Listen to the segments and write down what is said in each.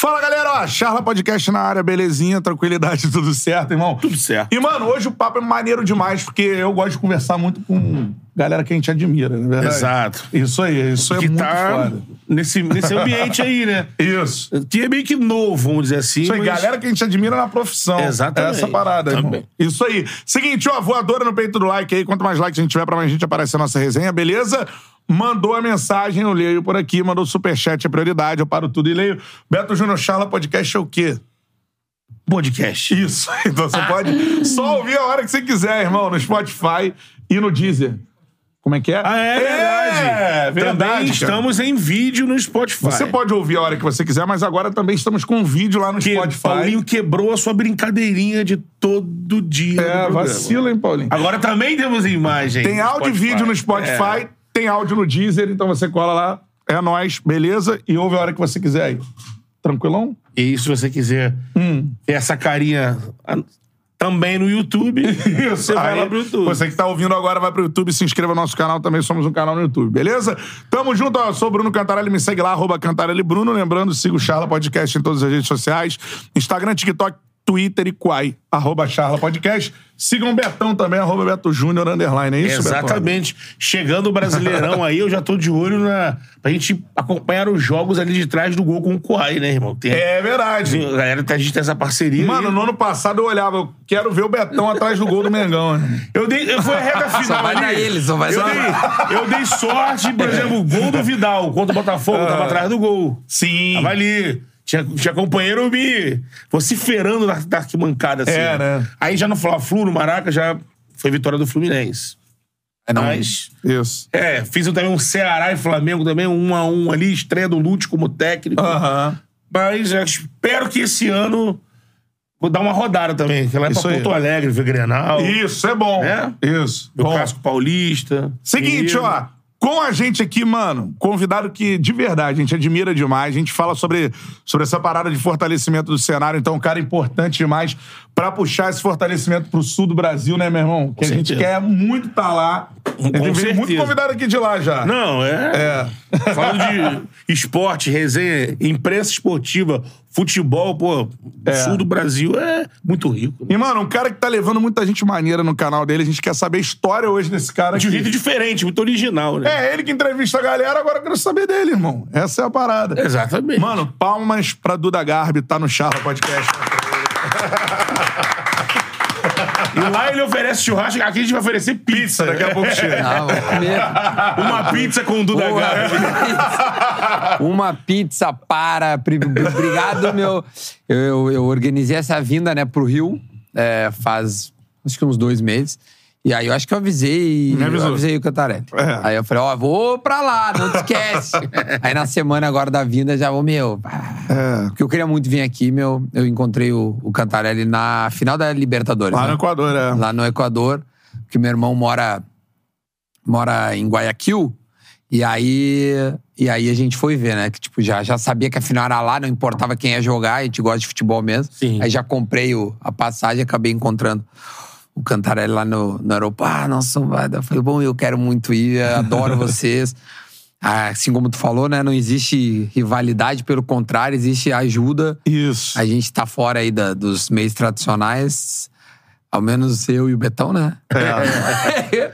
Fala, galera, ó, Charla Podcast na área, belezinha, tranquilidade, tudo certo, irmão? Tudo certo. E, mano, hoje o papo é maneiro demais, porque eu gosto de conversar muito com galera que a gente admira, não é verdade? Exato. Isso aí, isso é que muito tá foda. nesse, nesse ambiente aí, né? Isso. Que é meio que novo, vamos dizer assim. Isso aí, mas- galera que a gente admira na profissão. Exatamente. Essa parada, irmão. Também. Isso aí. Seguinte, ó, voadora no peito do like aí. Quanto mais likes a gente tiver, pra mais gente aparecer na nossa resenha, beleza? Mandou a mensagem, eu leio por aqui. Mandou superchat, é prioridade, eu paro tudo e leio. Beto Júnior Charla Podcast é o quê? Podcast. Isso. Então você pode só ouvir a hora que você quiser, irmão, no Spotify e no Deezer. Como é que é? Ah, é verdade. É, verdade. Também cara. estamos em vídeo no Spotify. Você pode ouvir a hora que você quiser, mas agora também estamos com um vídeo lá no Que Spotify. Paulinho quebrou a sua brincadeirinha de todo dia. É, vacila, hein, Paulinho? Agora também temos imagem. Tem áudio e Spotify. vídeo no Spotify, É. tem áudio no Deezer, então você cola lá. É nóis, beleza? E ouve a hora que você quiser aí. Tranquilão? E se você quiser Hum. ter essa carinha também no YouTube, você vai Aí, lá pro YouTube. Você que tá ouvindo agora, vai pro YouTube, se inscreva no nosso canal, também somos um canal no YouTube, beleza? Tamo junto, ó, sou o Bruno Cantarelli, me segue lá, arroba Cantarelli Bruno, lembrando, siga o Charla Podcast em todas as redes sociais, Instagram, TikTok, Twitter e Quai, arroba Charla Podcast. Sigam o Betão também, arroba Beto Júnior, underline, é isso, Betão? Exatamente. Chegando o Brasileirão aí, eu já tô de olho na. pra gente acompanhar os jogos ali de trás do gol com o Kuai, né, irmão? Tem, É verdade. A galera, a gente tem essa parceria. Mano, aí. no ano passado eu olhava, eu quero ver o Betão atrás do gol do Mengão. né? Eu dei. Eu, foi a reta final. vai ali. dar ele, só vai eu só- dei, eu dei sorte, por exemplo, o gol do Vidal contra o Botafogo, tava atrás do gol. Sim. Tava ali. Tinha, tinha companheiro me vociferando na, na arquibancada, assim. É, né? Aí já no Fla-Flu, no Maraca, já foi vitória do Fluminense. É, não, Mas. Isso. É, fiz também um Ceará e Flamengo também, um a um ali, estreia do Lute como técnico. Aham. Mas espero que esse ano vou dar uma rodada também. Que lá é pra aí. Porto Alegre, ver Grenal. Isso, é bom. É? Isso. Bom. casco paulista. Seguinte, Mineiro. ó. Com a gente aqui, mano, convidado que de verdade a gente admira demais. A gente fala sobre, sobre essa parada de fortalecimento do cenário. Então, um cara importante demais pra puxar esse fortalecimento pro sul do Brasil, né, meu irmão? Que a gente certeza. quer muito estar lá. Com a gente veio muito certeza. convidado aqui de lá já. Não, é. Falando de esporte, resenha, imprensa esportiva, futebol, pô, o É. sul do Brasil é muito rico. né? E, mano, um cara que tá levando muita gente maneira no canal dele. A gente quer saber a história hoje desse cara De um jeito diferente, muito original, né? É, ele que entrevista a galera, agora eu quero saber dele, irmão. Essa é a parada. Exatamente. Mano, palmas pra Duda Garbi, tá no Charla Podcast. E lá ele oferece churrasco, aqui a gente vai oferecer pizza. Daqui a pouco chega. Ah, vou comer. Uma pizza com o Duda Boa. Garbi. Uma pizza para. Obrigado, meu. Eu, eu, eu organizei essa vinda, né, pro Rio é, faz acho que uns dois meses. E aí eu acho que eu avisei. Eu avisei o Cantarelli. É. Aí eu falei, ó, vou pra lá, não te esquece. aí na semana agora da vinda já vou, meu. É. Porque eu queria muito vir aqui, meu. Eu encontrei o, o Cantarelli na final da Libertadores. Lá né? no Equador, é. lá no Equador, que meu irmão mora mora em Guayaquil. E aí, e aí a gente foi ver, né? Que tipo, já, já sabia que a final era lá, não importava quem ia jogar, a gente gosta de futebol mesmo. Sim. Aí já comprei o, a passagem e acabei encontrando o Cantarelli lá no, no aeroporto. Ah, nossa. Eu falei, bom, eu quero muito ir, adoro vocês. Ah, Assim como tu falou, né? Não existe rivalidade, pelo contrário, existe ajuda. Isso. A gente tá fora aí da- dos meios tradicionais. Ao menos eu e o Betão, né? É.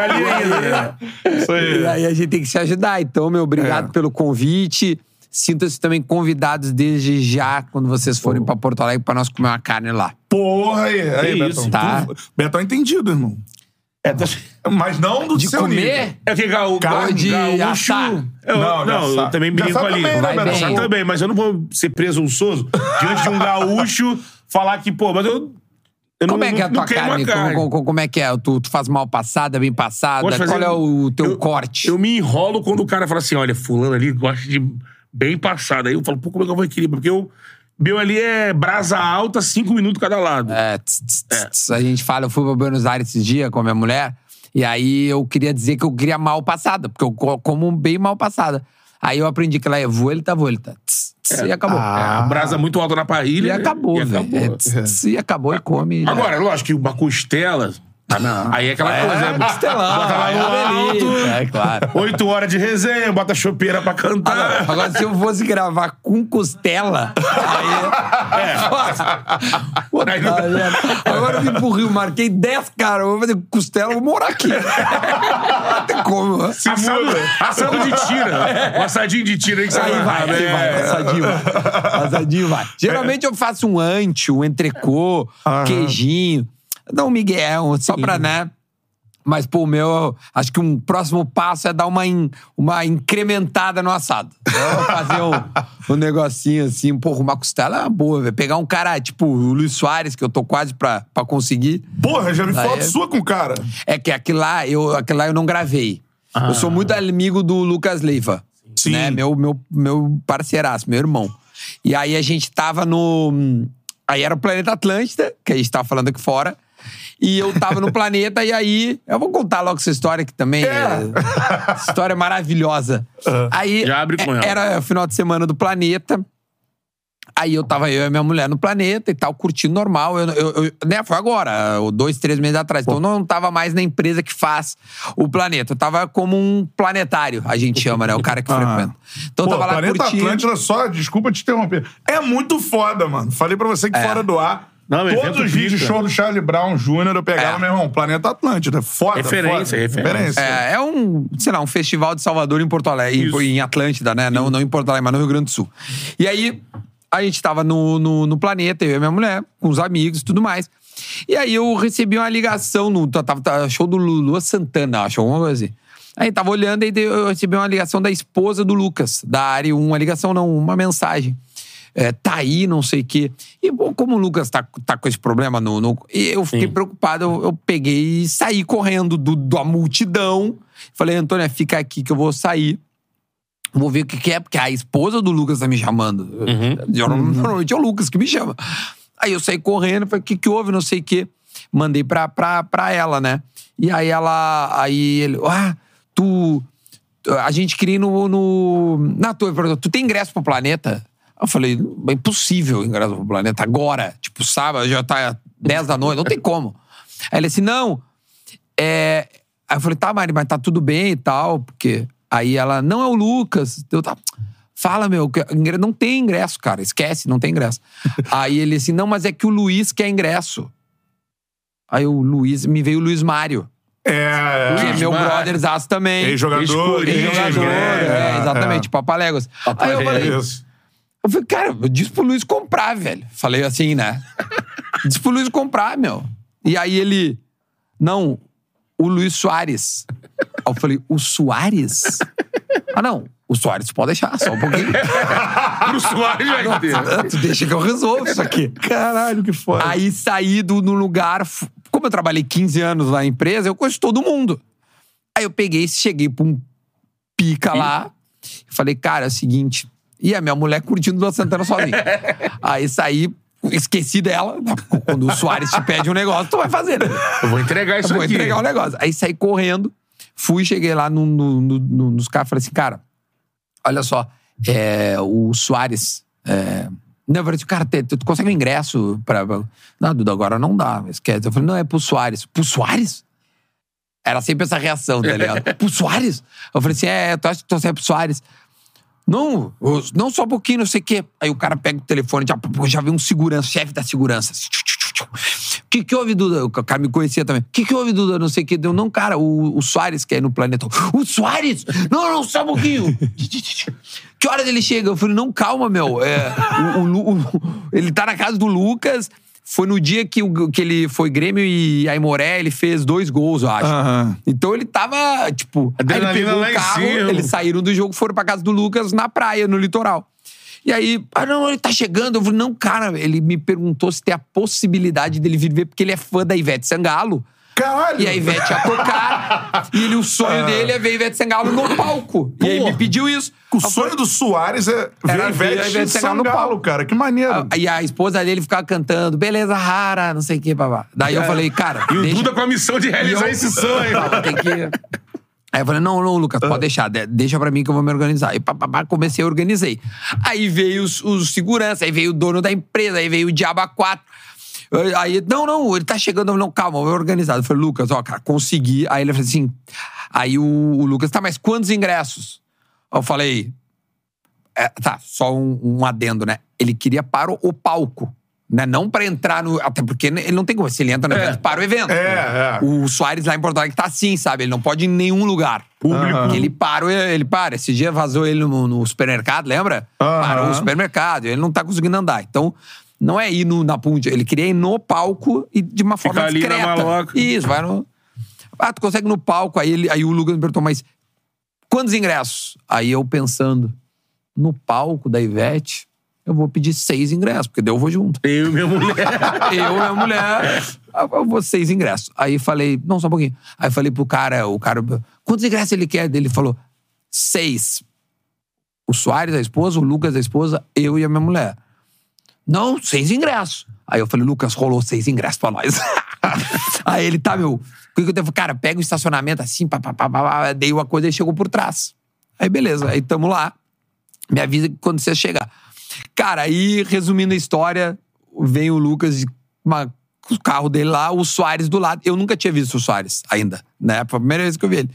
Ali ainda, né? Isso aí. E aí a gente tem que se ajudar. Então, meu, obrigado É. pelo convite. Sinta-se também convidados desde já quando vocês forem pra Porto Alegre pra nós comer uma carne lá. Porra aí, aí, Betão. isso, tá? Tu- Betão é entendido, irmão. É, tá... Mas não do De seu comer? nível. É que gaú, Carne de gaúcho. Eu, Não, não, eu também brinco ali. também, né, Betão? bem. Também, mas eu não vou ser presunçoso diante de um gaúcho falar que, pô, mas eu. eu Como não, é que é a tua queimo carne? Como, como- como é que é? Tu, tu faz mal passada, bem passada? Qual é o teu eu- corte? Eu me enrolo quando o cara fala assim: olha, fulano ali gosta de bem passada. Aí eu falo, pô, como é que eu vou equilibrar? Porque eu. Meu ali é brasa alta, cinco minutos cada lado. É, tss, tss, tss, tss. a gente fala, eu fui pra Buenos Aires esse dia com a minha mulher, e aí eu queria dizer que eu queria mal passada, porque eu co- como bem mal passada. Aí eu aprendi que ela é vuelta, vuelta. Tss, tss, e acabou. É, a brasa muito alta na parrilha. E acabou, e velho. acabou. É, tss, tss, E acabou, e come. já. Agora, lógico que uma costela. Aí é aquela coisa, né? Costelão, Bota lá é no alto. É claro. Oito horas de resenha, bota a chopeira pra cantar. Agora, agora, se eu fosse gravar com costela, aí. É. Puta Aí não- merda. Agora eu vim pro Rio, marquei 10 caras. Eu vou fazer costela, eu vou morar aqui. Não tem como. Assado, assado de tira. Um assadinho de tira aí que você Aí vai, aí É. vai, assadinho vai. Assadinho vai. Geralmente eu faço um ante, um entrecô, queijinho. Dá um miguel, só pra, né? Mas, pô, o meu, acho que um próximo passo é dar uma, in- uma incrementada no assado. Então, fazer um, um negocinho assim, porra, uma costela é uma boa, velho. Pegar um cara, tipo, o Luiz Soares, que eu tô quase pra, pra conseguir. Porra, já vi Aí foto é- sua com o cara. É que aquilo lá, eu, aquilo lá eu não gravei. Eu sou muito amigo do Lucas Leiva. Sim. Né? Meu, meu, meu parceiraço, meu irmão. E aí a gente tava no. Aí era o Planeta Atlântida, que a gente tava falando aqui fora. E eu tava no planeta, e aí. Eu vou contar logo essa história que também é. História maravilhosa. Aí. Já abre com é- ela. Era final de semana do planeta. Aí eu tava eu e minha mulher no planeta e tal, curtindo normal. Eu, eu- eu- né, foi agora, dois, três meses atrás. Então eu não tava mais na empresa que faz o planeta. Eu tava como um planetário, a gente chama, né? O cara que frequenta. Então eu Pô, tava lá Planeta curtindo. Atlântida, só, desculpa te interromper. É muito foda, mano. Falei pra você que É. fora do ar. Não, meu todos os vídeos show do Charlie Brown Jr. eu pegava, É. meu irmão, Planeta Atlântida. Foda, Referência, foda. referência. É, é um, sei lá, um festival de Salvador em Porto Alegre, Isso. em, em Atlântida, né? Não, não em Porto Alegre, mas no Rio Grande do Sul. E aí, a gente tava no, no, no planeta, eu e minha mulher, com os amigos e tudo mais. E aí eu recebi uma ligação no. Tava, tava show do Lu- Lua Santana, acho, alguma coisa assim. Aí tava olhando e eu recebi uma ligação da esposa do Lucas, da área, uma ligação, não, uma mensagem. É, tá aí, não sei o quê. E bom, como o Lucas tá, tá com esse problema no. no- eu fiquei preocupado, eu, eu peguei e saí correndo do, da multidão. Falei, Antônia, fica aqui que eu vou sair. Vou ver o que, que é, porque a esposa do Lucas tá me chamando. Eu- Normalmente é o Lucas que me chama. Aí eu saí correndo, falei, o que, que houve, não sei o quê. Mandei pra, pra, pra ela, né? E aí ela. Aí ele. Ah, tu. A gente queria ir no. no na tua, tu tem ingresso pro planeta? Eu falei, é impossível ingresso pro planeta agora. Tipo, sábado, já tá 10 da noite, não tem como. Aí ele assim, não. É... Aí eu falei, tá, Mari, mas tá tudo bem e tal, porque. Aí ela, não é o Lucas. Eu tá. Fala, meu, não tem ingresso, cara. Esquece, não tem ingresso. Aí ele assim, não, mas é que o Luiz quer ingresso. Aí o Luiz, me veio o Luiz Mário. É. Que é meu brotherzaço também. Ex-jogador. Ex-jogador, é, exatamente, Papaléguas. Aí eu É falei, isso. Eu falei, cara, eu disse pro Luiz comprar, velho. Falei assim, né? disse pro Luiz comprar, meu. E aí ele, não, o Luiz Soares. Aí eu falei, o Soares? Ah, não, o Soares pode deixar, só um pouquinho. Pro Soares vai ter. Ah, tu deixa que eu resolvo isso aqui. Caralho, que foda. Aí saí do, no lugar. Como eu trabalhei 15 anos lá na empresa, eu conheço todo mundo. Aí eu peguei, cheguei pra um pica lá. e Falei, cara, é o seguinte. E a minha mulher curtindo do Santana sozinha. Aí saí, esqueci dela. Quando o Soares te pede um negócio, tu vai fazer. né? Eu vou entregar isso Eu vou aqui. entregar o negócio. Aí saí correndo, fui, cheguei lá no, no- no- no- nos caras e falei assim, cara, olha só, é, o Soares. É, não, eu falei assim, cara, tu, tu consegue um ingresso pra. pra- Não, Duda, agora não dá, esquece. Eu falei, não, é pro Soares. Pro Soares? Era sempre essa reação, tá ligado? pro Soares? Eu falei assim, é, tu acha que tu consegue pro Soares? Não, não só um pouquinho, não sei o quê. Aí o cara pega o telefone, já, já vem um segurança, chefe da segurança. assim, O que que houve, Duda? O cara me conhecia também. O que que houve, Duda? Não sei o que. Deu, não, cara, o, o Soares que é no planeta. O Soares? Não, não, só um pouquinho. Que horas ele chega? Eu falei, não, calma, meu. É, o- o o- ele tá na casa do Lucas. Foi no dia que, o- que ele foi Grêmio e Aimoré, ele fez dois gols, eu acho. Aham. Então ele tava, tipo. Ele pegou o carro, eles saíram do jogo, foram pra casa do Lucas na praia, no litoral. E aí, ah, não, ele tá chegando. Eu falei, não, cara, ele me perguntou se tem a possibilidade dele vir ver, porque ele é fã da Ivete Sangalo. Caralho! E a Ivete tocar. e ele, o sonho dele é ver a Ivete Sangalo no palco. E aí me pediu isso. O sonho do Soares é ver a Ivete Ivete Sangalo no palco. cara. Que maneiro. E a esposa dele ficava cantando, beleza rara, não sei o que, babá. Daí eu falei, cara. E o deixa- Duda com a missão de realizar eu- esse sonho. Tem que. Aí eu falei, não, não, Lucas, pode deixar, de- deixa pra mim que eu vou me organizar. E papapá, comecei a organizei. Aí veio os, os segurança, aí veio o dono da empresa, aí veio o Diaba 4. Aí, não, não, ele tá chegando, eu falei, não, calma, eu vou organizar. Eu falei, Lucas, ó, cara, consegui. Aí ele falou assim, aí o, o Lucas, tá, mas quantos ingressos? Eu falei, é, tá, só um, um adendo, né? Ele queria para o, o palco. Né? Não pra entrar no. Até porque ele não tem como. Se ele entra no evento, para o evento. É, é. O Soares lá em Porto Alegre tá assim, sabe? Ele não pode ir em nenhum lugar. Público. Ele para, ele para. Esse dia vazou ele no, no supermercado, lembra? Aham. Parou o supermercado. Ele não tá conseguindo andar. Então, não é ir no, na ponte. Ele queria ir no palco e de uma forma ali na discreta. maloca. Isso, vai no. Ah, tu consegue no palco. Aí, ele, aí o Lucas me perguntou, mas quantos ingressos? Aí eu pensando, no palco da Ivete, eu vou pedir seis ingressos, porque daí eu vou junto. Eu e minha mulher. Eu e a mulher, eu vou seis ingressos. Aí falei, não, só um pouquinho. Aí falei pro cara, o cara, quantos ingressos ele quer? Ele falou, seis. O Soares, a esposa, o Lucas, a esposa, eu e a minha mulher. Não, seis ingressos. Aí eu falei, Lucas, rolou seis ingressos pra nós. Aí ele, tá, meu. O que eu tenho? Cara, pega o estacionamento assim, pá, pá, pá, pá, pá. Dei uma coisa e chegou por trás. Aí beleza, aí tamo lá. Me avisa quando você chegar. Cara, aí, resumindo a história, vem o Lucas o carro dele lá, o Soares do lado. Eu nunca tinha visto o Soares ainda, né? Foi a primeira vez que eu vi ele.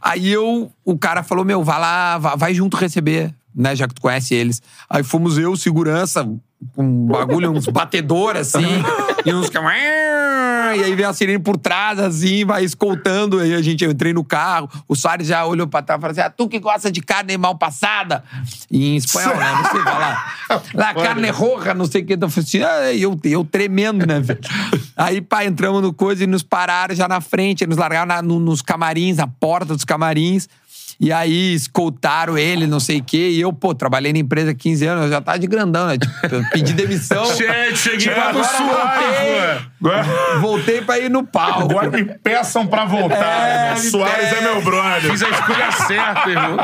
Aí eu, o cara falou: Meu, vai lá, vai, junto receber, né? Já que tu conhece eles. Aí fomos eu, segurança, um bagulho, uns batedores assim, e uns. que- E aí vem a sirene por trás, assim, vai escoltando. Aí a gente, eu entrei no carro, o Soares já olhou pra trás e falou assim: ah, tu que gosta de carne mal passada? Em espanhol, né? Não sei falar. La carne roja, não sei o que. Eu falei assim, ah, eu, eu tremendo, né, velho? Aí, pá, entramos no coisa e nos pararam já na frente, nos largaram na- no- nos camarins, na porta dos camarins. E aí escoltaram ele, não sei o quê. E eu, pô, trabalhei na empresa há 15 anos, eu já tava de grandão, né? Tipo, eu pedi demissão. Che- Cheguei lá no Soares. Agora, Voltei pra ir no palco. agora me peçam pra voltar. É, Soares é meu brother. Fiz a escolha certa, irmão.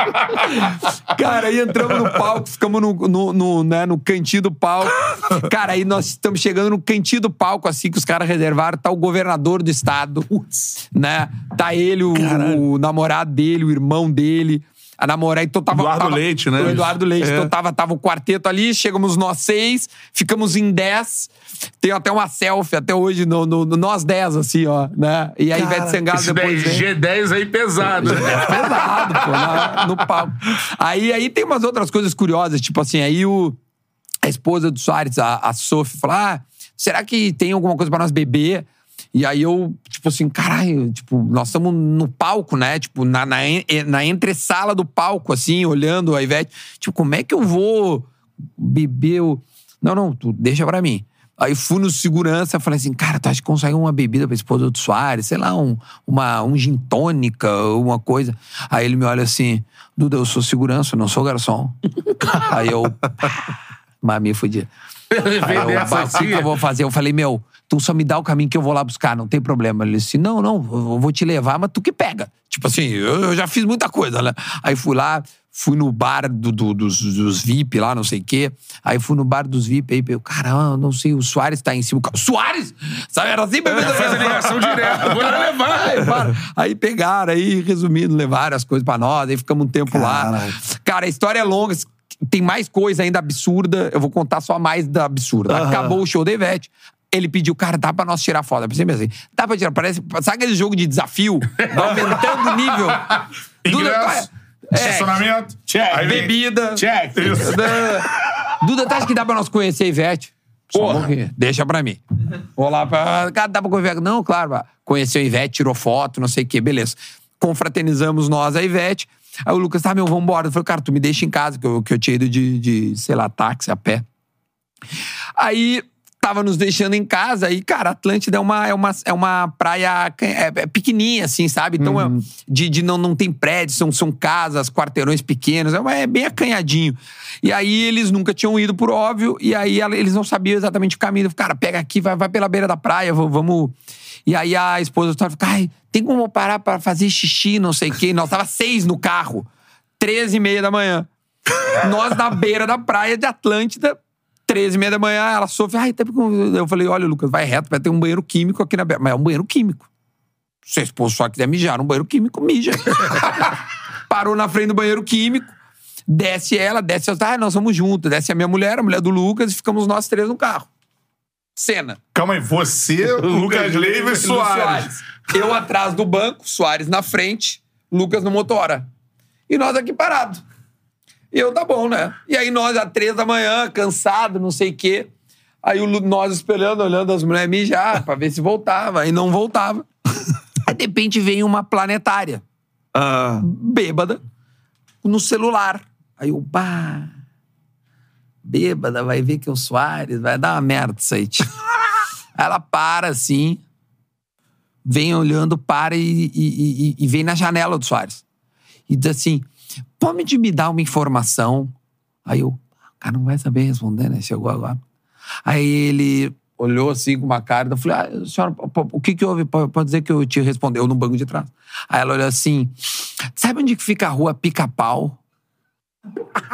Cara, aí entramos no palco, ficamos no, no, no, né, no cantinho do palco. Cara, aí nós estamos chegando no cantinho do palco, assim, que os caras reservaram. Tá o governador do estado, né? Tá ele, o, o namorado dele, o irmão dele. A namorada, então tava. Eduardo tava- Leite, né? O Eduardo Leite. É. Então tava, tava o quarteto ali, chegamos nós seis, ficamos em dez. Tem até uma selfie até hoje, no, no- no nós dez, assim, ó, né? E a Ivete Sangalo depois vem. G10 aí pesado. né? pesado, pô, na- no palco. Aí, aí tem umas outras coisas curiosas, tipo assim, aí o, a esposa do Soares, a, a Sophie, falou: ah, será que tem alguma coisa pra nós beber? E aí eu, tipo assim, caralho, tipo, nós estamos no palco, né? Tipo, na, na, na entresala do palco, assim, olhando a Ivete. Tipo, como é que eu vou beber o... Não, não, tu deixa pra mim. Aí fui no segurança, falei assim, cara, tu acha que consegue uma bebida pra esposa do Soares? Sei lá, um, uma, um gin tônica, uma coisa. Aí ele me olha assim, Duda, eu sou segurança, eu não sou garçom. Aí eu, mami, fudi. Aí eu, Dessa "Bah, o que, que eu assim. vou fazer? Eu falei, meu, tu só me dá o caminho que eu vou lá buscar, não tem problema. Ele disse, não, não, eu vou te levar, mas tu que pega. Tipo assim, eu, eu já fiz muita coisa, né? Aí fui lá, fui no bar do, do- dos, dos VIP lá, não sei o quê. Aí fui no bar dos VIP, aí eu, caramba, não sei, o Soares tá em cima. Soares? Sabe, era assim? Faz a ligação direto. Vou lá levar. Aí, para. Aí pegaram, aí, resumindo, levaram as coisas pra nós, aí ficamos um tempo lá. Cara, a história é longa, tem mais coisa ainda absurda, eu vou contar só mais da absurda. Acabou o show da Ivete. Ele pediu, cara, dá pra nós tirar foto. Eu pensei assim, dá pra tirar, parece, sabe aquele jogo de desafio? Vai aumentando o nível. Ingresso, é, estacionamento, Aí vem- bebida. Check. Isso. Duda, tu acha que dá pra nós conhecer a Ivete? Porra. Deixa pra mim. Vou lá pra. Cara, dá pra conversar? Não, claro. Conheceu a Ivete, tirou foto, não sei o quê, beleza. Confraternizamos nós, a Ivete. Aí o Lucas, tá, meu, vambora. Eu falei, cara, tu me deixa em casa, que eu, que eu tinha ido de, de, sei lá, táxi, a pé. Aí tava nos deixando em casa e, cara, Atlântida é uma, é uma, é uma praia é, é pequenininha, assim, sabe? Então, é- de, de não, não tem prédios, são, são casas, quarteirões pequenos, é, uma- é bem acanhadinho. E aí eles nunca tinham ido, por óbvio, e aí eles não sabiam exatamente o caminho. Eu falei, cara, pega aqui, vai, vai pela beira da praia, vamos... E aí a esposa do Thor falou, ai, tem como parar pra fazer xixi, não sei o quê. Nós tava seis no carro, treze e meia da manhã. Nós na beira da praia de Atlântida, 13 e meia da manhã, ela sofre. Ai, tem como... Eu falei, olha, Lucas, vai reto, vai ter um banheiro químico aqui na beira. Mas é um banheiro químico. Se a esposa só quiser mijar num banheiro químico, mija. Parou na frente do banheiro químico, desce ela, desce... Ah, nós vamos juntos. Desce a minha mulher, a mulher do Lucas, e ficamos nós três no carro. Cena. Calma aí, você, Lucas Leiva e Luiz Soares. Eu atrás do banco, Soares na frente, Lucas no motora. E nós aqui parados. E eu, tá bom, né? E aí nós, às três da manhã, cansado, não sei o quê. Aí o nós esperando, olhando as mulheres mijar pra ver se voltava. E não voltava. Aí, de repente, vem uma planetária, Ah, bêbada, no celular. Aí eu, pá... Bêbada, vai ver que é o Soares, vai dar uma merda isso aí. Ela para assim, vem olhando, para e, e- e- e vem na janela do Soares. E diz assim: pode me dar uma informação? Aí eu, o cara não vai saber responder, né? Chegou agora. Aí ele olhou assim com uma cara, eu falei: ah, senhora, o que que houve? Pode pode dizer que eu te respondi. Eu no banco de trás. Aí ela olhou assim: sabe onde que fica a rua Pica-Pau?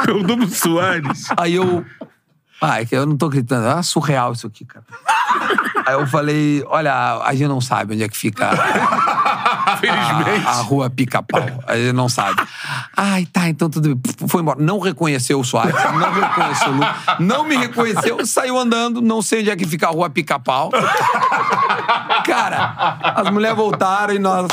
Eu dou pro Soares. Aí eu. Ah, é eu não tô gritando. É surreal isso aqui, cara. Aí eu falei: olha, a gente não sabe onde é que fica a, Felizmente. a rua Pica-Pau. A gente não sabe. Ai, tá, então tudo bem. Foi embora. Não reconheceu o Soares, não reconheceu o Lu. Não me reconheceu, saiu andando, não sei onde é que fica a rua Pica-Pau. Cara, as mulheres voltaram e nós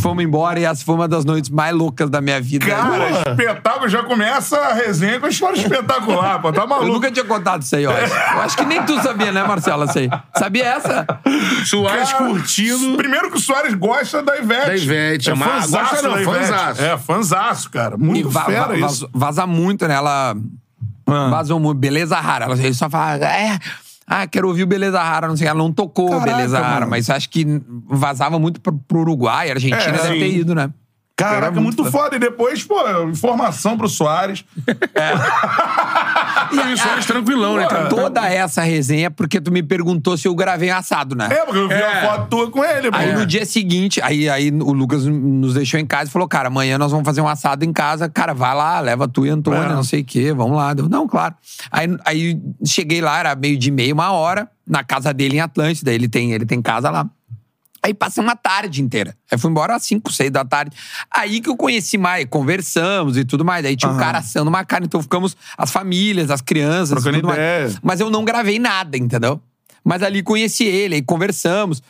fomos embora e essa foi uma das noites mais loucas da minha vida. cara, espetáculo já começa a resenha com a história espetacular, pô. Tá Eu maluco. nunca tinha contado isso aí, ó. Eu acho que nem tu sabia, né? Isso aí. Sabia essa? Soares curtindo. Primeiro que o Soares gosta da Ivete. Da Ivete, é mas gosta não, da Ivete. fãzaço. É, fãzaço, cara. Muito va- fera va- isso. vaza, muito, né? Ela Ah. vazou muito. Beleza rara. Ela ele só fala, é. Ah, quero ouvir o Beleza Rara, não sei. Ela não tocou Caraca, Beleza Rara, mano. mas acho que vazava muito pro, pro Uruguai, Argentina É, deve sim. ter ido, né? Caraca, Era muito, muito foda. E depois, pô, informação pro Soares. E o Soares tranquilão, né? Tá- Toda essa resenha é porque tu me perguntou se eu gravei assado, né? É, porque eu vi É. a foto tua com ele, Aí pô. no dia seguinte, aí, aí o Lucas nos deixou em casa e falou: Cara, amanhã nós vamos fazer um assado em casa. Cara, vai lá, leva tu e a Antônia, É. não sei o quê, vamos lá. Eu, não, claro. Aí, aí cheguei lá, era meio de meia, uma hora, na casa dele em Atlântida. Ele tem, ele tem casa lá. Aí passei uma tarde inteira. Aí fui embora às 5, 6 da tarde. Aí que eu conheci mais, conversamos e tudo mais. Aí tinha um cara assando uma carne, então ficamos as famílias, as crianças, Trocando tudo mais. ideia. Mas eu não gravei nada, entendeu? Mas ali conheci ele, aí conversamos.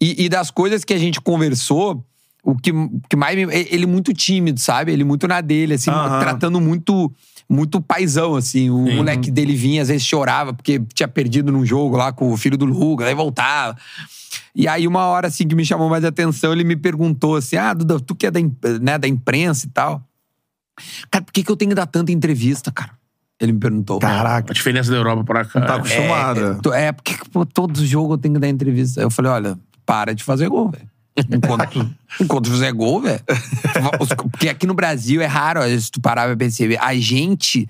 E, e das coisas que a gente conversou, o que, que mais me, ele muito tímido, sabe? Ele muito na dele, assim, Aham. tratando muito muito paizão, assim. O moleque dele vinha, às vezes chorava, porque tinha perdido num jogo lá com o filho do Lucas, aí voltava. E aí, uma hora, assim, que me chamou mais atenção, ele me perguntou assim: Ah, Duda, tu que é da, né, da imprensa e tal. Cara, por que, que eu tenho que dar tanta entrevista, cara? Ele me perguntou. Caraca, A diferença da Europa pra cá. tá acostumada. É, é porque pô, todo jogo eu tenho que dar entrevista. Eu falei, olha, para de fazer gol, velho. Enquanto, tu- enquanto fizer gol, velho. Porque aqui no Brasil é raro, se tu parar pra perceber. A gente,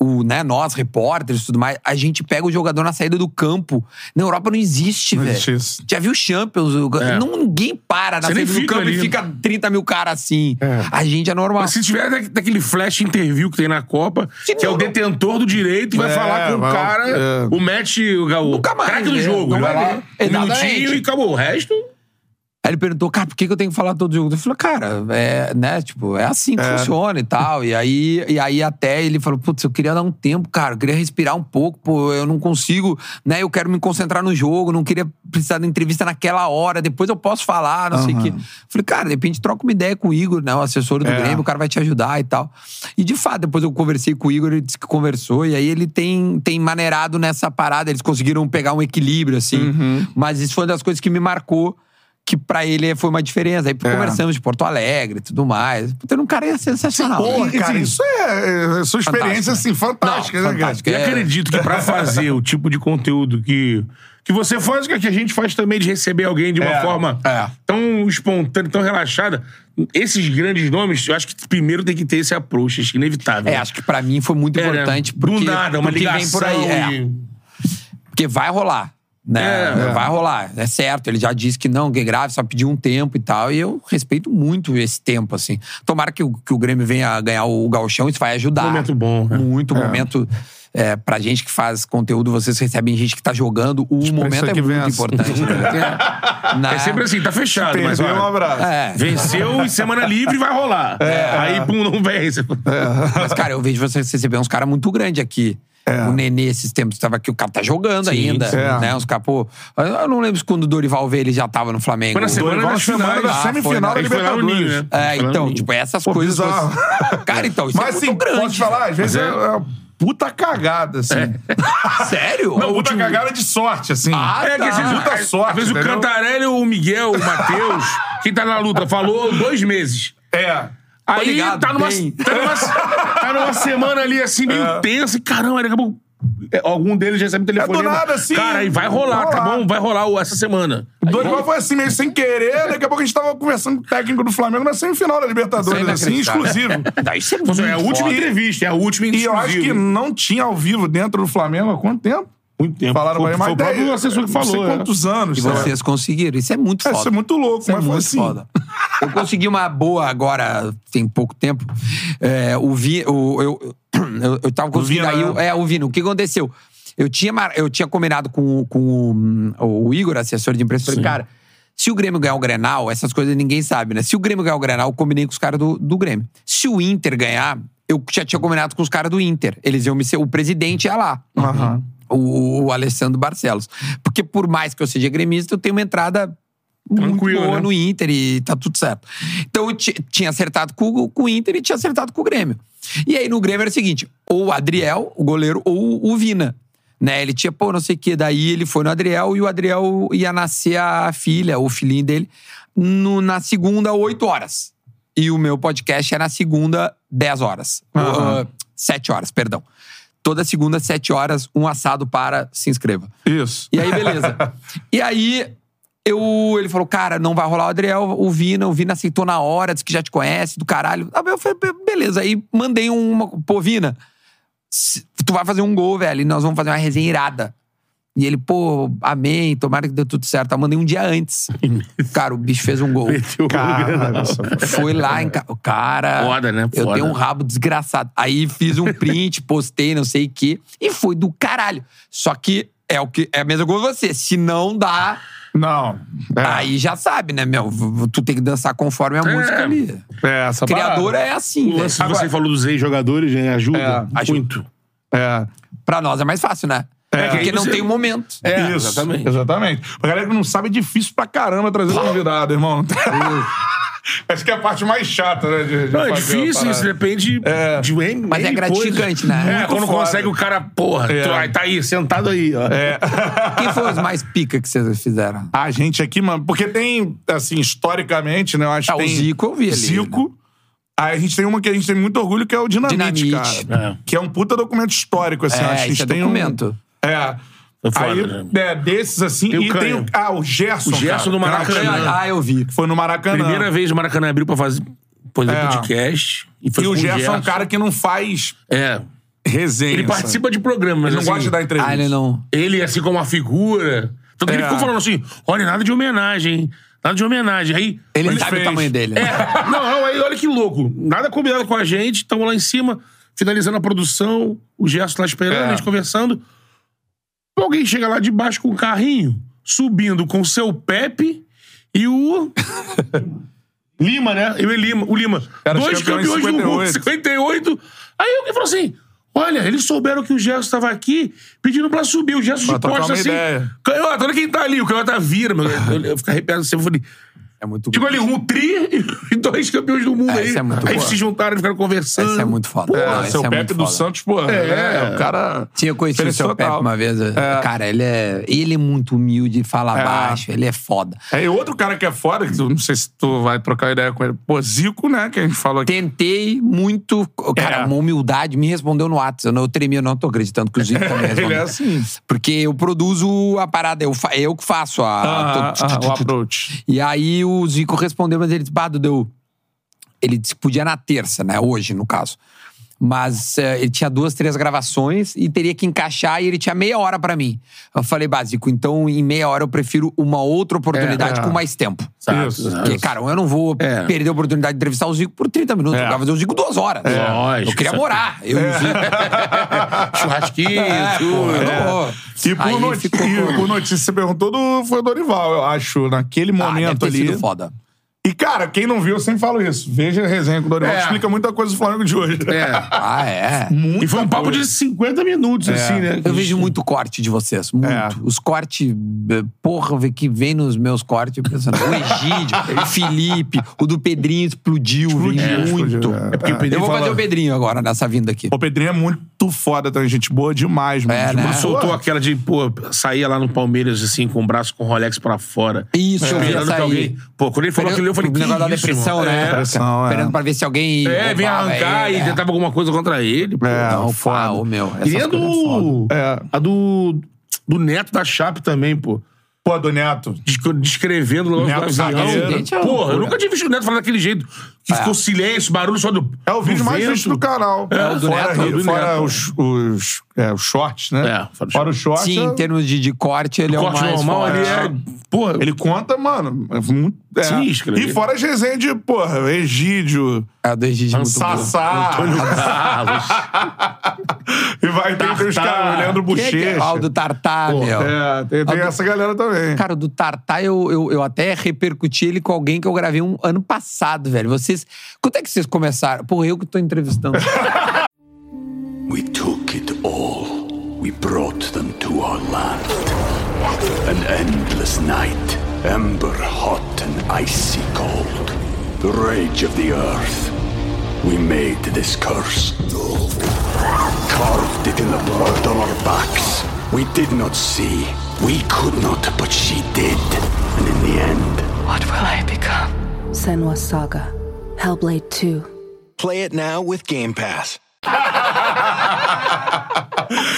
o, né, nós, repórteres e tudo mais, a gente pega o jogador na saída do campo. Na Europa não existe, Não velho. existe isso. Já viu Champions? o- É. Não, ninguém para na Você saída do fica campo ali. e fica 30 mil caras assim. A gente é normal. Mas se tiver da- daquele flash interview que tem na Copa, Se que é não- o detentor do direito, vai É, falar com o cara, é. o match, o, o Nunca mais, craque do né? jogo. Não Ele vai lá, um minutinho e acabou. O resto... Aí ele perguntou, cara, por que, que eu tenho que falar todo jogo? Eu falei, cara, é, né, tipo, é assim que funciona e tal. E aí, e aí até ele falou, putz, eu queria dar um tempo, cara, eu queria respirar um pouco, pô, eu não consigo, né, eu quero me concentrar no jogo, não queria precisar da entrevista naquela hora, depois eu posso falar, não sei o quê. Falei, cara, de repente troca uma ideia com o Igor, né, o assessor do É. Grêmio, o cara vai te ajudar e tal. E de fato, depois eu conversei com o Igor, ele disse que conversou, e aí ele tem, tem maneirado nessa parada, eles conseguiram pegar um equilíbrio, assim. Uhum. Mas isso foi uma das coisas que me marcou, que pra ele foi uma diferença. Aí É. conversamos de Porto Alegre e tudo mais. Puta, um cara é sensacional. Porra, né? cara, isso é, é sua experiência, Fantástico. assim, fantástica, Não, né, cara? E É. acredito que pra fazer o tipo de conteúdo que, que você faz, o que a gente faz também de receber alguém de uma É, forma é. tão espontânea, tão relaxada, esses grandes nomes, eu acho que primeiro tem que ter esse approach, acho que inevitável. É, acho que pra mim foi muito É, né? importante. Do Porque, nada, uma porque ligação. vem por aí. É, e- Porque vai rolar. Né? É. Vai rolar, é certo. Ele já disse que não, que é grave, só pediu um tempo e tal. E eu respeito muito esse tempo, assim. Tomara que o, que o Grêmio venha ganhar o Gauchão, isso vai ajudar. Momento bom, né? Muito momento. É, pra gente que faz conteúdo, vocês recebem gente que tá jogando. O momento é muito vença. importante. né? Né? É sempre assim, tá fechado, mas Perdeu, um abraço. É. venceu e semana livre vai rolar. Aí, pum, não vence. Mas, cara, eu vejo vocês receber uns caras muito grandes aqui. O Nenê, esses tempos, estava aqui, o cara tá jogando ainda. sim. É. Né? Os caras, pô. Eu não lembro se quando o Dorival veio, ele já tava no Flamengo. Foi na semana Dorival das semana da Ah, semifinal da foi, Libertadores. Ninho, né? É, então, tipo, essas Pô, coisas. bizarro. Cara, então, isso Mas é muito assim, grande. posso te falar? Às vezes é, é- é puta cagada, assim. Sério? Uma puta cagada de sorte, assim. Ah, É que às vezes, Puta sorte, às vezes o? Cantarelli, o Miguel, o Matheus, quem tá na luta, falou dois meses. É. Aí ligado, tá, numa, tá, numa, tá numa semana ali assim, meio É. tensa, e caramba, daqui a pouco. é, Algum deles recebe um telefone. É do nada, assim, Cara, aí vai rolar, vai tá rolar. bom? Vai rolar o- essa semana. O Dorival foi assim, meio sem querer. Daqui a pouco a gente tava conversando com o técnico do Flamengo na semifinal da Libertadores, é assim, inacreditável. exclusivo. Não, isso é é a última entrevista, é a última E eu acho que não tinha ao vivo dentro do Flamengo há quanto tempo? Muito tempo. Falaram foi, pra foi o próprio mas assessor que Não sei falou. é. quantos anos. E sabe? vocês conseguiram. Isso é muito É, foda. isso é muito louco, Isso é mas foi muito assim. foda. Eu consegui uma boa agora, tem pouco tempo. É, o Vi, o, eu, eu, eu tava conseguindo. Vina, aí, eu- né? é, o Vino. O que aconteceu? Eu tinha, eu tinha combinado com, o- com o, o Igor, assessor de imprensa. Falei, cara, se o Grêmio ganhar o Grenal, essas coisas ninguém sabe, né? Se o Grêmio ganhar o Grenal, eu combinei com os caras do, do Grêmio. Se o Inter ganhar, eu já tinha combinado com os caras do Inter. Eles iam me ser. O presidente ia lá. Aham. O, o Alessandro Barcelos. Porque por mais que eu seja gremista, eu tenho uma entrada muito Tranquilo, boa né? no Inter e tá tudo certo. Então eu ti- tinha acertado com, o- com o Inter e tinha acertado com o Grêmio. E aí no Grêmio era o seguinte: ou o Adriel, o goleiro, ou o Vina. Né? Ele tinha, pô, não sei o quê. Daí ele foi no Adriel e o Adriel ia nascer a filha, o filhinho dele, no- na segunda, 8 horas. E o meu podcast é na segunda, 10 horas. Aham. Uh, 7 horas, perdão. Toda segunda, 7 horas, um assado para se inscreva. Isso. E aí, beleza. e aí, eu, ele falou, cara, não vai rolar o Adriel, o Vina, o Vina aceitou na hora, disse que já te conhece, do caralho. Aí eu falei, "Be- beleza. Aí mandei uma, pô, Vina, tu vai fazer um gol, velho, e nós vamos fazer uma resenha irada. E ele, pô, amém, tomara que dê tudo certo. Eu mandei um dia antes. Cara, o bicho fez um gol. Cara, Foi lá em. ca- cara. Foda, né? Eu Foda. tenho um rabo desgraçado. Aí fiz um print, postei, não sei o quê. E foi do caralho. Só que é o que é a mesma coisa que você. Se não dá, Não. É, aí já sabe, né, meu? Tu tem que dançar conforme a música ali. é essa Criador é assim, O lance que você falou dos ex-jogadores, né? Ajuda É, ajuda. muito. É. Pra nós é mais fácil, né? É, Porque aí não você- tem um momento. É, Isso, exatamente. Exatamente. Pra galera que não sabe, é difícil pra caramba trazer convidado, irmão. Acho que é a parte mais chata, né? De, de Não, é difícil, isso depende É. de N Mas é gratificante, coisas. né? É, quando foda. consegue o cara, porra, É. tu, aí tá aí, sentado aí, ó. Quem foi os mais pica que vocês fizeram? A gente aqui, mano, porque tem, assim, historicamente, né? Eu acho Ah, que o tem Zico eu vi ali, Zico. Aí a gente tem uma que a gente tem muito orgulho, que é o Dinamite, Dinamite. cara. É. Que é um puta documento histórico, assim. É, acho que a gente é tem documento. Um... É. Foi foda, Aí, né? é, desses, assim. Tem o e tem o. Ah, o Gerson. O Gerson cara, do Maracanã. Ah, eu vi. Foi no Maracanã. Primeira vez o Maracanã abriu pra fazer fazer É. podcast. E, foi E o com Gerson é um cara que não faz É. resenha. Ele sabe? participa de programas, mas Ele não assim, gosta de dar entrevista. Ah, ele não. Ele, assim, como uma figura. Tanto que ele É. ficou falando assim: olha, nada de homenagem, hein? Nada de homenagem. Aí. Ele Ele sabe fez. o tamanho dele. né? É, não, não, aí olha que louco. Nada combinado com a gente, estamos lá em cima, finalizando a produção, o Gerson lá esperando, É. a gente conversando. Alguém chega lá de baixo com o carrinho, subindo com o seu Pepe E o. Lima, né? Eu e Lima. O Lima. Era Dois campeões do mundo, 58. 58. Aí alguém falou assim: Olha, eles souberam que o Gerson estava aqui pedindo pra subir. O Gerson Pra de trocar costa uma assim. ideia. Canhota, olha quem tá ali. O Canhota vira. Meu. Eu, eu fico arrepiado assim. Eu falei. É muito Tipo ali, um tri e dois campeões do mundo É, aí. isso é muito aí foda. se juntaram e ficaram conversando. Esse é muito foda. É, Não, esse seu é Pepe do foda. Santos, porra. É. É, o cara. Tinha conhecido o seu total. Pepe uma vez. É. Cara, ele é, ele é muito humilde, fala É. baixo, ele é foda. É, e outro cara que é foda, que não sei se tu vai trocar ideia com ele. Pô, Zico, né? Que a gente falou aqui. Tentei muito. Cara, É. uma humildade, me respondeu no WhatsApp. Eu, não, eu tremi, eu não tô acreditando que o Zico também Ele é assim. Porque eu produzo a parada, eu, fa- eu que faço a. Ah, tô- ah, o approach. E aí o Zico respondeu, mas ele disse, bah, Dudu, ele disse que podia na terça, né? Hoje, no caso. Mas eh, ele tinha duas, três gravações e teria que encaixar e ele tinha meia hora pra mim. Eu falei, básico, então em meia hora eu prefiro uma outra oportunidade É. com mais tempo. Isso, Porque, cara, eu não vou É. perder a oportunidade de entrevistar o Zico por 30 minutos. É. Eu fazer o Zico duas horas. Lógico, Eu queria isso é- morar. Eu e o Zico. Churrasquinho, É, tudo. É. vou. E por, Aí noti- ficou e por notícia, você perguntou do, foi o Dorival, eu acho, naquele Ah, momento deve ter ali. sido foda. E, cara, quem não viu, eu sempre falo isso. Veja a resenha com o Dorival, É. que explica muita coisa do Flamengo de hoje. É. Ah, é. Muita E foi um papo coisa. de 50 minutos, assim, né? Eu vejo muito corte de vocês. Muito. É. Os cortes, eh, porra, que vem nos meus cortes, eu pensando, o Egídio, o Felipe, o do Pedrinho explodiu, Explodiu, vem muito. explodiu, é. É porque o Pedrinho Eu vou fala- fazer o Pedrinho agora, nessa vinda aqui. O Pedrinho é muito foda também, gente boa demais, mano. É, De né? Soltou aquela de, pô, saía lá no Palmeiras, assim, com o braço com o Rolex pra fora. Isso, eu vi essa aí. alguém... Pô, quando ele falou aquilo, eu falei, o que negócio da depressão, né? É, Depressão, é. Esperando pra ver se alguém. É, vem arrancar ele, e é. tentava alguma coisa contra ele. Pô. É, Não, foda. ô, meu. E a é do... É. A do... Do Neto da Chape também, pô. Pô, do Neto. Descre- Descrevendo o negócio Neto do avião. é Porra, eu nunca tinha visto o Neto falar daquele jeito. Que ficou silêncio, barulho só do. É o vídeo mais vento. visto do canal. É, o do fora, Neto, o do fora Neto. os, os, é, os shorts, né? É, fora os fora os shorts. Sim, é- em termos de, de corte, ele é o Corte mais normal forte. ali é. Porra, Ele conta, mano. É muito, é. E fora as resenhas de, porra, Egídio, É o do Egídio. Sassá. Antônio Carlos. e vai ter, tem os caras, Leandro é que é? Bochecha. Ah, o do Tartar, meu. É, tem, tem Ah, do- essa galera também. Cara, o do Tartar, eu, eu, eu até repercuti ele com alguém que eu gravei um ano passado, velho. Vocês. Quando é que vocês começaram? Porra, eu que tô entrevistando. We took it all. We brought them to our land. An endless night, ember hot and icy cold. The rage of the earth. We made this curse. Carved it in the blood on our backs. We did not see. We could not, but she did. And in the end, What will I become? Senwa Saga. Hellblade 2. Play it now with Game Pass.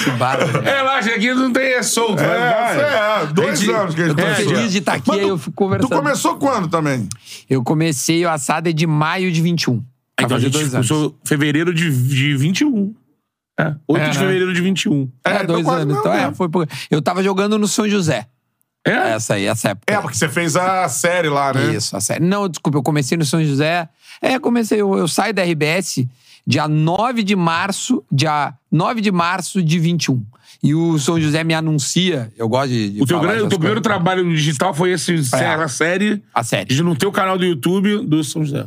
Que barulho. Relaxa, aqui não tem é solto. É, vai. é, dois Gente, anos que a gente Eu tô feliz de estar aqui, Mas aí eu fico conversando. Tu começou quando também? Eu comecei o assado é de maio de 21. Vai Então a fazer gente dois anos. começou fevereiro de, de 21. É, 8 É, de né? fevereiro de 21. É, então dois quase anos. Então, é, mesmo. foi por... Eu tava jogando no São José. É? Essa aí, essa época. É, porque você fez a série lá, né? Isso, a série. Não, desculpa, eu comecei no São José. É, comecei, eu, eu saio da RBS dia 9 de março, dia 9 de março de 21. E o São José me anuncia, eu gosto de, de O teu, falar grande, o teu primeiro trabalho digital foi esse, a série. A série. de- No teu canal do YouTube do São José.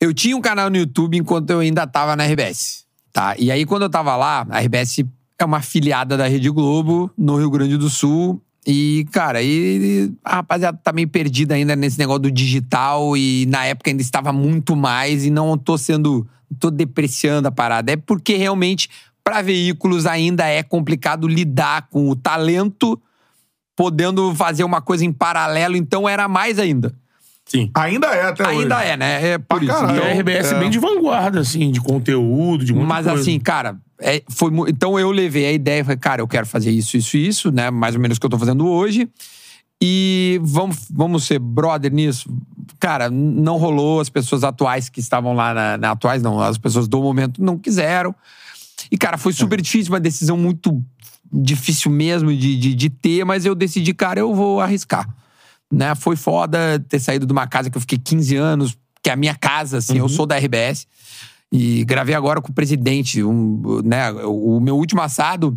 Eu tinha um canal no YouTube enquanto eu ainda tava na RBS. Tá? E aí, quando eu tava lá, a RBS é uma afiliada da Rede Globo, no Rio Grande do Sul. E, cara, aí a rapaziada tá meio perdida ainda nesse negócio do digital. E na época ainda estava muito mais. E não tô sendo. tô depreciando a parada. É porque realmente, para veículos, ainda é complicado lidar com o talento, podendo fazer uma coisa em paralelo. Então era mais ainda. Sim. Ainda é até hoje. Ainda é, né? É por Pra isso. caralho. E Então, a RBS é. bem de vanguarda, assim, de conteúdo, de muita Mas coisa. assim, cara, é, foi, então eu levei a ideia e falei, cara, eu quero fazer isso, isso e isso, né? Mais ou menos o que eu tô fazendo hoje. E vamos, vamos ser brother nisso. Cara, não rolou. As pessoas atuais que estavam lá, na, na- atuais não, as pessoas do momento não quiseram. E, cara, foi super difícil, uma decisão muito difícil mesmo de, de, de ter, mas eu decidi, cara, eu vou arriscar. Né? Foi foda ter saído de uma casa que eu fiquei 15 anos, que é a minha casa, assim, eu sou da RBS. E gravei agora com o presidente. Um, né, o meu último assado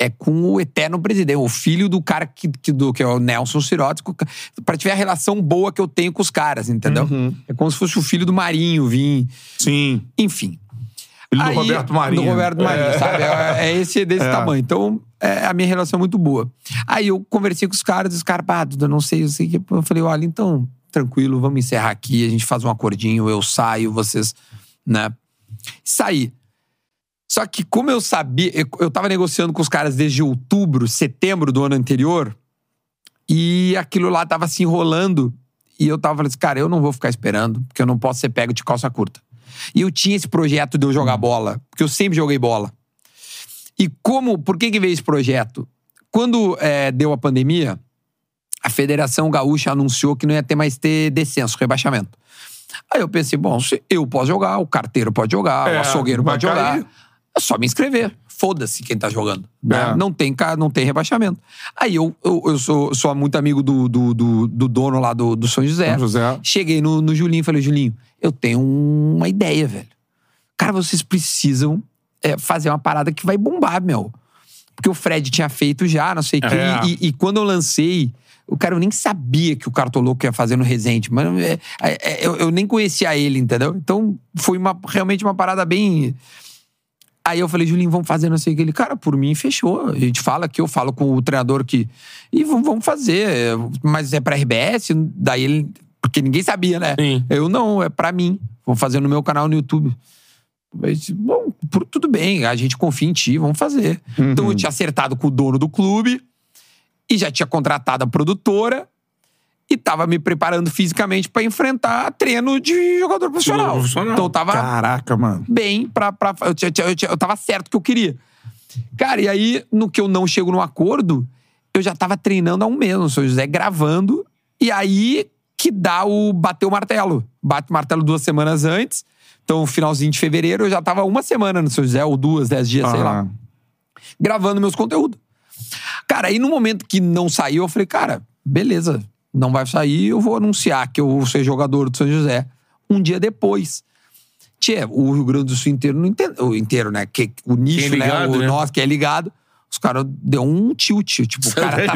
é com o eterno presidente, o filho do cara que, que, do, que é o Nelson Sirotes, pra tiver a relação boa que eu tenho com os caras, entendeu? Uhum. É como se fosse o filho do Marinho vir. Sim. Enfim. Filho do Roberto Marinho. Do Roberto Marinho, É. sabe? É, é esse desse É. tamanho. Então, é, a minha relação é muito boa. Aí eu conversei com os caras, os caras, pá, Duda, não sei, eu sei que. Eu falei, olha, então, tranquilo, vamos encerrar aqui, a gente faz um acordinho, eu saio, vocês, né? Saí. Só que, como eu sabia, eu, eu tava negociando com os caras desde outubro, setembro do ano anterior, e aquilo lá tava se enrolando. E eu tava falando assim, cara, eu não vou ficar esperando, porque eu não posso ser pego de calça curta. E eu tinha esse projeto de eu jogar bola, porque eu sempre joguei bola. E como, por que que veio esse projeto? Quando é, deu a pandemia, a Federação Gaúcha anunciou que não ia ter mais ter descenso, rebaixamento. Aí eu pensei, bom, se eu posso jogar, o carteiro pode jogar, É, o açougueiro pode jogar. cair. É só me inscrever. Foda-se quem tá jogando. né? É. Não, tem, não tem rebaixamento. Aí eu, eu, eu sou, sou muito amigo do, do, do, do dono lá do, do São José. São José. Cheguei no, no Julinho e falei, Julinho, eu tenho uma ideia, velho. Cara, vocês precisam é, fazer uma parada que vai bombar, meu. Porque o Fred tinha feito já, não sei o quê. É. E, e quando eu lancei, o cara eu nem sabia que o Cartoloco ia fazer no Resende. Mas é, é, é, eu, eu nem conhecia ele, entendeu? Então foi uma, realmente uma parada bem. Aí eu falei, Julinho, vamos fazer não sei o que. Ele, cara, por mim, fechou. A gente fala aqui, eu falo com o treinador que. E vamos, vamos fazer. Mas é pra RBS? Daí ele. Porque ninguém sabia, né? Sim. Eu não, é pra mim. Vou fazer no meu canal no YouTube. Disse, Bom, por- tudo bem, a gente confia em ti, vamos fazer. Então eu tinha acertado com o dono do clube e já tinha contratado a produtora e tava me preparando fisicamente pra enfrentar treino de jogador profissional. profissional. Então eu tava Caraca, mano. bem pra. pra eu, tinha- eu, tinha- eu tava certo que eu queria. Cara, e aí, no que eu não chego num acordo, eu já tava treinando há um mês no São José, gravando, e aí que dá o bater o martelo. Bate o martelo duas semanas antes. Então, finalzinho de fevereiro, eu já tava uma semana no São José, ou duas, dez dias, sei lá gravando meus conteúdos. Cara, aí no momento que não saiu, eu falei, cara, beleza, não vai sair, eu vou anunciar que eu vou ser jogador do São José. Um dia depois. Tchê, o Rio Grande do Sul inteiro não entende. O inteiro, né? Que, o nicho, Quem é ligado, né? O né? nosso que é ligado. Os caras deu um tilt. Tipo, o cara, tá,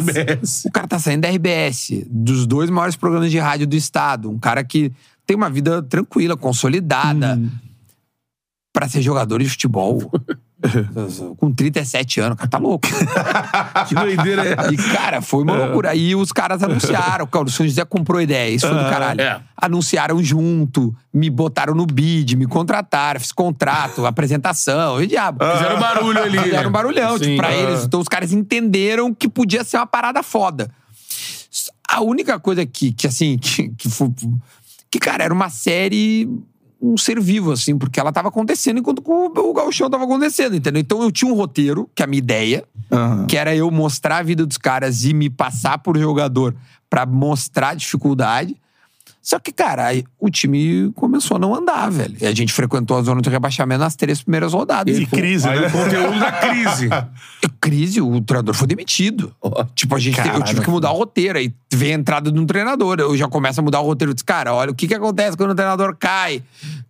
o cara tá saindo da RBS, dos dois maiores programas de rádio do estado. Um cara que tem uma vida tranquila, consolidada. Pra ser jogador de futebol. com 37 anos, o cara tá louco. Que doideira é E, cara, foi uma loucura. Aí os caras anunciaram, cara, o São José comprou ideia, isso foi do caralho. É. Anunciaram junto, me botaram no bid, me contrataram, fiz contrato, apresentação, e diabo. Fizeram barulho ali. Fizeram né? barulhão, Sim. tipo, pra Ah. eles. Então os caras entenderam que podia ser uma parada foda. A única coisa que, que assim, que, que foi. Que, cara, era uma série. Um ser vivo, assim, porque ela tava acontecendo enquanto o, o gauchão tava acontecendo, entendeu? Então eu tinha um roteiro, que é a minha ideia, Aham. que era eu mostrar a vida dos caras e me passar por jogador pra mostrar a dificuldade. Só que, cara, aí o time começou a não andar, velho. E a gente frequentou a zona de rebaixamento nas três primeiras rodadas. E crise, Aí né? o conteúdo da crise. É crise, o treinador foi demitido. Tipo, a gente eu tive que mudar o roteiro. Aí vem a entrada de um treinador. Eu já começo a mudar o roteiro. Eu disse, cara, olha, o que, que acontece quando o treinador cai?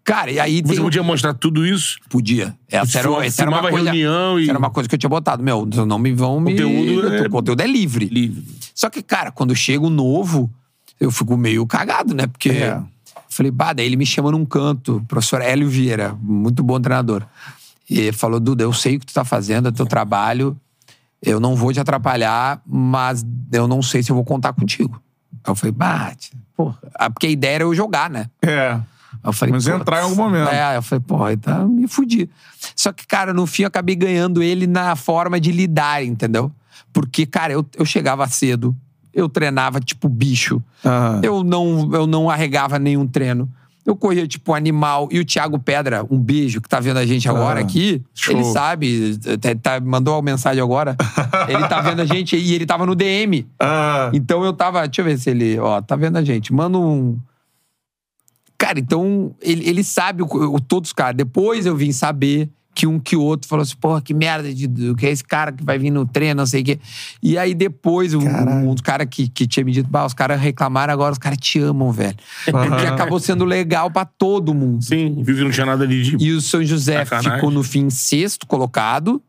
Cara, e aí Você tem. podia mostrar tudo isso? Podia. Essa era, essa era uma coisa. reunião e- Era uma coisa que eu tinha botado. Meu, não me vão me. Conteúdo é- O conteúdo é livre. Livre. Só que, cara, quando chega o novo, eu fico meio cagado, né? Porque. É. Falei, bah, daí ele me chama num canto, professor Hélio Vieira, muito bom treinador. E ele falou, Duda, eu sei o que tu tá fazendo, é teu trabalho, eu não vou te atrapalhar, mas eu não sei se eu vou contar contigo. Aí eu falei, bate, porra. Ah, Porque a ideia era eu jogar, né? É. Eu falei, Mas entrar em algum momento. É, eu falei, porra, aí tá, me fudi. Só que, cara, no fim eu acabei ganhando ele na forma de lidar, entendeu? Porque, cara, eu, eu chegava cedo, eu treinava tipo bicho, Aham. eu, não, eu não arregava nenhum treino. Eu corria tipo animal. E o Thiago Pedra, um beijo, que tá vendo a gente agora Ah, aqui, show. ele sabe, tá- tá- mandou uma mensagem agora. ele tá vendo a gente e ele tava no DM. Ah, Então eu tava. Deixa eu ver se ele. Ó, tá vendo a gente? Manda um. Cara, então ele, ele sabe o, o- todos os caras. Depois eu vim saber que um que o outro falou assim, porra, que merda de do que é esse cara que vai vir no treino, não sei o quê. E aí depois um, um dos caras que, que tinha me dito, bah, os caras reclamaram agora, os caras te amam, velho. Porque acabou sendo legal pra todo mundo. Sim, viu que não tinha nada ali de. E o São José Sacanagem. ficou no fim sexto colocado,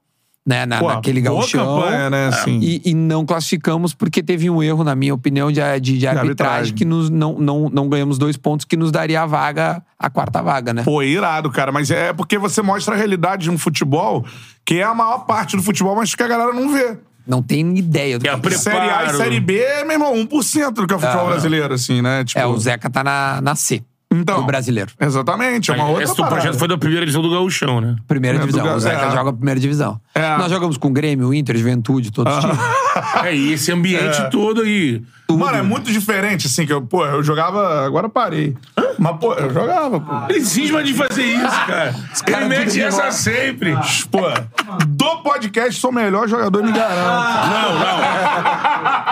né, na, Pô, naquele gauchão. campanha, né, assim. E, e não classificamos porque teve um erro, na minha opinião, de, de, de arbitragem, arbitragem. que nos, não, não, não ganhamos dois pontos que nos daria a vaga, a quarta vaga, né? Pô, irado, cara. Mas é porque você mostra a realidade de um futebol que é a maior parte do futebol, mas que a galera não vê. Não tem ideia do É que é. pre- Série A e. Série B, meu irmão, 1% do que é o futebol Ah. brasileiro, assim, né? Tipo, É, o Zeca tá na, na C então, do brasileiro. Exatamente, é uma outra Esse teu parada. projeto foi da primeira edição do Gauchão, né? Primeira É, do divisão. Ga- O Zeca é. joga a primeira divisão. É. Nós jogamos com Grêmio, Inter, Juventude, todos os times. É, e esse ambiente todo aí. Mano, é muito diferente, assim, que eu, pô, eu jogava, agora parei. Mas, pô, eu jogava, pô. Ele cisma de fazer isso, cara. Ele mete essa sempre. Pô, do podcast, sou o melhor jogador, me garanto. Não, não.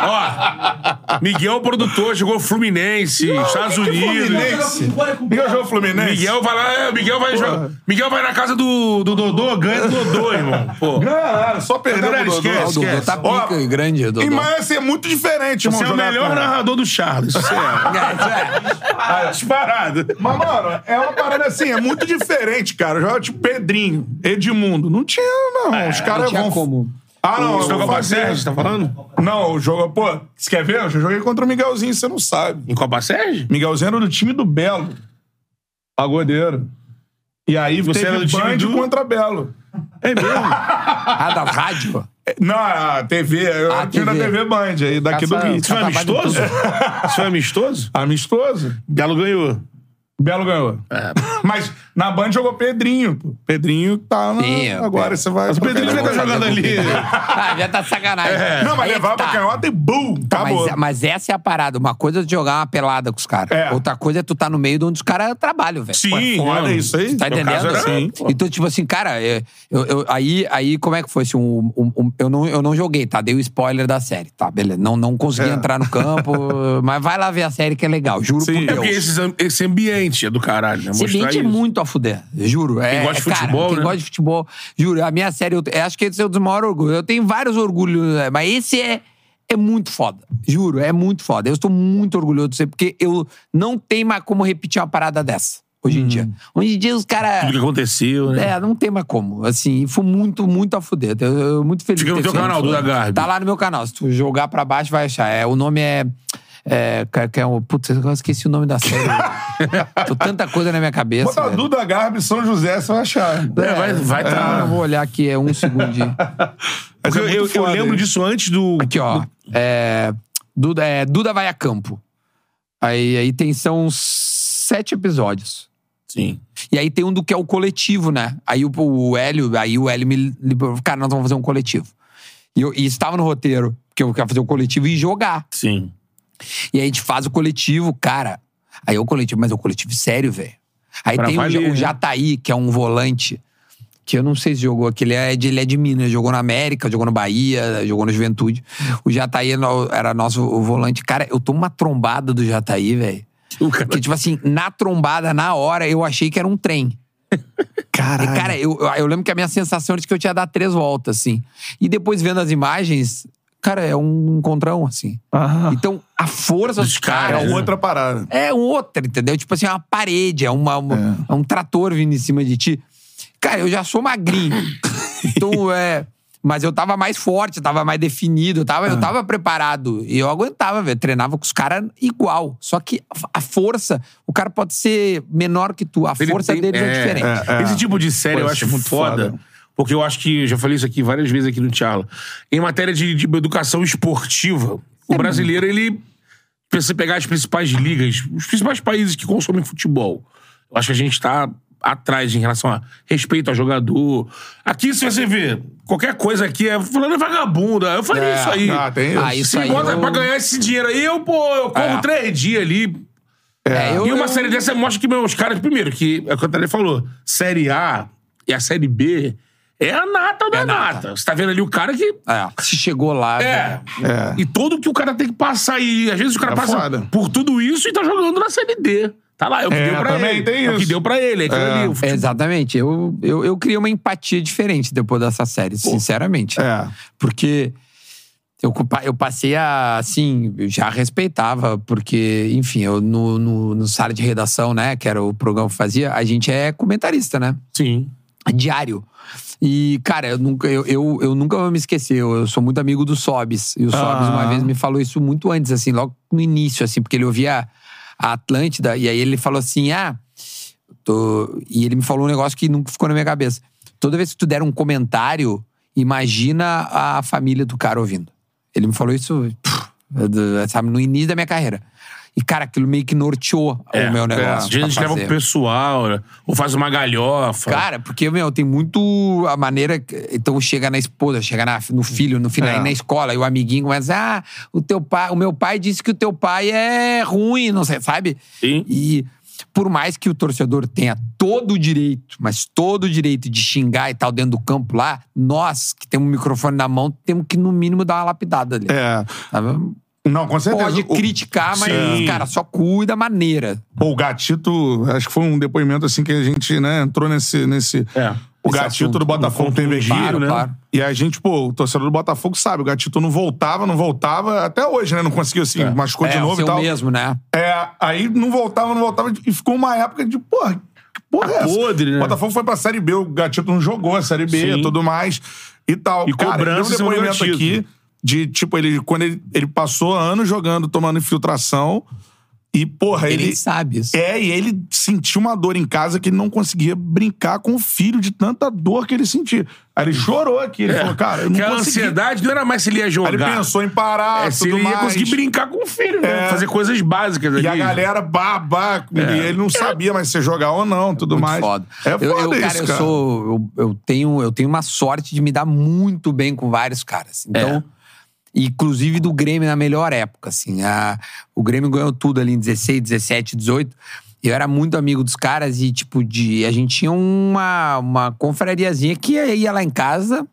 Ó, Miguel, produtor, jogou Fluminense, Estados Unidos. Fluminense. Miguel jogou Fluminense. Miguel vai lá, é, Miguel vai jogar. Miguel vai na casa do, do Dodô, ganha do Dodô, irmão. Pô. Ganharam, só perdeu pro Dodô. esquece, esquece. tá pica e grande, Dodô. E, mas assim, é muito diferente, irmão. Você é o melhor narrador do Charles. Isso é. Disparado. Mas, mano, é uma parada assim, é muito diferente, cara. Joga tipo Pedrinho, Edmundo. Não tinha, não. Os caras vão. como. Ah, não, jogou pra fazer. Sérgio, tá falando? Não, o jogo. Pô, você quer ver? Eu já joguei contra o Miguelzinho, você não sabe. Em Copa Sérgio? Miguelzinho era do time do Belo. Pagodeiro. E aí Você teve era do time do- contra Belo. É mesmo? Ah, da rádio? Não, a TV. Eu Ah, era time da TV. TV Band, aí daqui do Caça- Rio. Isso foi amistoso? Isso foi amistoso? Amistoso. Galo ganhou. Belo ganhou. Mas na Band jogou Pedrinho, pô. Pedrinho tá na... Sim, Agora Pedro. você vai... Mas o Pedrinho devia estar jogando ali. Ah, já tá sacanagem. Não, mas é levar que pra tá. canhota e bum, Tá, acabou. mas, mas essa é a parada. Uma coisa é jogar uma pelada com os caras. É. Outra coisa é tu tá no meio de onde os caras trabalham, velho. Sim, Foda não. isso aí. Tá entendendo? era- Assim, então, tipo assim, cara, é, eu, eu- aí, aí como é que foi? Assim, um- um- um- eu, não, eu não joguei, tá? Dei o spoiler da série, tá? Beleza. Não, não consegui É. entrar no campo, mas vai lá ver a série que é legal, juro Sim. por É É Deus. porque esse, esse ambiente é do caralho, né? Mostrar ambiente é isso. muito a fuder, juro. É, gosta de é, cara, futebol, Quem né? gosta de futebol, juro. A minha série, eu, eu acho que esse é um dos maiores orgulhos. Eu tenho vários orgulhos, né, mas esse é, é muito foda. Juro, é muito foda. Eu estou muito orgulhoso de você, porque eu não tenho mais como repetir uma parada dessa, hoje em dia. Hoje em dia os caras... Tudo que aconteceu, né? É, não tem mais como. Assim, foi muito, muito a fuder. Eu, eu muito feliz. Fica no teu canal, Duda Garbi. Tá lá no meu canal. Se tu jogar pra baixo, vai achar. É, o nome é. É, que- é um, putz, eu esqueci o nome da série. Tô tanta coisa na minha cabeça. Bota velho. Duda Garbi São José, você vai achar. É, vai, vai É, tá. Eu vou olhar aqui, é um segundinho. Porque é eu, eu- eu lembro disso antes do. Aqui, ó. É, Duda, é, Duda vai a campo. Aí, aí tem, são sete episódios. Sim. E aí tem um do que é o coletivo, né? Aí o, o Hélio, aí o Hélio me liberou. Cara, nós vamos fazer um coletivo. E, eu, e estava no roteiro, que eu quero fazer o coletivo e jogar. Sim. E aí a gente faz o coletivo, cara. Aí é o coletivo, mas é o coletivo sério, velho. Aí Pra tem o, valer, o né? Jataí, que é um volante, que eu não sei se jogou aqui, ele é de, ele é de Minas, jogou na América, jogou no Bahia, jogou no Juventude. O Jataí é era nosso o volante. Cara, eu tomo uma trombada do Jataí, velho. O cara- Porque, tipo assim, na trombada, na hora, eu achei que era um trem. Caralho. E, cara, eu, eu- eu lembro que a minha sensação era de que eu tinha dado três voltas, assim. E depois vendo as imagens, cara, é um encontrão, assim. Ah, Então, a força dos Dos caras, é outra parada. é outra, entendeu? Tipo assim, é uma parede, é, uma, uma- é um trator vindo em cima de ti. Cara, eu já sou magrinho. então, é. Mas eu tava mais forte, tava mais definido, eu tava, eu tava preparado. E eu aguentava, velho. Treinava com os caras igual. Só que a- força, o cara pode ser menor que tu. A Ele força tem- deles é, é, diferente. é. Esse tipo de série Pô, eu acho é muito muito foda. foda. Porque eu acho que, já falei isso aqui várias vezes aqui no Tchala. Em matéria de, de educação esportiva, o brasileiro, ele. Se você pegar as principais ligas, os principais países que consomem futebol, eu acho que a gente tá atrás em relação a respeito ao jogador. Aqui, se você ver, qualquer coisa aqui é fulano é vagabunda. Eu faria É. isso aí. Ah, tem isso. Ah, isso Se aí bota eu- pra ganhar esse dinheiro aí, eu, pô, eu como É. três dias ali. É, eu- E uma eu- série dessa mostra que meus caras, primeiro, que é o que o falou, Série A e a Série B é a nata da É nata. nata. Você tá vendo ali o cara que. É, se chegou lá. É. velho. É. E todo que o cara tem que passar. E às vezes o cara É passa foda. por tudo isso e tá jogando na Série D. Tá lá, é o que É, deu pra também ele. tem É o que isso. deu pra ele. É É. ali. o futebol. Exatamente. Eu, eu, eu criei uma empatia diferente depois dessa série, sinceramente. É. Porque eu, eu passei a, assim, eu já respeitava, porque, enfim, eu no, no, no sala de redação, né, que era o programa que eu fazia, a gente é comentarista, né? Sim. Diário. E, cara, eu nunca, eu, eu, eu nunca vou me esquecer. Eu, sou muito amigo do Sobis. E o Sobis, uma vez, me falou isso muito antes, assim, logo no início, assim, porque ele ouvia a Atlântida, e aí ele falou assim: ah, tô... e ele me falou um negócio que nunca ficou na minha cabeça. Toda vez que tu der um comentário, imagina a família do cara ouvindo. Ele me falou isso, pff, sabe, no início da minha carreira. E, cara, aquilo meio que norteou o meu negócio. A gente leva pro pessoal, né? ou faz uma galhofa. Cara, porque, meu, tem muito a maneira. Então chega na esposa, chega na- no filho, no final, É. na escola, e o amiguinho começa, ah, o teu pai, o meu pai disse que o teu pai é ruim, não sei, sabe? Sim. E por mais que o torcedor tenha todo o direito, mas todo o direito de xingar e tal dentro do campo lá, nós que temos um microfone na mão, temos que, no mínimo, dar uma lapidada ali. É. sabe? Não, com certeza. Pode criticar, mas, Sim. cara, só cuida da maneira. Pô, o Gatito, acho que foi um depoimento assim que a gente, né, entrou nesse. nesse É. O Esse Gatito assunto. do Botafogo teve aqui. Claro, né? claro. E a gente, pô, o torcedor do Botafogo sabe, o Gatito não voltava, não voltava, até hoje, né? Não conseguiu assim, machucou de é, novo ser e tal. o mesmo, né? É, aí não voltava, não voltava, e ficou uma época de, porra, que porra é essa? podre, né? O Botafogo foi pra Série B, o Gatito não jogou a Série B e tudo mais e tal. E Cara, cobrança deu um do depoimento Gatito. aqui de, tipo, ele, quando ele, ele passou anos jogando, tomando infiltração, e, porra, Ele, ele... sabe isso. É, e ele sentiu uma dor em casa que ele não conseguia brincar com o filho de tanta dor que ele sentia. Aí ele chorou aqui, ele falou, cara, eu não que a consegui. ansiedade não era mais se ele ia Aí jogar. ele pensou em parar, é se tudo ele ia mais. conseguir brincar com o filho, né? É. Fazer coisas básicas ali. E a galera, babá, e ele não sabia mais se ia jogar ou não, tudo Muito mais. foda. É foda eu, eu, isso, cara, eu sou. Eu, eu tenho, eu tenho uma sorte de me dar muito bem com vários caras. Então. Inclusive do Grêmio na melhor época, assim. A, o Grêmio ganhou tudo ali em 16, 17, 18. Eu era muito amigo dos caras e, tipo, de, a gente tinha uma, uma confrariazinha que ia lá em casa,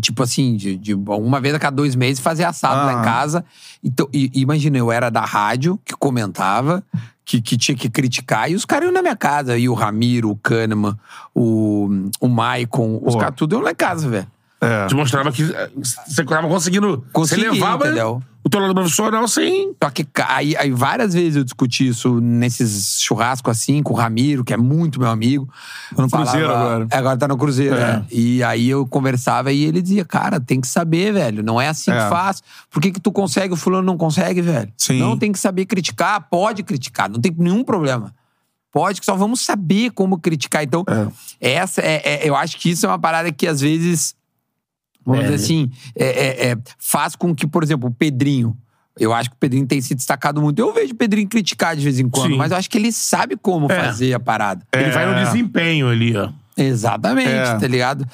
tipo assim, de, de uma vez a cada dois meses fazer assado lá Ah. em casa. Então, e, imagina, eu era da rádio que comentava, que, que tinha que criticar, e os caras iam na minha casa. E o Ramiro, o Kahneman, o, o Maicon, os caras tudo iam lá em casa, velho. É. Te mostrava que eh, você tava conseguindo. Consegui, você levava entendeu? o teu lado profissional sem. Só que aí, aí várias vezes eu discuti isso nesses churrascos assim, com o Ramiro, que é muito meu amigo. no Cruzeiro agora. É, agora tá no Cruzeiro, É. é. E aí eu conversava e ele dizia, cara, tem que saber, velho. Não é assim É. que faz. Por que, que tu consegue, o fulano não consegue, velho? Sim. Não tem que saber criticar, pode criticar, não tem nenhum problema. Pode, que só vamos saber como criticar. Então, essa é, é- eu acho que isso é uma parada que às vezes, vamos É, dizer né? assim, é- é- é, faz com que, por exemplo, o Pedrinho. Eu acho que o Pedrinho tem se destacado muito. Eu vejo o Pedrinho criticar de vez em quando, Sim. mas eu acho que ele sabe como É. fazer a parada. Ele vai no desempenho ali, ó. Exatamente, É. tá ligado?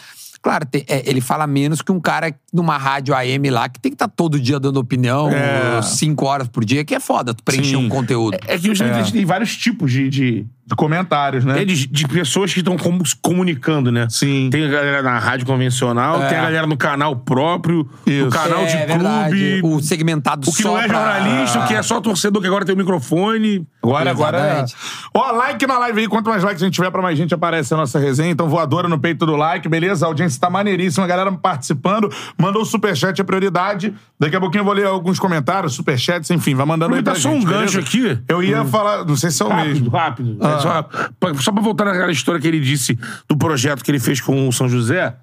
Claro, tem- é, ele fala menos que um cara numa rádio AM lá que tem que estar todo dia dando opinião, É. cinco horas por dia, que é foda tu preencher Sim. um conteúdo. É que hoje a gente tem vários tipos de, de, De comentários, né? é, de, de pessoas que estão se comunicando, né? Sim. Tem a galera na rádio convencional, É. tem a galera no canal próprio, Isso. no canal de é clube. verdade. O segmentado O que só não é pra- jornalista, o que é só torcedor, que agora tem o microfone. Agora, agora. é. Exatamente. Ó, like na live aí. Quanto mais likes a gente tiver, pra mais gente aparece a nossa resenha. Então, voadora no peito do like, beleza? A audiência tá maneiríssima, a galera participando. Mandou o superchat, é prioridade. Daqui a pouquinho eu vou ler alguns comentários, superchats, enfim, vai mandando aí pra Aproveitar só um gente, gancho beleza? aqui. Eu ia falar, não sei se é o Rápido, mesmo. rápido. Ah. É só, pra, só pra voltar naquela história que ele disse do projeto que ele fez com o São José.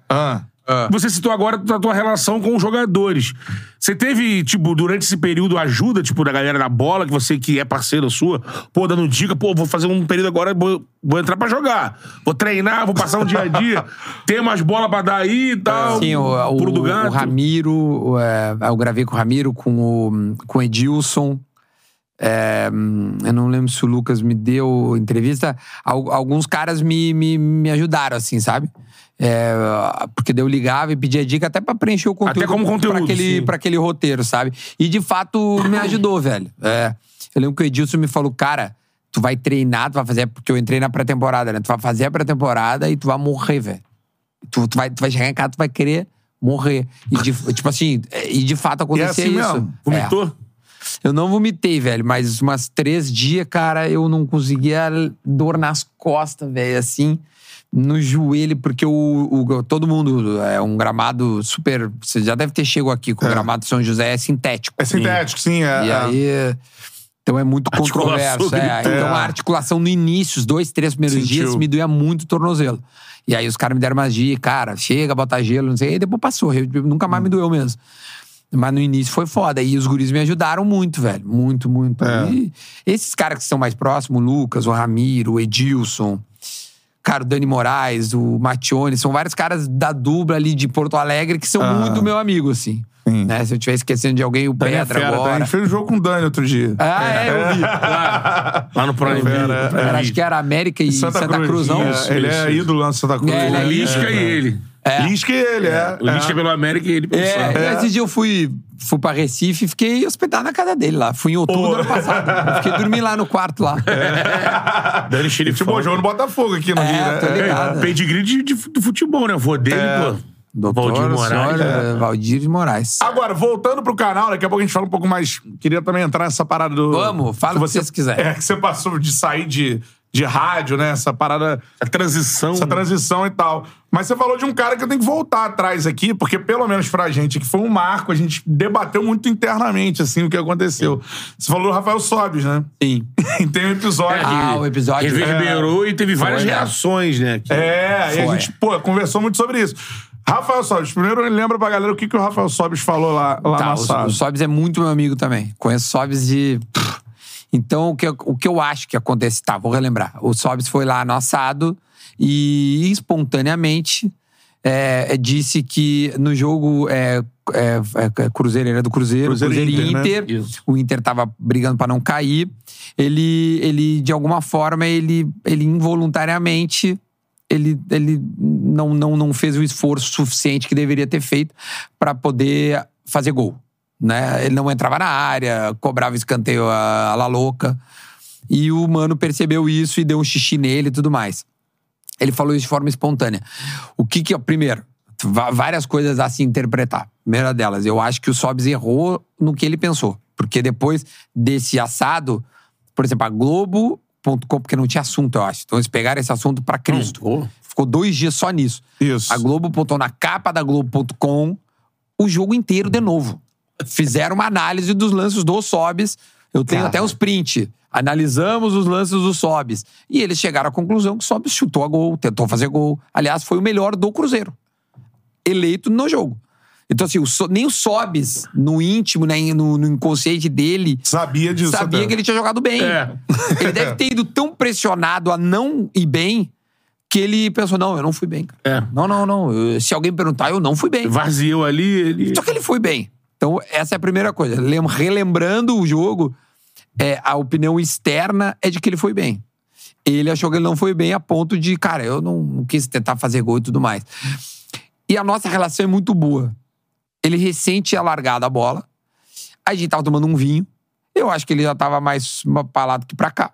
Ah. Você citou agora da tua relação com os jogadores. Você teve, tipo, durante esse período, ajuda, tipo, da galera da bola, que você que é parceira sua, pô, dando dica, pô, vou fazer um período agora, vou, vou entrar pra jogar. Vou treinar, vou passar um dia a dia, ter umas bolas pra dar aí e tal. Sim, o, o, o Ramiro, é, eu gravei com o Ramiro, com o, com o Edilson. É, hum, eu não lembro se o Lucas me deu entrevista. Al- alguns caras me, me, me ajudaram, assim, sabe? É, porque daí eu ligava e pedia dica até pra preencher o conteúdo. como conteúdo, Pra aquele, pra aquele roteiro, sabe? E de fato me ajudou, velho. É, eu lembro que o Edilson me falou, cara, tu vai treinar, tu vai fazer. Porque eu entrei na pré-temporada, né? Tu vai fazer a pré-temporada e tu vai morrer, velho. Tu, tu, vai, tu vai chegar em casa, tu vai querer morrer. E de, tipo assim, e de fato acontecia assim isso. mesmo? É. Vomitou? Eu não vomitei, velho, mas umas três dias, cara, eu não conseguia dor nas costas, velho, assim, no joelho, porque o, o- todo mundo é um gramado super. Você já deve ter chegado aqui com o É. gramado São José é sintético. É sintético, sim. É, E é. aí. Então é muito controverso. É. Então a articulação no início, os dois, três primeiros Sentiu. dias, me doía muito o tornozelo. E aí os caras me deram umas dicas, cara, chega, bota gelo, não sei. E depois passou, eu- nunca mais me doeu mesmo. Mas no início foi foda. E os guris me ajudaram muito, velho. Muito, muito. É. E esses caras que são mais próximos, o Lucas, o Ramiro, o Edilson, cara, o Dani Moraes, o Matione, são vários caras da dupla ali de Porto Alegre que são Ah. muito meu amigo, assim. Sim. Né? Se eu estiver esquecendo de alguém, o Dani é Pedra fera, tá? A agora. gente fez um jogo com o Dani outro dia. Ah, é, eu vi. Lá no Prime Fera, é. Acho que era América e Santa, Cruz, não? É, ele é ídolo lá no Santa Cruz. É, ele é Lisca e ele. É. Lisca e ele, é. O Lisca é. pelo América e ele pelo É, Santos. e esse dia eu fui, fui pra Recife e fiquei hospedado na casa dele lá. Fui em outubro Pô. do ano passado. Eu Fiquei dormindo lá no quarto lá. Dani Xerifão. Futebol jogou no Botafogo aqui no É, Rio, né? tô ligado. É, Pedigree de, de, do futebol, né? Vô dele, pô. Doutor, Valdir Moraes. senhor, é. eh, Valdir de Moraes. Agora, voltando pro canal, daqui a pouco a gente fala um pouco mais. Queria também entrar nessa parada do. Vamos, fala o que vocês quiserem. É, que você passou de sair de, de rádio, né? Essa parada. A transição. Essa transição e tal. Mas você falou de um cara que eu tenho que voltar atrás aqui, porque pelo menos pra gente, que foi um marco, a gente debateu muito internamente, assim, o que aconteceu. Você falou do Rafael Sobes, né? Sim. E tem um episódio. Ah, o episódio. Reverberou e teve várias né? reações, né? Que- É, e a Foi. gente, pô, conversou muito sobre isso. Rafael Sobes, primeiro lembra pra galera o que, que o Rafael Sobes falou lá, lá Tá, na o, sala. o Sobs é muito meu amigo também. Conheço o Sobs de. Então, o que, eu- o que eu acho que acontece. Tá, vou relembrar. O Sobs foi lá no assado e espontaneamente é, disse que no jogo é, é, é, Cruzeiro, ele era do Cruzeiro, Cruzeiro Cruzeiro, e Inter, Inter. né? O Inter tava brigando pra não cair. Ele, ele de alguma forma, ele, ele involuntariamente ele, ele não, não, não fez o esforço suficiente que deveria ter feito pra poder fazer gol. Né? Ele não entrava na área, cobrava escanteio a, a la louca. E o mano percebeu isso e deu um xixi nele e tudo mais. Ele falou isso de forma espontânea. O que que. Primeiro, va- várias coisas a se interpretar. Primeira delas, eu acho que o Sobs errou no que ele pensou. Porque depois desse assado, por exemplo, a Globo.com, porque não tinha assunto, eu acho. Então eles pegaram esse assunto pra Cristo. Pô. Ficou dois dias só nisso. Isso. A Globo botou na capa da Globo.com o jogo inteiro de novo. Fizeram uma análise dos lances do Sobs. Eu tenho Cara. até os print. Analisamos os lances do Sobs. E eles chegaram à conclusão que o Sobs chutou a gol, tentou fazer gol. Aliás, foi o melhor do Cruzeiro. Eleito no jogo. Então, assim, o So- nem o Sobs, no íntimo, né, no, no inconsciente dele, Sabia disso. sabia até. que ele tinha jogado bem. É. Ele deve ter ido tão pressionado a não ir bem que ele pensou: não, eu não fui bem. cara. É. Não, não, não. Eu- Se alguém perguntar, eu não fui bem. Vaziou ali, ele. Só que ele foi bem. Então, essa é a primeira coisa. Lem- Relembrando o jogo, é, a opinião externa é de que ele foi bem. Ele achou que ele não foi bem a ponto de, cara, eu não, não quis tentar fazer gol e tudo mais. E a nossa relação é muito boa. Ele recém tinha largado a bola. A gente tava tomando um vinho. Eu acho que ele já tava mais pra lá do que pra cá.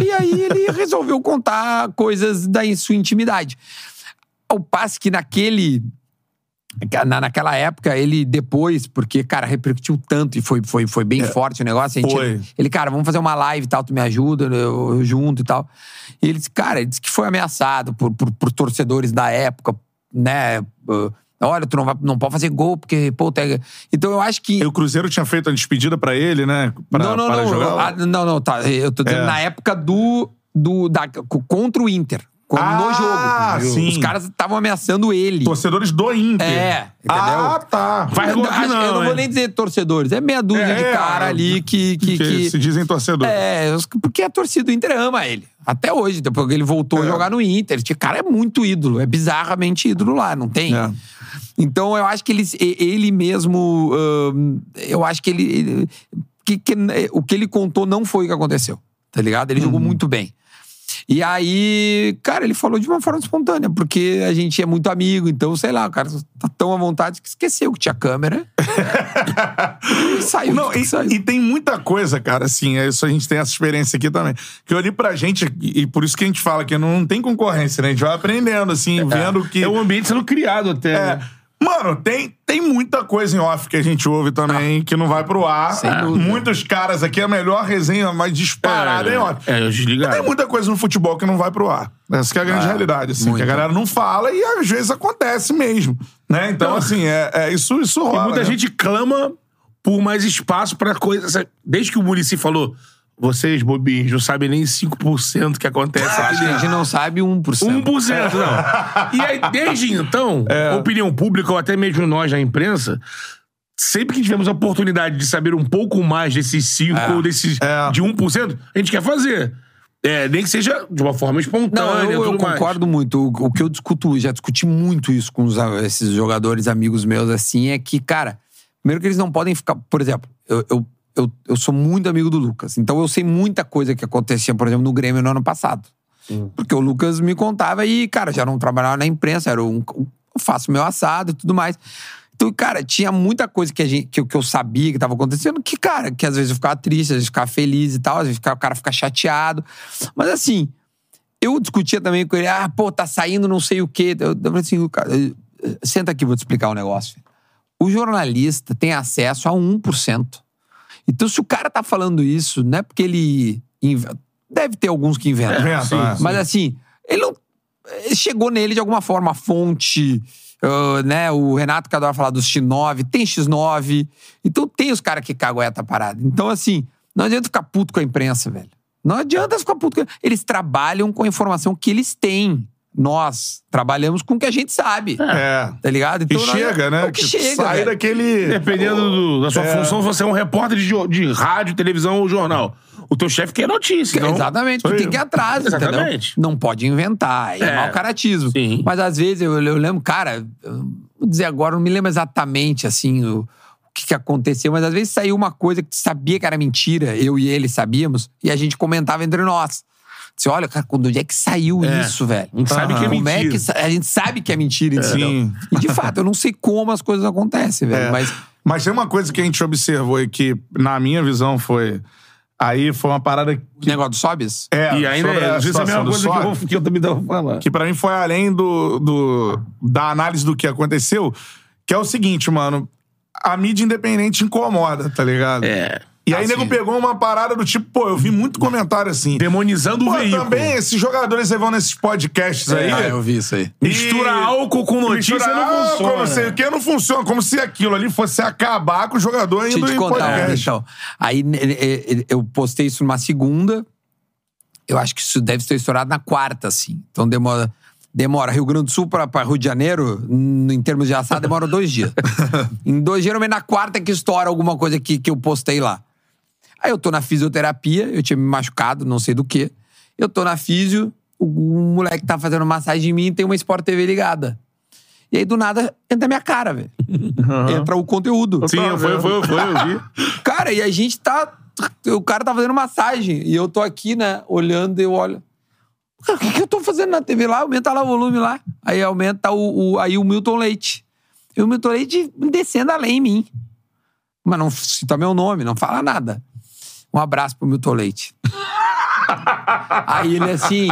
E aí ele resolveu contar coisas da sua intimidade. Ao passo que naquele na, naquela época, ele depois, porque, cara, repercutiu tanto e foi, foi, foi bem forte o negócio. Gente, Foi. Ele, cara, vamos fazer uma live e tal, tu me ajuda, eu, eu junto e tal. E ele disse, cara, ele disse que foi ameaçado por, por, por torcedores da época, né? Olha, tu não, vai, não pode fazer gol, porque, pô, tá... Então eu acho que. E o Cruzeiro tinha feito a despedida pra ele, né? Pra, não, não, para não. jogar. Ah, não, não, tá. Eu tô dizendo É. na época do. do da, contra o Inter. Quando, no Ah, jogo. sim. Os caras estavam ameaçando ele. Torcedores do Inter. É, entendeu? Ah, tá. Vai aqui Acho- não, eu não vou nem dizer torcedores, é meia dúzia de É, cara é, ali que. que, Que, que- se dizem torcedores. é, os- porque a torcida do Inter ama ele. Até hoje, depois que ele voltou a É. jogar no Inter. Esse cara é muito ídolo, é bizarramente ídolo lá, não tem? É. Então eu acho que ele, e- ele mesmo. eu acho que ele. ele- que- que- o que ele contou não foi o que aconteceu. Tá ligado? Ele Uhum. jogou muito bem. E aí, cara, ele falou de uma forma espontânea, porque a gente é muito amigo, então, sei lá, o cara tá tão à vontade que esqueceu que tinha câmera. e saiu. Não, e, saiu. e tem muita coisa, cara, assim, é isso a gente tem essa experiência aqui também. Que eu olhei pra gente, e, por isso que a gente fala que não, tem concorrência, né? A gente vai aprendendo, assim, vendo que. É um ambiente sendo criado até. É. né? Mano, tem, tem muita coisa em off que a gente ouve também que não vai pro ar. Sem dúvida. Muitos caras aqui, a melhor resenha mais disparada É, em off. é, eu desligado. Tem muita coisa no futebol que não vai pro ar. Essa que é a grande realidade, assim, que a galera não fala e às vezes acontece mesmo. Né? Então, assim, é, é isso, isso E rola. muita né? gente clama por mais espaço pra coisa. Desde que o Murici falou, Vocês, bobinhos, não sabem nem 5% que acontece aqui a gente não sabe 1%. 1%, não. E aí, desde então, opinião pública, ou até mesmo nós na imprensa, sempre que tivemos a oportunidade de saber um pouco mais desses 5% ou desses É. de 1%, a gente quer fazer. É, nem que seja de uma forma espontânea. Não, eu, eu tudo mais. concordo muito. O, o que eu discuto, já discuti muito isso com os, esses jogadores amigos meus, assim, é que, cara, primeiro que eles não podem ficar. Por exemplo, eu, eu, eu, eu sou muito amigo do Lucas. Então eu sei muita coisa que acontecia, por exemplo, no Grêmio no ano passado. Porque o Lucas me contava e, cara, já não trabalhava na imprensa, era um. Eu faço meu assado e tudo mais. Então, cara, tinha muita coisa que, a gente, que, eu- que eu sabia que tava acontecendo, que, cara, que às vezes eu ficava triste, às vezes eu ficava feliz e tal, às vezes ficava- o cara fica chateado. Mas assim, eu discutia também com ele, ah, pô, tá saindo não sei o quê. Eu, eu falei assim, cara, eh, senta aqui, vou te explicar um negócio. O jornalista tem acesso a 1%. Então, se o cara tá falando isso, não é porque ele. Deve ter alguns que inventam. É. Mas assim, ele não. Chegou nele de alguma forma, a fonte. ah, né, o Renato que adora falar dos X9, tem X9. Então tem os caras que cagueta a parada. Então, assim, não adianta ficar puto com a imprensa, velho. Não adianta ficar puto com. Eles trabalham com a informação que eles têm. Nós trabalhamos com o que a gente sabe. É. Tá ligado? Que nós- chega, né? É o que, chega. Sai velho. daquele. Dependendo do- da sua É. função, se você é um repórter de, de rádio, televisão ou jornal. O teu chefe quer notícia. Então, Exatamente, tu tem que ir atrás, entendeu? Exatamente. Não pode inventar, é, É. mau caratismo. Sim. Mas às vezes eu, eu lembro, cara, eu vou dizer agora, não me lembro exatamente assim o, o que, que aconteceu, mas às vezes saiu uma coisa que tu sabia que era mentira, eu e ele sabíamos, e a gente comentava entre nós. Disse, olha, cara, quando onde é que saiu É. isso, velho? A gente sabe que é Como é mentira. que sa- a gente sabe que é mentira, entendeu? Sim. E de fato, eu não sei como as coisas acontecem, velho, É. mas Mas tem uma coisa que a gente observou e que, na minha visão, foi. Aí foi uma parada. o negócio do Sobis? É, E ainda sobre é, a se é a mesma situação do coisa que eu, que eu também tava falando. que pra mim foi além do, do- da análise do que aconteceu, que é o seguinte, mano. A mídia independente incomoda, tá ligado? É. E aí, Assim. nego pegou uma parada do tipo, pô, eu vi muito comentário assim. Demonizando o Pô, veículo. também esses jogadores aí vão nesses podcasts aí. Ah, eu vi isso aí. Mistura álcool com notícia Mistura não álcool, funciona. Não sei o que, não funciona. Como se aquilo ali fosse acabar com o jogador Deixa indo eu te em contar. podcast. Então, aí eh, eh, eu postei isso numa segunda. Eu acho que isso deve ter estourado na quarta, assim. Então demora. Demora. Rio Grande do Sul pra, pra Rio de Janeiro, em termos de assado, demora dois dias. em dois dias, geralmente na quarta é que estoura alguma coisa que, que eu postei lá. Aí eu tô na fisioterapia, eu tinha me machucado, não sei do que. Eu tô na fisio, o, o moleque tá fazendo massagem em mim e tem uma Sport TV ligada. E aí, do nada, entra minha cara, velho. Entra o conteúdo. Sim, foi, foi, foi, eu vi. Cara, e a gente tá. O cara tá fazendo massagem. E eu tô aqui, né, olhando e eu olho. Cara, o que, que eu tô fazendo na TV lá? Aumenta lá o volume lá. Aí aumenta o, o- aí o Milton Leite. E o Milton Leite descendo além em mim. Mas não cita meu nome, não fala nada. Um abraço pro Milton Leite. aí ele assim.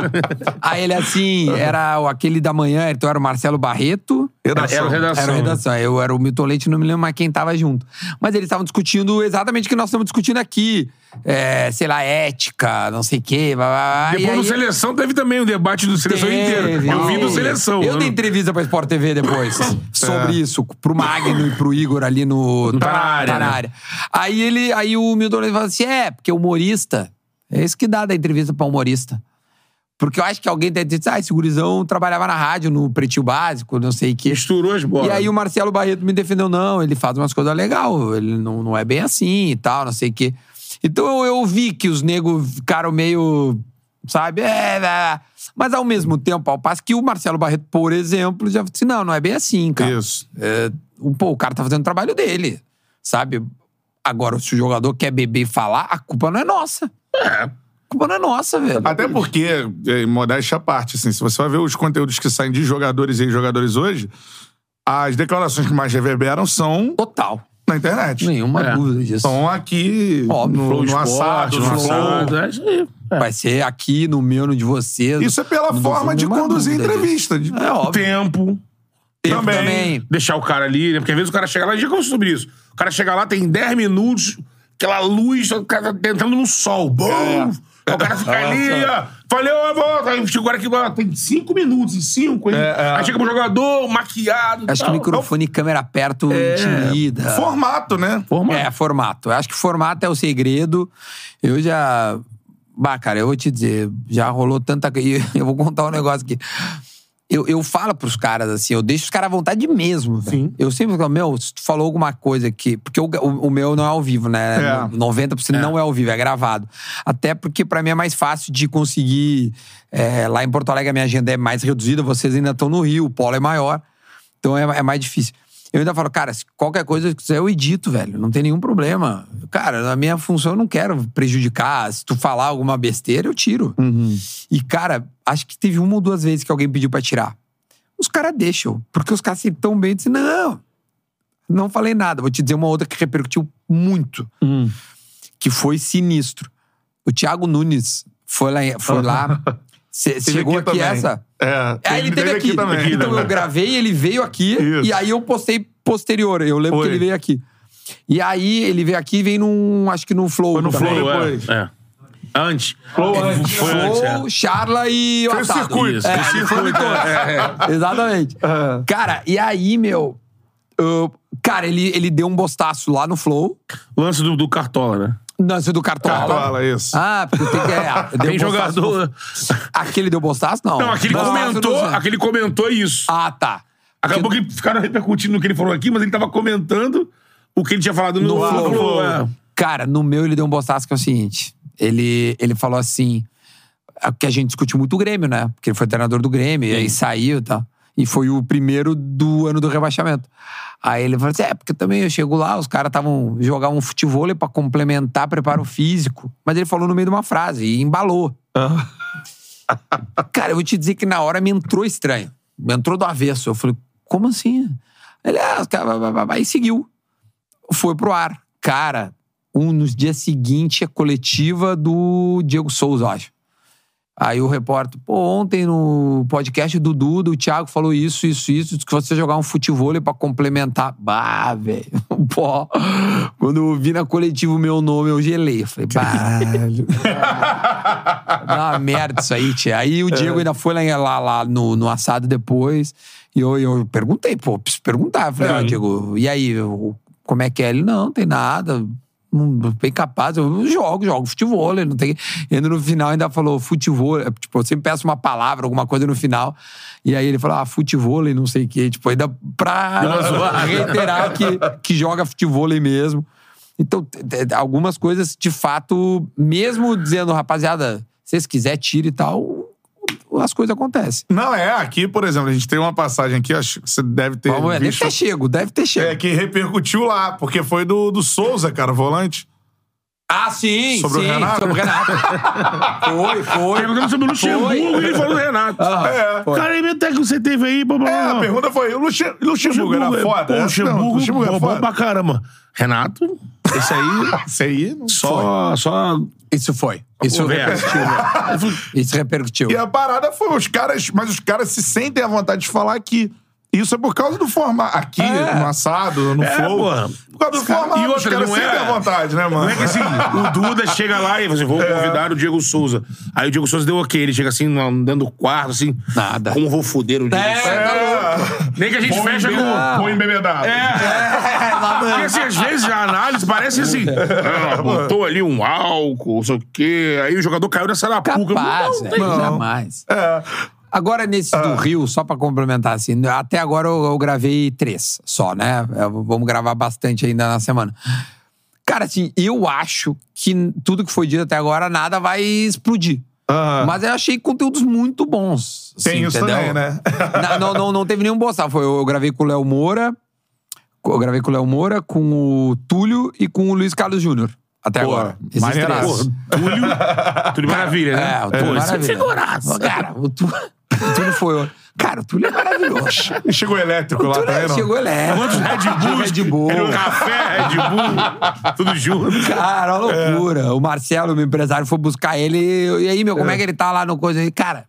Aí ele assim, era o- aquele da manhã, então era o Marcelo Barreto. Redação. Era redação. Era redação. Eu era o Milton Leite, não me lembro mais quem tava junto. Mas eles estavam discutindo exatamente o que nós estamos discutindo aqui. É, sei lá, ética, não sei o quê. blá, blá. Depois E no aí- Seleção teve também o debate do Seleção Teve, inteiro. Eu vi do teve. Seleção. Eu né? dei entrevista pra Sport TV depois sobre isso, pro Magno e pro Igor ali no. Tá na área, tá na né? área. Aí ele, aí o Milton Leite falou assim: é, porque humorista. É isso que dá da entrevista pra humorista. Porque eu acho que alguém deve dizer, ah, esse gurizão trabalhava na rádio, no Pretinho Básico, não sei o quê. Misturou as bolas. E aí o Marcelo Barreto me defendeu, não, ele faz umas coisas legais, ele não, não é bem assim e tal, não sei o quê. Então eu, eu vi que os negros ficaram meio, sabe, é, é. Mas ao mesmo tempo, ao passo que o Marcelo Barreto, por exemplo, já disse, não, não é bem assim, cara. Isso. É, pô, o cara tá fazendo o trabalho dele, sabe? Agora, se o jogador quer beber e falar, a culpa não é nossa. A culpa não é nossa, velho. Até porque, é, modéstia à parte, assim, se você vai ver os conteúdos que saem de jogadores e ex-jogadores hoje, as declarações que mais reverberam são Total. na internet. Nenhuma É. dúvida disso. São aqui Óbvio, no, Flow no Esporte, assado, no no flow. assado. É. Vai ser aqui, no meu, no de vocês. Isso é pela forma de conduzir entrevista. de- É óbvio. Tempo. Tempo também. também. Deixar o cara ali, né? Porque às vezes o cara chega lá, gente já conversou sobre isso. O cara chega lá, tem 10 minutos, aquela luz, o cara tá entrando no sol. Bom! Aí o cara fica ali, ó. Falei, ó, volta. Aí chegou agora aqui, ó, tem cinco minutos, em cinco. Aí, É, é. aí chega pro jogador, maquiado. Acho que tal. microfone e câmera perto intimida. Formato, né? Formato. É, formato. Acho que formato é o segredo. Eu já. Bah, cara, eu vou te dizer, já rolou tanta. e Eu vou contar um negócio aqui. Eu, eu falo pros caras assim, eu deixo os caras à vontade mesmo. Sim. Eu sempre falo, meu, se tu falou alguma coisa aqui. Porque o, o, o meu não é ao vivo, né? É. 90% não é ao vivo, é gravado. Até porque pra mim é mais fácil de conseguir. é, lá em Porto Alegre a minha agenda é mais reduzida, vocês ainda estão no Rio, o polo é maior. Então é, é mais difícil. Eu ainda falo, cara, se qualquer coisa que quiser, eu edito, velho. Não tem nenhum problema. Cara, na minha função eu não quero prejudicar. Se tu falar alguma besteira, eu tiro. E, cara, acho que teve uma ou duas vezes que alguém pediu pra tirar. Os caras deixam. Porque os caras se tão bem e dizem, não, não falei nada. Vou te dizer uma outra que repercutiu muito. Que foi sinistro. O Thiago Nunes foi lá. Foi lá cê- chegou aqui, também. essa. É. Aí ele teve aqui. também. então eu gravei, ele veio aqui Isso. e aí eu postei posterior. Eu lembro Foi. que ele veio aqui. E aí ele veio aqui e veio num. Acho que no Flow. Foi no também. Flow Flow, é, depois. É. Antes. Flow antes. Foi antes, é. Flow, Charla e Fez o circuito. Isso, É, circuito, é, é. Exatamente. Cara, e aí, meu. eu- cara, ele, ele deu um bostaço lá no Flow. Lance do, do Cartola, né? Lance do Cartola. Cartola, isso. Ah, porque tem que. É, deu Tem jogador. Aquele deu bostaço? Não. Não, aquele Bostaço comentou, aquele comentou isso. Ah, tá. Acabou que ficaram repercutindo no que ele falou aqui, mas ele tava comentando o que ele tinha falado no, No no Flow. Flow. é. Cara, no meu ele deu um bostaço que é o seguinte. Ele, ele falou assim. é Que a gente discutiu muito o Grêmio, né? Porque ele foi treinador do Grêmio, e aí saiu e tal. E foi o primeiro do ano do rebaixamento. Aí ele falou assim: é, porque também eu chego lá, os caras estavam jogar um futebol pra complementar preparo físico. Mas ele falou no meio de uma frase e embalou. Cara, eu vou te dizer que na hora me entrou estranho. Me entrou do avesso. Eu falei, como assim? Ele, ah, os caras, e seguiu. Foi pro ar. Cara, um, nos dias seguintes, a coletiva do Diego Souza, eu acho. Aí o repórter, pô, ontem no podcast do Duda, o Thiago falou isso, isso, isso, que você jogar um futebol pra complementar. Bah, velho. Pô, quando eu vi na coletiva o meu nome, eu gelei. Falei, baralho. Dá uma merda isso aí, tia. Aí o Diego ainda foi lá, lá, lá no, no assado depois. E eu, eu perguntei, pô, preciso perguntar. Eu Falei, ó, Diego, e aí, como é que é? Ele, não tem nada. Bem capaz, eu jogo, jogo futebol, não tem. E ainda no final ainda falou futebol. é, Tipo, eu sempre peço uma palavra, alguma coisa no final. E aí ele falou, ah, futebol, não sei o quê. Tipo, ainda pra reiterar que, que joga futebol mesmo. Então, algumas coisas, de fato, mesmo dizendo, rapaziada, se vocês quiserem, tira e tal, as coisas acontecem. Não, é, aqui, por exemplo, a gente tem uma passagem aqui, acho que você deve ter Vamos ver, deve visto. ter chego, deve ter chego. É, que repercutiu lá, porque foi do, do Souza, cara, volante. Ah, sim, Sobre o sim, Renato? sobre o Renato. foi, foi. Perguntando sobre o Luxemburgo Foi. e ele falou do Renato. É. Cara, aí até que você teve aí, blá, blá, É, blá. a pergunta foi: o Luxem- Luxemburgo, era é- foda? Pô, Luxemburgo, Luxemburgo pô, é bom foda. pra caramba. Renato, esse aí, Esse aí não só, só Isso foi. Isso repercutiu. Isso repercutiu. E a parada foi, os caras, mas os caras se sentem à vontade de falar que isso é por causa do formato. Aqui, no assado, no É, flow. porra. Por causa do formato, E outra, os caras não sentem é- à vontade, né, mano? Não é que assim, o Duda chega lá e fala assim, vou convidar o Diego Souza. Aí o Diego Souza deu ok, ele chega assim, dentro do quarto, assim. Nada. Como vou foder o Diego É, Souza? É. Nem que a gente Bom fecha com... Bom embebedado. É, porque assim, às vezes a análise parece assim, ah, botou ali um álcool, não sei o quê, aí o jogador caiu nessa arapuca. Capaz, não, é, não tem. jamais. É. Agora, nesse do Rio, só pra complementar, assim, até agora eu, eu gravei três só, né? É, Vamos gravar bastante ainda na semana. Cara, assim, eu acho que tudo que foi dito até agora, nada vai explodir. Mas eu achei conteúdos muito bons. Tem assim, isso entendeu? também, né? Na- não, não, não teve nenhum boçal. Foi, eu gravei com o Léo Moura, eu gravei com o Léo Moura, com o Túlio e com o Luiz Carlos Júnior. Até Pô, agora. Esses três. Túlio, Túlio Maravilha, né? É, o Túlio é maravilha. figuraço. Cara, o Túlio, o Túlio foi. Cara, o Túlio é maravilhoso. E chegou elétrico O lá também, não? chegou elétrico. Quantos Red Bulls? Red Bull. Era um café, Red Bull, tudo junto. Cara, uma loucura. O Marcelo, meu empresário, foi buscar ele. E aí, meu, como é que ele tá lá no coisa aí? Cara,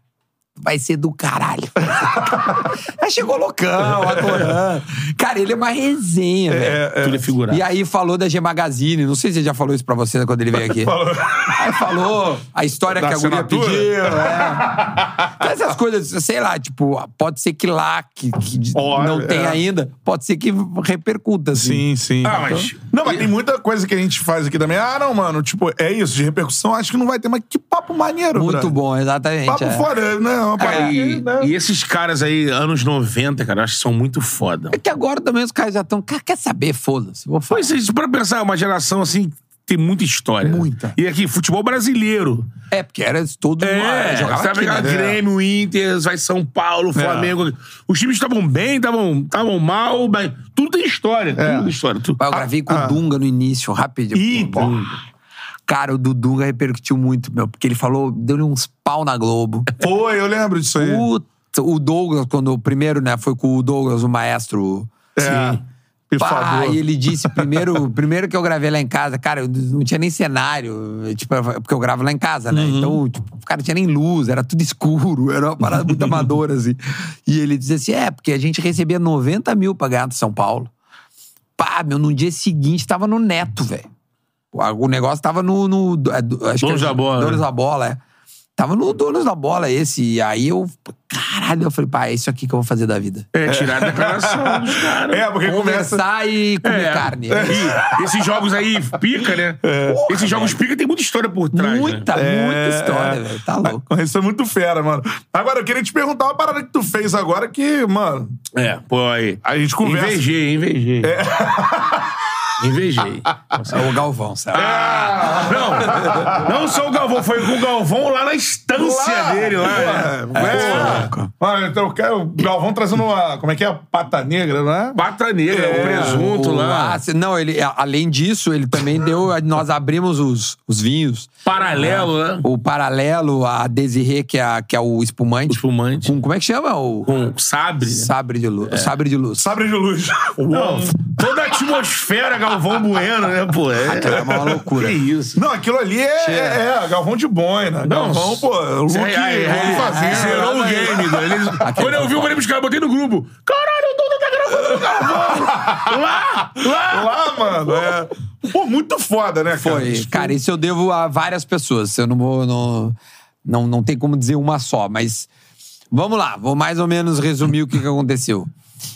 vai ser do caralho. aí chegou loucão, adorando. Cara, ele é uma resenha, velho. Tudo é figurado. E aí falou da G Magazine, não sei se ele já falou isso pra você quando ele veio aqui. Aí falou a história Da que a guria pediu. É. Então, Essas coisas, sei lá, tipo, pode ser que lá, que, que Olha, não tem é. ainda, pode ser que repercuta, assim. Sim, sim. Ah, mas- Não, mas tem muita coisa que a gente faz aqui também. Ah, não, mano, tipo, é isso, de repercussão, acho que não vai ter, mas que papo maneiro, Muito brother. bom, exatamente. Papo é. fora, né? Uma parada E, né? e esses caras aí, anos 90, cara, eu acho que são muito foda. É que agora também os caras já estão. Quer saber? Foda-se. Vou falar. Pois é, pra pensar, uma geração assim tem muita história. Muita. E aqui, futebol brasileiro. É, porque era todo mundo É, jogava sabe aqui, né? Grêmio, Inter, vai São Paulo, Flamengo. Os times estavam bem, estavam estavam mal, mas tudo tem história. Tudo tem história. Tudo. Eu gravei com Ah. o Dunga no início, rapidinho. Ih, Pô, Cara, o do Dunga repercutiu muito, meu, porque ele falou, deu-lhe uns pau na Globo. Foi, eu lembro disso aí. Puta, o Douglas, quando o primeiro, né, foi com o Douglas, o maestro. É. Pá, Pifador. e ele disse, primeiro, primeiro que eu gravei lá em casa, cara, eu não tinha nem cenário, tipo, porque eu gravo lá em casa, né? Uhum. Então, tipo, cara, não tinha nem luz, era tudo escuro, era uma parada muito amadora, assim. E ele dizia assim, é, porque a gente recebia 90 mil pra ganhar do São Paulo. Pá, meu, no dia seguinte tava no Neto, velho. O negócio tava no... no é, do- acho Donos é- da Bola, Donos né? da Bola, é. Tava no Donos da Bola esse, e aí eu... Caralho, eu falei, pá, é isso aqui que eu vou fazer da vida. É, tirar a declaração dos caras. É, porque começa. Conversar e comer É. carne. E esses jogos aí, pica, né? esses jogos pica tem muita história por trás. Muita, Né? muita história, velho. Tá louco. Isso é muito fera, mano. Agora, eu queria te perguntar uma parada que tu fez agora que, mano, É, pô, aí. a gente conversa. Invejei, invejei. Invejei. É o Galvão, sabe? Não, não só o Galvão, foi com o Galvão lá na instância Lá, dele lá. É, é. Mano, então eu quero o Galvão trazendo uma. Como é que é? Pata negra, não é? Pata negra, É, o presunto O- lá. ah, se- não, ele, além disso, ele também deu. Nós abrimos os, os vinhos. Paralelo, né? O paralelo, a Desirê, que é, que é o O espumante. espumante. Com, como é que chama? O Com sabre. sabre de luz. Sabre de luz. Sabre de luz. Não, toda a atmosfera Galvão Bueno, né, pô? É, é uma loucura. Que isso. Não, aquilo ali é, é, é Galvão de boina. Não, Galvão, pô, o look, Aí, aí, look aí, fazendo. Zerou o game. né? Eles- Quando eu vi, eu falei pros caras, botei no grupo. Caralho, o Duda tá gravando no Galvão. Lá, lá. Lá, mano, é. Pô, muito foda, né, cara? Foi. Isso Cara, isso eu devo a várias pessoas. Eu não vou. Não, não, não tem como dizer uma só, mas. Vamos lá, vou mais ou menos resumir o que, que aconteceu.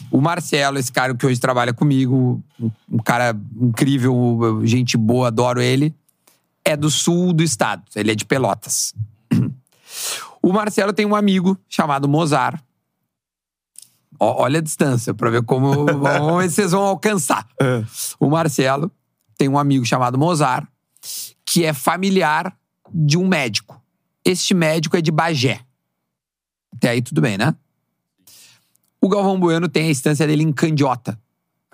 O Marcelo, esse cara que hoje trabalha comigo, um, cara incrível, gente boa, adoro ele, é do sul do estado. Ele é de Pelotas. O Marcelo tem um amigo chamado Mozart. Ó, olha a distância pra ver como. vamos ver se vocês vão alcançar. O Marcelo tem um amigo chamado Mozart, que é familiar de um médico. Este médico é de Bagé. Até aí tudo bem, né? O Galvão Bueno tem a estância dele em Candiota,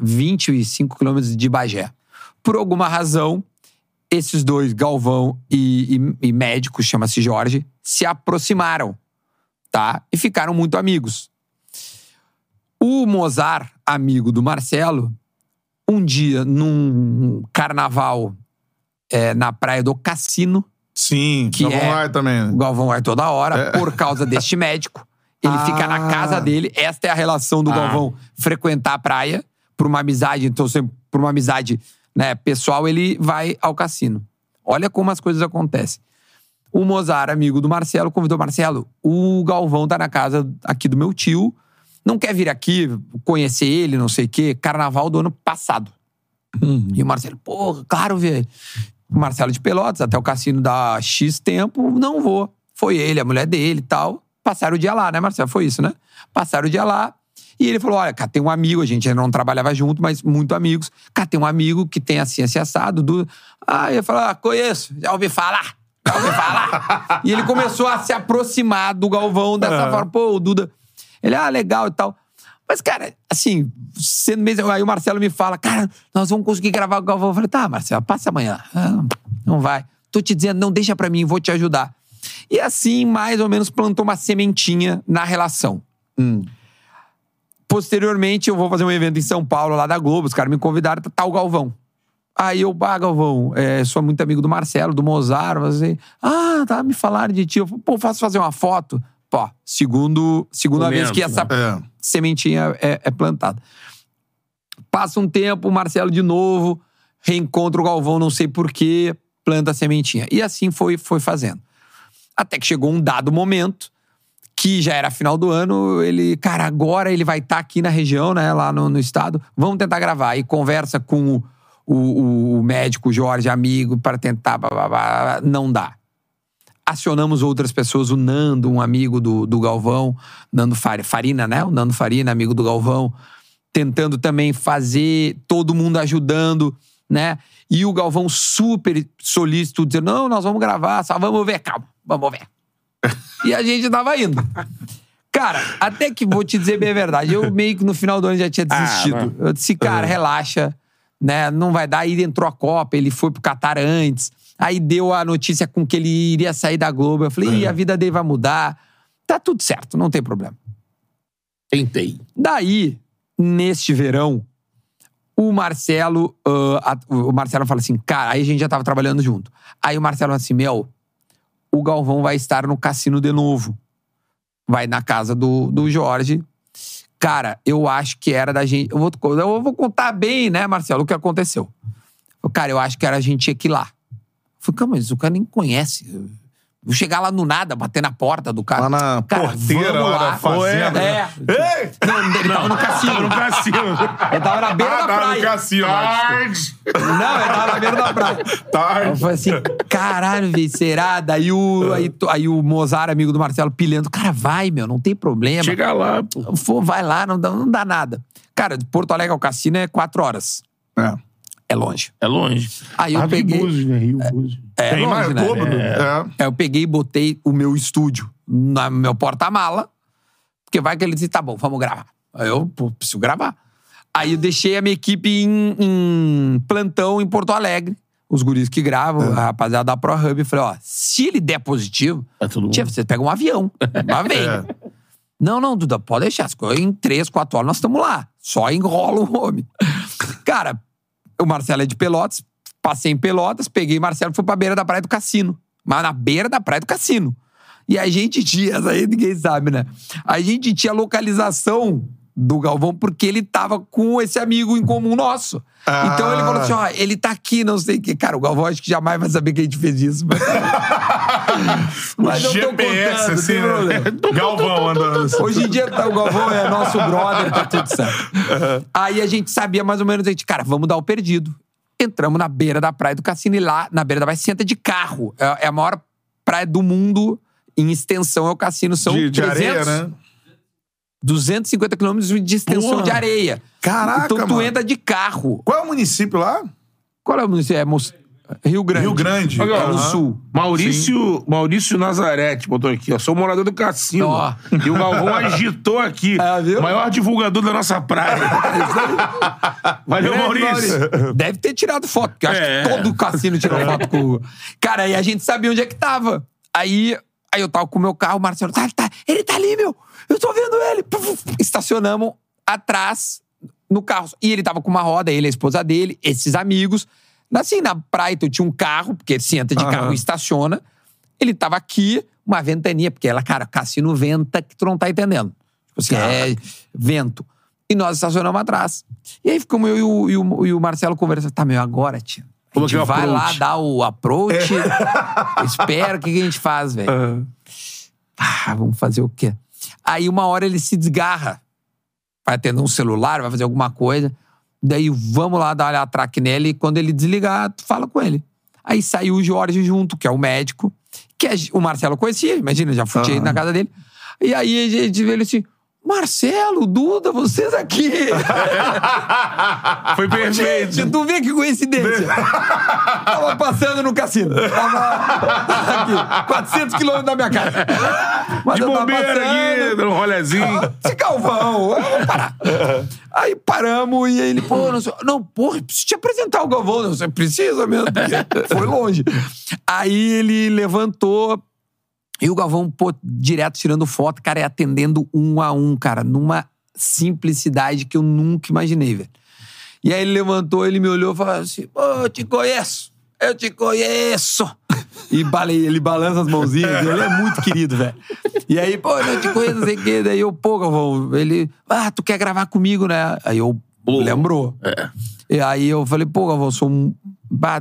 25 quilômetros de Bagé. Por alguma razão, esses dois, Galvão e, e- e médico, chama-se Jorge, se aproximaram, tá? E ficaram muito amigos. O Mozart, amigo do Marcelo, um dia num carnaval é, na praia do Cassino, Sim, Que Galvão é- vai também. né? o Galvão vai toda hora, É. por causa deste médico. Ele Ah. fica na casa dele. Esta é a relação do Ah. Galvão frequentar a praia por uma amizade, então sempre por uma amizade né, pessoal, ele vai ao cassino. Olha como as coisas acontecem. O Mozart, amigo do Marcelo, convidou Marcelo. O Galvão tá na casa aqui do meu tio. Não quer vir aqui conhecer ele, não sei o quê. Carnaval do ano passado. E o Marcelo, porra, claro, velho. O Marcelo de Pelotas, até o cassino dá X tempo, não vou. Foi ele, a mulher dele e tal. Passaram o dia lá, né, Marcelo? Foi isso, né? Passaram o dia lá. E ele falou: olha, cara, tem um amigo, a gente ainda não trabalhava junto, mas muito amigos. Cara, tem um amigo que tem assim, assim, assado. Do... Ah, ele falou: ah, conheço, já ouvi falar. Já ouvi falar. e ele começou a se aproximar do Galvão dessa forma. Pô, o Duda. Ele, ah, legal e tal. Mas, cara, assim, sendo mesmo. Aí o Marcelo me fala, cara, nós vamos conseguir gravar com o Galvão. Eu falei, tá, Marcelo, passa amanhã. Ah, não vai. Tô te dizendo, não deixa pra mim, vou te ajudar. E assim, mais ou menos, plantou uma sementinha na relação. Posteriormente, eu vou fazer um evento em São Paulo, lá da Globo. Os caras me convidaram, tá o Galvão. Aí eu, bah, Galvão, é, sou muito amigo do Marcelo, do Mozart. Você, ah, tá, me falaram de ti. Eu falei, pô, posso fazer uma foto? Pô, segundo, segunda Momento, vez que essa É. sementinha é, é plantada. Passa um tempo, o Marcelo de novo, reencontra o Galvão, não sei porquê, planta a sementinha. E assim foi, foi fazendo. Até que chegou um dado momento, que já era final do ano, ele, cara, agora ele vai estar aqui na região, né, lá no, no estado, vamos tentar gravar. E conversa com o, o, o médico Jorge, amigo, para tentar, blá, blá, blá, não dá acionamos outras pessoas, o Nando, um amigo do, do Galvão, Nando Far- Farina, né? O Nando Farina, amigo do Galvão, tentando também fazer, todo mundo ajudando, né? E o Galvão super solícito, dizendo: não, nós vamos gravar, só vamos ver, calma, vamos ver. e a gente tava indo. Cara, até que vou te dizer bem a verdade, eu meio que no final do ano já tinha desistido. eu disse, cara, relaxa, né? Não vai dar. Aí entrou a Copa, ele foi pro Catar antes. Aí deu a notícia com que ele iria sair da Globo. Eu falei, Ih, a vida dele vai mudar. Tá tudo certo, não tem problema. Tentei. Daí, neste verão, o Marcelo, ah, a- o Marcelo fala assim, cara, aí a gente já tava trabalhando junto. Aí o Marcelo fala assim, meu, o Galvão vai estar no cassino de novo. Vai na casa do, do Jorge. Cara, eu acho que era da gente. Eu vou, eu vou contar bem, né, Marcelo, o que aconteceu. Cara, eu acho que era a gente ir lá. Eu falei, mas o cara nem conhece. Vou chegar lá no nada, bater na porta do cara. Lá na Cara, porteira lá lá. da fazenda. É. Ei! Não, ele tava no cassino. No cassino. Ele tava na beira Ah, da tá no praia. cassino. Tarde. Não, ele tava na beira da praia. Tarde. Eu falei assim, caralho, velho, será? Daí o, aí, aí o Mozart, amigo do Marcelo, pilhando. Cara, vai, meu, não tem problema. Chega lá. Pô, vai lá, não dá, não dá nada. Cara, de Porto Alegre ao cassino é quatro horas. É. É longe. É longe. Aí eu Ave peguei... Búzios, né? Rio Búzios. É Tem longe, mais né? dobro. É. É. Aí eu peguei e botei o meu estúdio no meu porta-mala. Porque vai que ele disse, tá bom, vamos gravar. Aí eu, pô, preciso gravar. Aí eu deixei a minha equipe em, em plantão em Porto Alegre. Os guris que gravam, a rapaziada da ProHub. Falei, ó, se ele der positivo, É tia, você pega um avião. Mas vem. É. Não, não, Duda, pode deixar. Em três, quatro horas nós estamos lá. Só enrola o homem. Cara, o Marcelo é de Pelotas. Passei em Pelotas, peguei Marcelo e fui pra beira da praia do cassino. Mas na beira da praia do cassino. E a gente tinha, essa aí ninguém sabe, né? A gente tinha a localização do Galvão porque ele tava com esse amigo em comum nosso. Ah. Então ele falou assim: ó, ele tá aqui, não sei o quê. Cara, o Galvão acho que jamais vai saber que a gente fez isso. Mas, Mas tô GPS, contando, assim, né? Galvão andando assim. Hoje em dia tá, o Galvão é nosso brother, tá tudo certo. Aí a gente sabia mais ou menos, a gente, cara, vamos dar o perdido. Entramos na beira da praia do cassino e lá, na beira da praia, senta de carro. É, é a maior praia do mundo em extensão, é o cassino. São De, de 300, areia, né? 250 quilômetros de extensão Porra. de areia. Caraca, Então tu mano. entra de carro. Qual é o município lá? Qual é o município? É Mos- Rio Grande. Rio Grande. É no Aham. sul. Maurício, Maurício Nazarete botou aqui, ó. Sou morador do cassino. Ó. E o Galvão agitou aqui. Ah, viu? Maior divulgador da nossa praia. Valeu, Grande Maurício. Deve ter tirado foto, porque eu acho É. que todo cassino tirou foto com o. Cara, aí a gente sabia onde é que tava. Aí, aí eu tava com o meu carro, o Marcelo, tá, tá, ele tá ali, meu. Eu tô vendo ele. Estacionamos atrás no carro. E ele tava com uma roda, ele, a esposa dele, esses amigos. Assim, na praia, tu tinha um carro, porque você entra de Aham. carro e estaciona. Ele tava aqui, uma ventania, porque ela, cara, cassino venta que tu não tá entendendo. Tipo assim, é vento. E nós estacionamos atrás. E aí ficamos eu e o, e o, e o Marcelo conversando. Tá, meu, agora, tia. A Como gente que é o vai lá approach? dar o approach. Espera, o que, que a gente faz, velho? Ah, vamos fazer o quê? Aí uma hora ele se desgarra. Vai atender um celular, vai fazer alguma coisa. Daí vamos lá dar a traque nele e quando ele desligar, tu fala com ele. Aí saiu o Jorge junto, que é o médico, que é- o Marcelo conhecia, imagina, já fui Aham. na casa dele. E aí a gente vê ele assim: Marcelo, Duda, vocês aqui. Foi perfeito. Gente, tu vê que coincidência. Tava passando no cassino. Tava aqui, 400 quilômetros da minha casa. Mas De eu tava bobeira aqui, passando. dando um rolezinho. Esse Galvão, vamos parar. Aí paramos e ele, pô, não sei. Não, porra, preciso te apresentar o Galvão. Você precisa mesmo, porque foi longe. Aí ele levantou. E o Galvão, pô, direto tirando foto, cara, e atendendo um a um, cara, numa simplicidade que eu nunca imaginei, velho. E aí ele levantou, ele me olhou e falou assim: Pô, eu te conheço, eu te conheço. E balei, ele balança as mãozinhas, ele é muito querido, velho. E aí, pô, não te conheço, não sei o quê. Daí eu, pô, Galvão, ele, ah, tu quer gravar comigo, né? Aí eu, lembrou. É. E aí eu falei, pô, Galvão, sou um.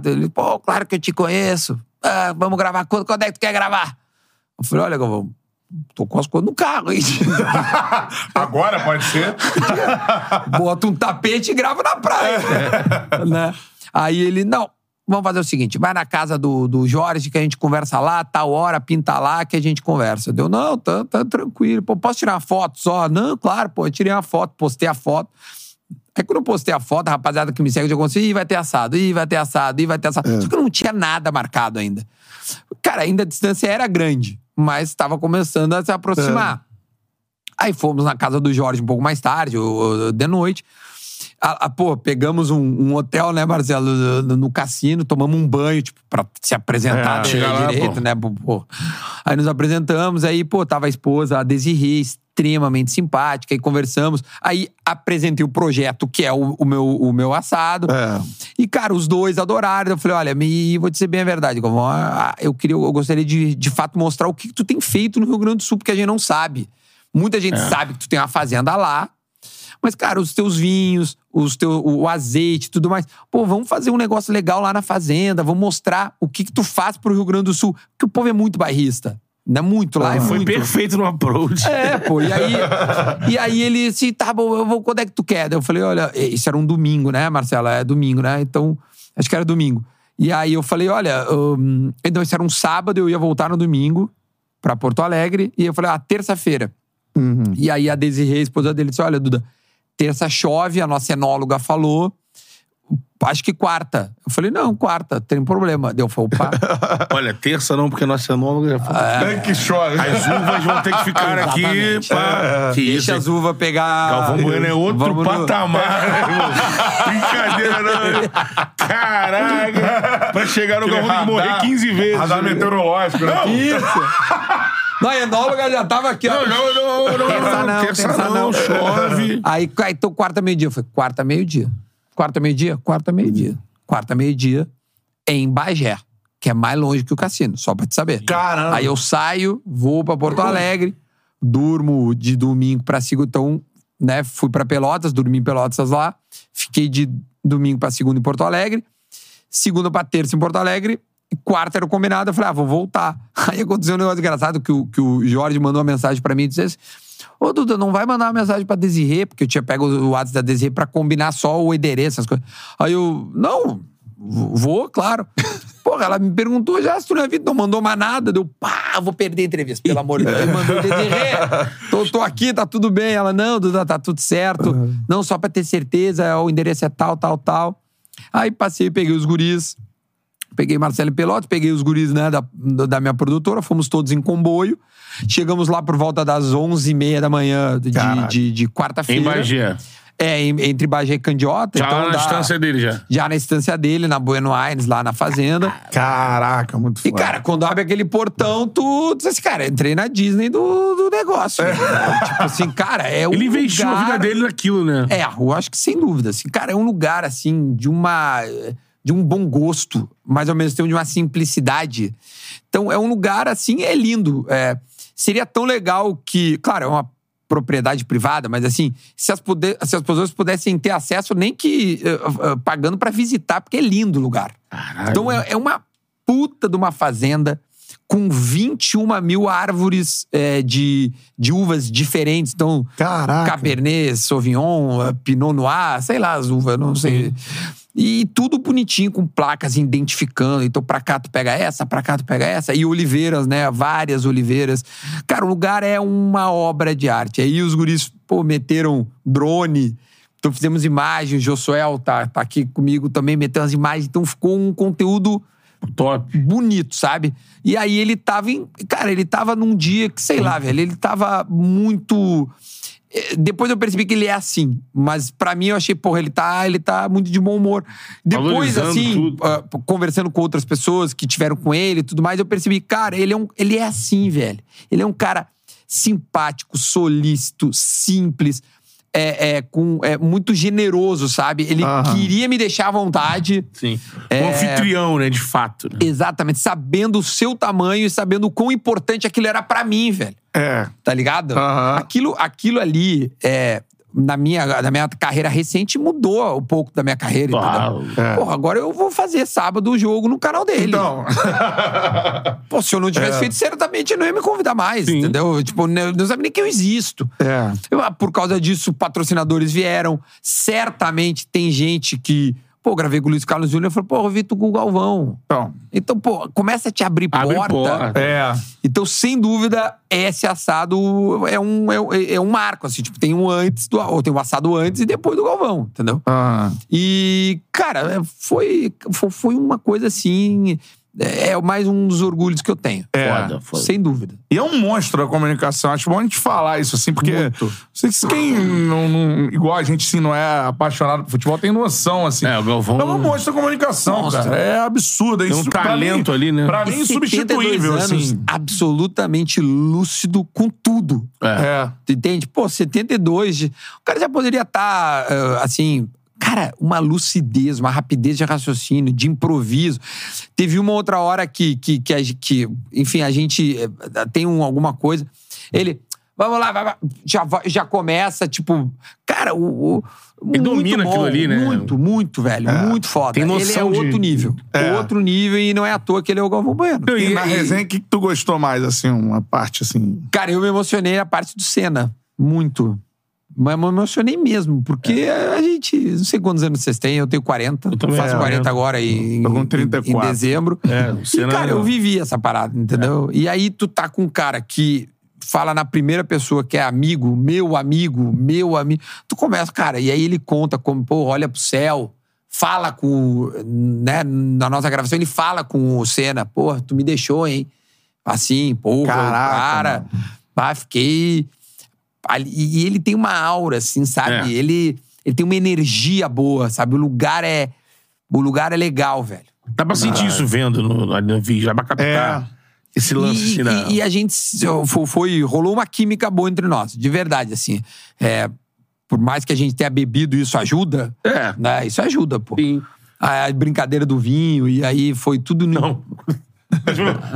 Ele, pô, claro que eu te conheço. Ah, vamos gravar quando? Quando é que tu quer gravar? Eu falei, olha, Galvão, tô com as coisas no carro, hein? Agora pode ser. Bota um tapete e grava na praia. né? Aí ele, não, vamos fazer o seguinte: vai na casa do, do Jorge que a gente conversa lá, tal hora, pinta lá que a gente conversa. Deu, não, tá, tá tranquilo. Pô, posso tirar uma foto só? Não, claro, pô, eu tirei uma foto, postei a foto. Aí quando eu postei a foto, a rapaziada que me segue já começou, ih, vai ter assado, ih, vai ter assado, ih, vai ter assado. Só que eu não tinha nada marcado ainda. Cara, ainda a distância era grande, mas estava começando a se aproximar. Aí fomos na casa do Jorge um pouco mais tarde, ou- ou de noite. Ah, ah, pô, pegamos um, um hotel, né, Marcelo, no, no cassino, tomamos um banho, tipo, pra se apresentar É, lá, direito, né? pô. Aí nos apresentamos, aí, pô, tava a esposa, a Desirê, extremamente simpática, aí conversamos. Aí apresentei o projeto, que é o, o meu, o meu assado. É. E, cara, os dois adoraram. Eu falei, olha, me, vou dizer bem a verdade, Galvão. ah, Eu, queria, eu gostaria de, de fato, mostrar o que, que tu tem feito no Rio Grande do Sul, porque a gente não sabe. Muita gente sabe que tu tem uma fazenda lá, mas, cara, os teus vinhos, os teu, o azeite e tudo mais. Pô, vamos fazer um negócio legal lá na fazenda, vamos mostrar o que, que tu faz pro Rio Grande do Sul. Porque o povo é muito bairrista. Não é muito lá, é Foi muito. perfeito no approach. É, pô. E aí, e aí ele assim, tá bom, eu vou, quando é que tu quer? Eu falei, olha, isso era um domingo, né, Marcela? É domingo, né? Então, acho que era domingo. E aí eu falei, olha, hum, então isso era um sábado, eu ia voltar no domingo pra Porto Alegre. E eu falei, ah, terça-feira. E aí a Desirê, a esposa dele, disse, olha, Duda, terça chove, a nossa enóloga falou. Acho que quarta. Eu falei, não, quarta, tem problema. Deu, falei, opa. Olha, terça não, porque nossa enóloga já falou. É que chove. As uvas vão ter que ficar aqui Exatamente. pra. Que isso, Deixa hein? as uvas pegar. Galvão Bueno é outro Vamos no- patamar, né, irmão? Brincadeira, não. Caraca! Pra chegar no Galvão tem que morrer 15 vezes. Radar meteorológico. né? Não, Isso. Não, a enóloga já tava aqui, ó. não, não, não, não. Terça não, terça terça não, não. chove. Aí, aí, então, quarta, meio-dia. Eu falei, quarta, meio-dia. Quarta, meio-dia? Quarta, meio-dia. Quarta, meio-dia, em Bagé, que é mais longe que o cassino, só pra te saber. Caramba. Aí eu saio, vou pra Porto Alegre, durmo de domingo pra segunda. Então, né, fui pra Pelotas, dormi em Pelotas lá. Fiquei de domingo pra segunda em Porto Alegre. Segunda pra terça em Porto Alegre. E quarta era o combinado. Eu falei, ah, vou voltar. Aí aconteceu um negócio engraçado que o, que o Jorge mandou uma mensagem pra mim e disse assim, Ô, Duda, não vai mandar uma mensagem pra Desirê, porque eu tinha pego o WhatsApp da Desirê pra combinar só o endereço, essas coisas. Aí eu, não, vou, claro. Porra, ela me perguntou já se tu não é vida, não mandou mais nada. Deu, pá, vou perder a entrevista, pelo amor de Deus. Aí mandou Desirê, tô, tô aqui, tá tudo bem. Ela, não, Duda, tá tudo certo. Não, só pra ter certeza, o endereço é tal, tal, tal. Aí passei, peguei os guris, Peguei Marcelo em Pelotas, peguei os guris né, da, da minha produtora, fomos todos em comboio. Chegamos lá por volta das 11h30 da manhã de, Caraca. de, de quarta-feira. Em Bagé. É, em- entre Bagé e Candiota. Já então na dá- distância dele já. Já na estância dele, na Buenos Aires, lá na fazenda. Caraca, muito E, foda. cara, quando abre aquele portão, tu diz assim, cara, entrei na Disney do, do negócio. né? Tipo assim, cara, é um Ele investiu a vida dele naquilo, né? é, a rua, acho que sem dúvida. Assim, cara, é um lugar, assim, de uma. De um bom gosto, mas ao mesmo tempo de uma simplicidade. Então, é um lugar, assim, é lindo. É, seria tão legal que. Claro, é uma propriedade privada, mas assim, se as, poder- se as pessoas pudessem ter acesso, nem que eh, eh, pagando pra visitar, porque é lindo o lugar. Então é, é uma puta de uma fazenda com 21 mil árvores eh, de, de uvas diferentes. Então, Caraca. Cabernet, Sauvignon, Pinot Noir, sei lá as uvas, não sei. E tudo bonitinho, com placas identificando. Então, pra cá tu pega essa, pra cá tu pega essa. E oliveiras, né? Várias oliveiras. Cara, o lugar é uma obra de arte. Aí os guris, pô, meteram drone. Então fizemos imagens. Josuel tá, tá aqui comigo também, meteu as imagens. Então ficou um conteúdo Top. bonito, sabe? E aí ele tava em. Cara, ele tava num dia que, sei lá, velho, ele tava muito. Eh, Depois eu percebi que ele é assim, mas pra mim eu achei, porra, ele tá, ele tá muito de bom humor. Depois, assim, ah, conversando com outras pessoas que tiveram com ele e tudo mais, eu percebi, cara, ele é, um, ele é assim, velho. Ele é um cara simpático, solícito, simples. É, é, com, é muito generoso, sabe? Ele Aham. queria me deixar à vontade. Sim. É. Um anfitrião, né? De fato. né? Exatamente, sabendo o seu tamanho e sabendo o quão importante aquilo era pra mim, velho. É. Tá ligado? Aham. Aquilo, aquilo ali, é, na, minha, na minha carreira recente, mudou um pouco da minha carreira, Claro. É. Porra, agora eu vou fazer sábado o jogo no canal dele. Então. Pô, se eu não tivesse É. feito, certamente não ia me convidar mais, Sim. entendeu? Tipo, não, não sabe nem que eu existo. É. Eu, ah, por causa disso, patrocinadores vieram. Certamente tem gente que. Pô, gravei com o Luiz Carlos Júnior e falou, pô, eu vi tu com o Galvão. Então. Então, pô, começa a te abrir Abre porta. porta. É. Então, sem dúvida, esse assado é um, é, um- é um marco, assim. Tipo, tem um antes do... Ou tem um assado antes e depois do Galvão, entendeu? Ah. E, cara, foi, foi, foi uma coisa assim... É mais um dos orgulhos que eu tenho. É. Foda, foda. Sem dúvida. E é um monstro da comunicação. Acho bom a gente falar isso, assim, porque. Muito. Quem não, não- igual a gente, assim, não é apaixonado por futebol, tem noção, assim. É, o Galvão- É um monstro da comunicação, Monstro. cara. É absurdo. É Tem um talento mim- ali, né? Pra mim, 72 insubstituível, anos, assim. absolutamente lúcido com tudo. É. Tu entende? Pô, 72. de- O cara já poderia estar, assim. Cara, uma lucidez, uma rapidez de raciocínio, de improviso. Teve uma outra hora que, que, que, a que, enfim, a gente eh, tem um, alguma coisa. Ele. Vamos lá, vai, vai", já, já começa, tipo. Cara, o. o Ele muito domina bom, aquilo ali, né? Muito, muito, velho. Muito foda. Tem noção ele é de- outro nível. É. Outro nível e não é à toa que ele é o Galvão Bueno. E E- na e- resenha, o que, que tu gostou mais, assim, uma parte, assim? Cara, eu me emocionei na parte do Senna. Muito. Mas eu me emocionei mesmo, porque a gente. Não sei quantos anos vocês têm, eu tenho 40. Eu faço tenho. 40 agora em, Tô com em- 34. em dezembro. É, e, cara, é- eu vivi essa parada, entendeu? E aí tu tá com um cara que fala na primeira pessoa que é amigo, meu amigo, meu amigo. Tu começa, cara, e aí ele conta como, pô, olha pro céu. Fala com, né, na nossa gravação, ele fala com o Senna, pô, tu me deixou, hein? Assim, pô, cara. Ah, fiquei. Ali- E ele tem uma aura, assim, sabe? É. Ele, ele tem uma energia boa, sabe? O lugar é. O lugar é legal, velho. Dá pra sentir isso vendo no, no, no vídeo, dá pra captar esse lance E, assim, e- e a gente foi, foi- rolou uma química boa entre nós, de verdade, assim. É, por mais que a gente tenha bebido, isso ajuda. É. Né? Isso ajuda, pô. Sim. A brincadeira do vinho, e aí foi tudo. no- Não.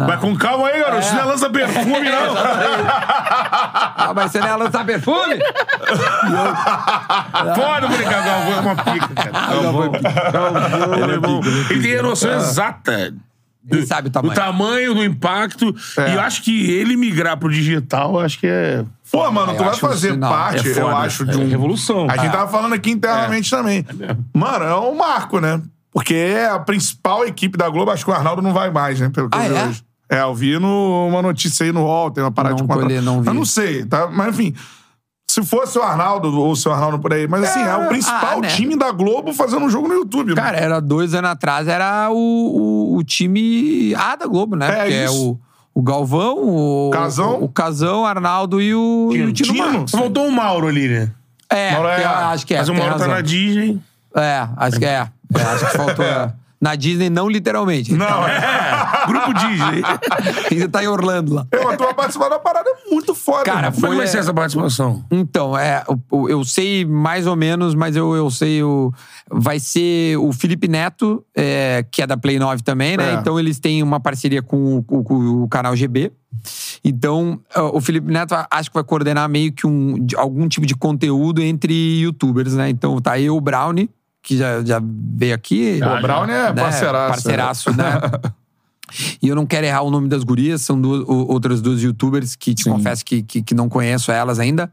Mas com calma aí, garoto. Isso não é lança perfume, não. Ah, mas você não ia lançar perfume? Pode brincar, é uma pica, cara. Galvão, Galvão, ele, é bom. ele tem a noção exata do, Ele sabe o tamanho. do tamanho, do impacto. E eu acho que ele migrar pro digital, acho que é. Pô, mano, eu tu vai um fazer parte, É eu acho, de É um. revolução. A gente É. tava falando aqui internamente também. Mano, é um marco, né? Porque é a principal equipe da Globo. Acho que o Arnaldo não vai mais, né? Pelo que Ah, eu vi é? hoje. É, eu vi no, uma notícia aí no UOL, tem uma parada Não de contra... lendo, não vi. Eu não sei, tá? Mas enfim. Se fosse o Arnaldo ou o seu Arnaldo por aí. Mas assim, é, o principal ah, né? time da Globo fazendo um jogo no YouTube. Cara, era dois anos atrás, era o, o, o time A da Globo, né? É que é isso. o, o Galvão, o. Casão. O, o Casão, Arnaldo e o, e o Tino, Tino. Marcos. Faltou o Mauro ali, né? É, Mauro é- acho que é. Mas o Mauro tá razão. na Disney. É, acho que é. É, acho que faltou. Na Disney, não literalmente. Não, é. Grupo Disney. Ainda tá em Orlando lá. Eu, a tua participação da parada é muito foda. Cara, irmão. Como é que vai é- ser essa participação? Então, é, o- o- eu sei mais ou menos, mas eu, eu sei o. Vai ser o Felipe Neto, é, que é da Play 9 também, né? É. Então eles têm uma parceria com, o- com- com o canal GB. Então, ó, o Felipe Neto acho que vai coordenar meio que um, de- algum tipo de conteúdo entre youtubers, né? Então tá eu, o Brownie, que já, já veio aqui. O Brown é né? parceiraço. Parceiraço, né? E eu não quero errar o nome das gurias, são duas, outras duas youtubers que te Sim. confesso que, que, que não conheço elas ainda.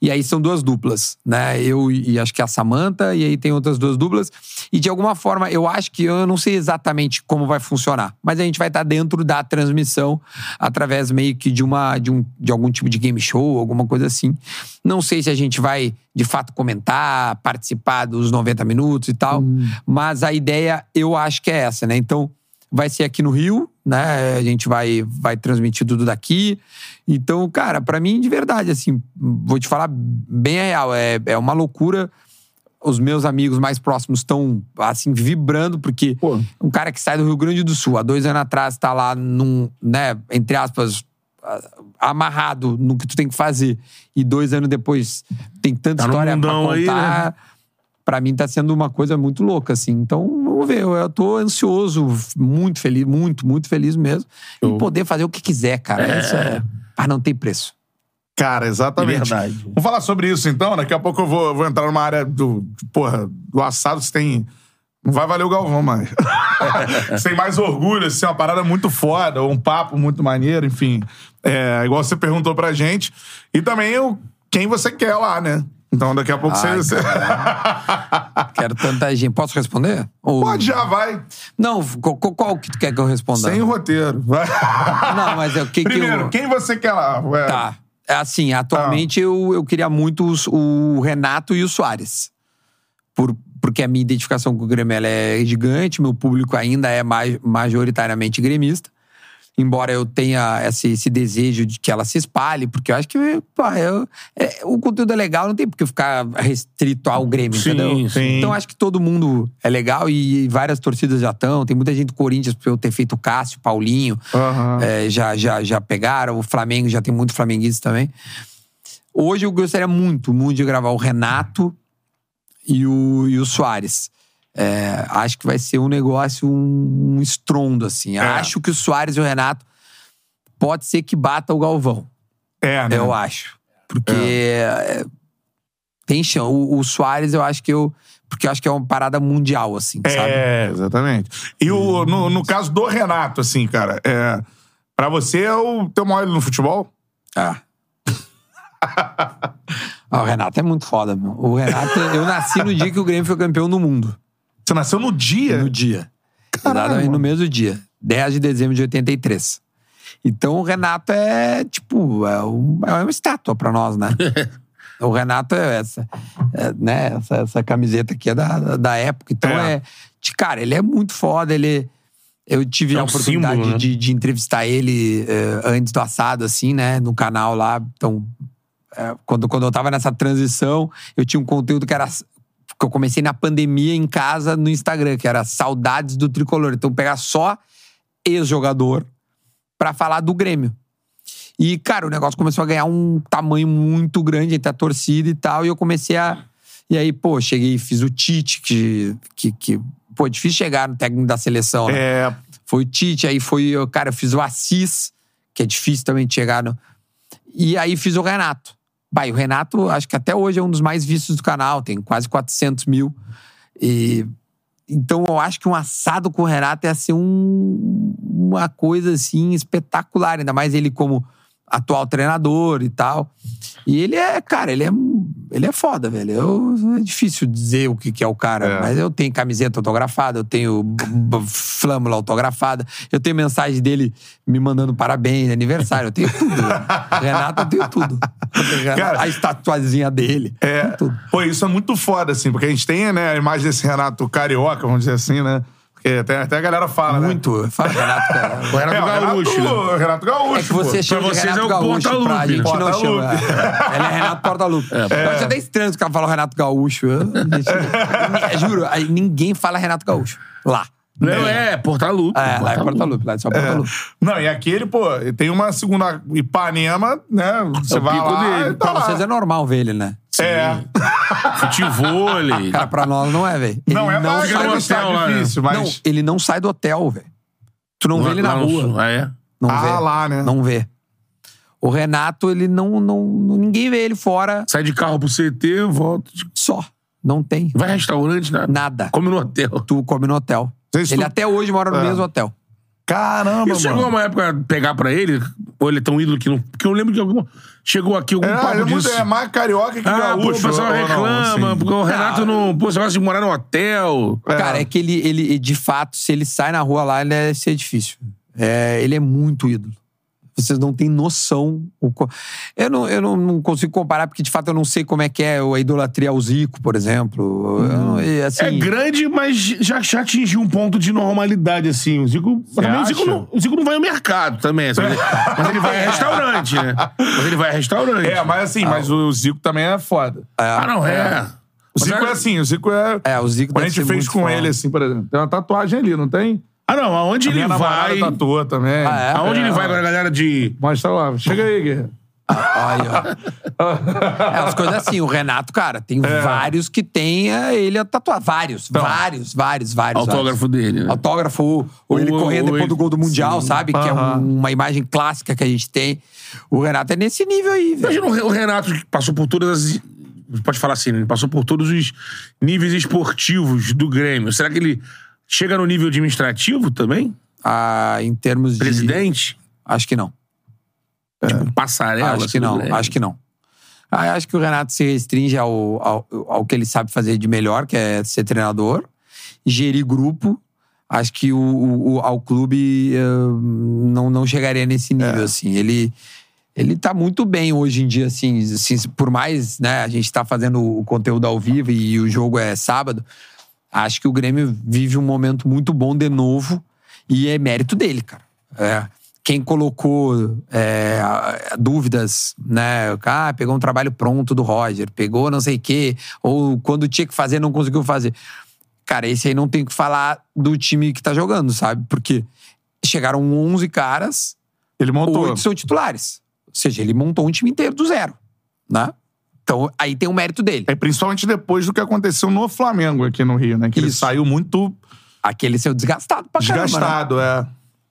E aí são duas duplas, né? Eu e, acho que a Samantha, e aí tem outras duas duplas. E de alguma forma, eu acho que eu não sei exatamente como vai funcionar, mas a gente vai estar dentro da transmissão através meio que de uma de, um, de algum tipo de game show, alguma coisa assim. Não sei se a gente vai de fato comentar, participar dos 90 minutos e tal, mas a ideia eu acho que é essa, né? Então, vai ser aqui no Rio, né? A gente vai, vai transmitir tudo daqui. Então, cara, pra mim, de verdade, assim, vou te falar bem real, é, é uma loucura. Os meus amigos mais próximos estão, assim, vibrando, porque um cara que sai do Rio Grande do Sul, há dois anos atrás, tá lá num, né, entre aspas, amarrado no que tu tem que fazer e dois anos depois tem tanta Tá história pra mundão contar, aí, né? Pra mim tá sendo uma coisa muito louca, assim. Então, vamos ver. Eu, eu tô ansioso, muito feliz, muito, muito feliz mesmo. E poder fazer o que quiser, cara. Isso é... Ah, não tem preço. Cara, exatamente. Verdade. Vamos falar sobre isso então. Daqui a pouco eu vou, eu vou entrar numa área do. Porra, do assado você tem. Não vai valer o Galvão mais. tem mais orgulho, assim, uma parada muito foda, ou um papo muito maneiro, enfim. É, igual você perguntou pra gente. E também o, quem você quer lá, né? Então daqui a pouco Ai, você. Quero tanta gente. Posso responder? Ou- Pode, já vai. Não, qual, qual- que tu quer que eu responda? Sem roteiro. Vai. Não, mas é o que que Primeiro, eu... quem você quer lá? Ué, Tá. É Assim, atualmente eu, eu queria muito os- o Renato e o Soares. Por, porque a minha identificação com o Grêmio é gigante, meu público ainda é mai- majoritariamente gremista. Embora eu tenha esse, esse desejo de que ela se espalhe, porque eu acho que pô, eu- é, o conteúdo é legal, não tem por que ficar restrito ao Grêmio, Sim, entendeu? sim. Então acho que todo mundo é legal e várias torcidas já estão. Tem muita gente do Corinthians por eu ter feito o Cássio, Paulinho, Aham. é, já, já, já pegaram. O Flamengo já tem muito flamenguista também. Hoje eu gostaria muito, muito de gravar o Renato e o, e o Soares. É, acho que vai ser um negócio, um, um estrondo, assim. Acho que o Soares e o Renato pode ser que bata o Galvão. É, né? Eu acho. Porque é, tem chão. O, o Soares, eu acho que eu. Porque eu acho que é uma parada mundial, assim, sabe? É, exatamente. E o, no, no caso do Renato, assim, cara, é, pra você é o teu maior no futebol? Ah. Ah, o Renato é muito foda, meu. O Renato, eu nasci no dia que o Grêmio foi campeão do mundo. Você nasceu no dia? No dia. Caralho, Exatamente no mesmo dia. 10 de dezembro de 83. Então o Renato é, tipo, é, um- é uma estátua pra nós, né? o Renato é essa, é, né? Essa, essa camiseta aqui é da, da- época. Então É. é. de- cara, ele é muito foda. Ele. Eu tive É a um oportunidade símbolo, né? de, de entrevistar ele é, antes do assado, assim, né? No canal lá. Então, é, quando, quando eu tava nessa transição, eu tinha um conteúdo que era. Que eu comecei na pandemia em casa no Instagram, que era Saudades do Tricolor. Então, pegar só ex-jogador pra falar do Grêmio. E, cara, o negócio começou a ganhar um tamanho muito grande entre a torcida e tal. E eu comecei a. E aí, pô, cheguei e fiz o Tite, que. que, que pô, difícil chegar no técnico da seleção, né? É, Foi o Tite, aí foi, cara, eu fiz o Assis, que é difícil também de chegar no. E aí fiz o Renato. Bah, o Renato, acho que até hoje é um dos mais vistos do canal, tem quase 400 mil. E. Então eu acho que um assado com o Renato ia ser um- uma coisa assim espetacular, ainda mais ele como atual treinador e tal. E ele é, cara, ele é, ele é foda, velho. Eu- é difícil dizer o que, que é o cara, É. mas eu tenho camiseta autografada, eu tenho flâmula autografada, eu tenho mensagem dele me mandando parabéns, aniversário, eu tenho tudo. Renato, eu tenho tudo. Cara, a estatuazinha dele. é. tudo. Pô, isso é muito foda, assim, porque a gente tem, né, a imagem desse Renato carioca, vamos dizer assim, né? Porque até, até a galera fala, né? Muito. Fala, Renato, cara. O Renato É, o Gaúcho, né? Renato, Renato Gaúcho. É que você pô. chama de vocês Renato é o Gaúcho, Porta-Lupe, pra gente né? não chama. É. Ele é Renato Porta-Lupe. Eu acho até estranho os caras falam Renato Gaúcho. Eu, gente, juro, aí ninguém fala Renato Gaúcho. Lá. Não, é, Portalupe. É, lá é Porta-Lupe, lá é só Porta-Lupe. Não, e aquele, pô, tem uma segunda Ipanema, né? Você o vai lá dele. e tá Pra lá. vocês é normal ver ele, né? É. Futevôlei. Cara, pra nós não é, velho. Não é mais, sai do hotel lá, né? difícil, Não, mas... ele não sai do hotel, velho. Tu não vê ele na Lá no rua. sul. Ah, é? Não Ah, vê. lá, né? Não vê. O Renato, ele não, não. Ninguém vê ele fora Sai de carro pro CT, volta. só. Não tem. Vai restaurante, nada. Nada. Come no hotel. Tu come no hotel. Vocês Ele tu- até hoje mora no É. mesmo hotel. Caramba, Isso chegou mano. uma época a pegar pra ele, ou ele é tão ídolo que não. Porque eu lembro de algum. Chegou aqui algum É, papo ele é, muito, disso. é mais carioca que ah, pô, gaúcho. o pessoal ou não, reclama, assim. porque o Renato não. Pô, você gosta de morar no hotel. É. Cara, é que ele, ele, de fato, se ele sai na rua lá, ele é ser difícil. É, ele é muito ídolo. Vocês não têm noção. Eu não, eu não, não consigo comparar, porque de fato eu não sei como é que é a idolatria ao Zico, por exemplo. Não- e, assim, É grande, mas já, já atingiu um ponto de normalidade, assim. O Zico. Também o, Zico não, o Zico não vai ao mercado também. sabe? Mas ele vai a restaurante, né? Mas ele vai a restaurante. É, mas assim, mas o Zico também é foda. Ah, não, é. O Zico é assim, o Zico é... É, o Zico Quando a gente fez com foda. ele, assim, por exemplo. Tem uma tatuagem ali, não tem? Ah, não, aonde A ele minha vai. tatua também. Ah, é? Aonde ele vai com a galera de. Mostra lá. Chega aí, Guerreiro. Aí, ó. É, as coisas assim, o Renato, cara, tem É. vários que tem é, ele a tatuar. Vários, vários, vários, vários. Autógrafo vários. dele, né? Autógrafo, ou, ou ele correndo depois ele- do gol do Mundial, Sim. sabe? Que é um- uma imagem clássica que a gente tem. O Renato é nesse nível aí, velho. Imagina o Renato que passou por todas as. Pode falar assim, né? Ele passou por todos os níveis esportivos do Grêmio. Será que ele chega no nível administrativo também? Ah, em termos de. Presidente? Acho que não. Tipo, passarela? acho que não, Grêmio? acho que não. Ah, acho que o Renato se restringe ao, ao, ao que ele sabe fazer de melhor, que é ser treinador, gerir grupo. Acho que o, o- o- ao clube eh, não, não chegaria nesse nível, assim. Ele, ele tá muito bem hoje em dia, assim, assim, por mais né, a gente tá fazendo o conteúdo ao vivo e o jogo é sábado, acho que o Grêmio vive um momento muito bom de novo e é mérito dele, cara. É. Quem colocou é, dúvidas, né? Ah, pegou um trabalho pronto do Roger, pegou não sei o quê, ou quando tinha que fazer, não conseguiu fazer. Cara, esse aí não tem o que falar do time que tá jogando, sabe? Porque chegaram 11 caras, Ele montou. oito são titulares. Ou seja, ele montou um time inteiro do zero, né? Então, aí tem o mérito dele. É principalmente depois do que aconteceu no Flamengo aqui no Rio, né? Que ele Isso. saiu muito Aquele seu desgastado pra caramba, né? desgastado, é.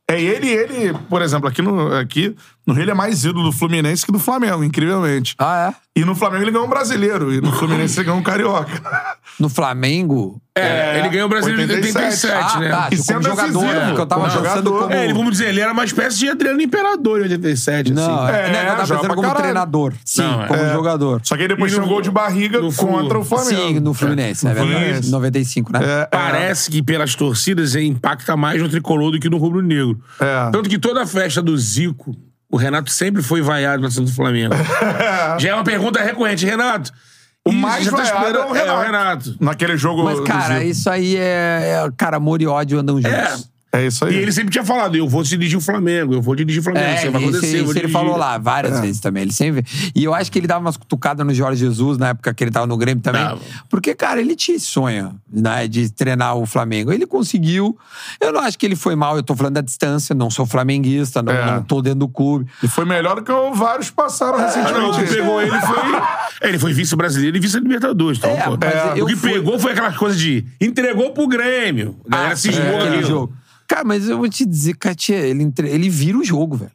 É, ele, ele, por exemplo, aqui no, aqui no Rio ele é mais ídolo do Fluminense que do Flamengo, incrivelmente. Ah, é? E no Flamengo ele ganhou um brasileiro, e no Fluminense ele ganhou um carioca. No Flamengo... É, ele ganhou o Brasileiro em 87, ah, né? tá, E como sendo jogador, decisivo. porque eu tava Como jogador. como... É, ele, vamos dizer, ele era uma espécie de Adriano Imperador em 87, Não, assim. é, É, né, eu tava pensando como caralho. treinador. Sim, Não, é. como É. jogador. Só que aí depois tinha um gol de barriga contra o Flamengo. Sim, no Fluminense, é, verdade. Fluminense. 95, né? É, Parece que pelas torcidas é, impacta mais no tricolor do que no rubro-negro. É. Tanto que toda a festa do Zico, o Renato sempre foi vaiado pra cima do Flamengo. Já é uma pergunta recorrente. Renato, O mais já tá vaiado é o Renato. É, o Renato. Naquele jogo. Mas, cara, isso aí é, é- Cara, amor e ódio andam juntos. É. É isso aí. E ele sempre tinha falado, eu vou dirigir o Flamengo, eu vou dirigir o Flamengo, É, isso vai isso, acontecer, eu vou isso ele falou lá várias É. vezes também. Ele sempre. E eu acho que ele dava umas cutucadas no Jorge Jesus na época que ele tava no Grêmio também. Dava. Porque, cara, ele tinha esse sonho, né, de treinar o Flamengo. Ele conseguiu. Eu não acho que ele foi mal, eu tô falando da distância, não sou flamenguista, não, É. não tô dentro do clube. E foi melhor do que vários passaram não, recentemente. o que pegou ele foi. Ele foi vice-brasileiro e vice-libertadores. Então, É, eu o que fui- pegou foi aquela coisa de entregou pro Grêmio. A galera Ah, se é, ali. jogo. Cara, mas eu vou te dizer, Katia, ele, entre- ele vira o jogo, velho.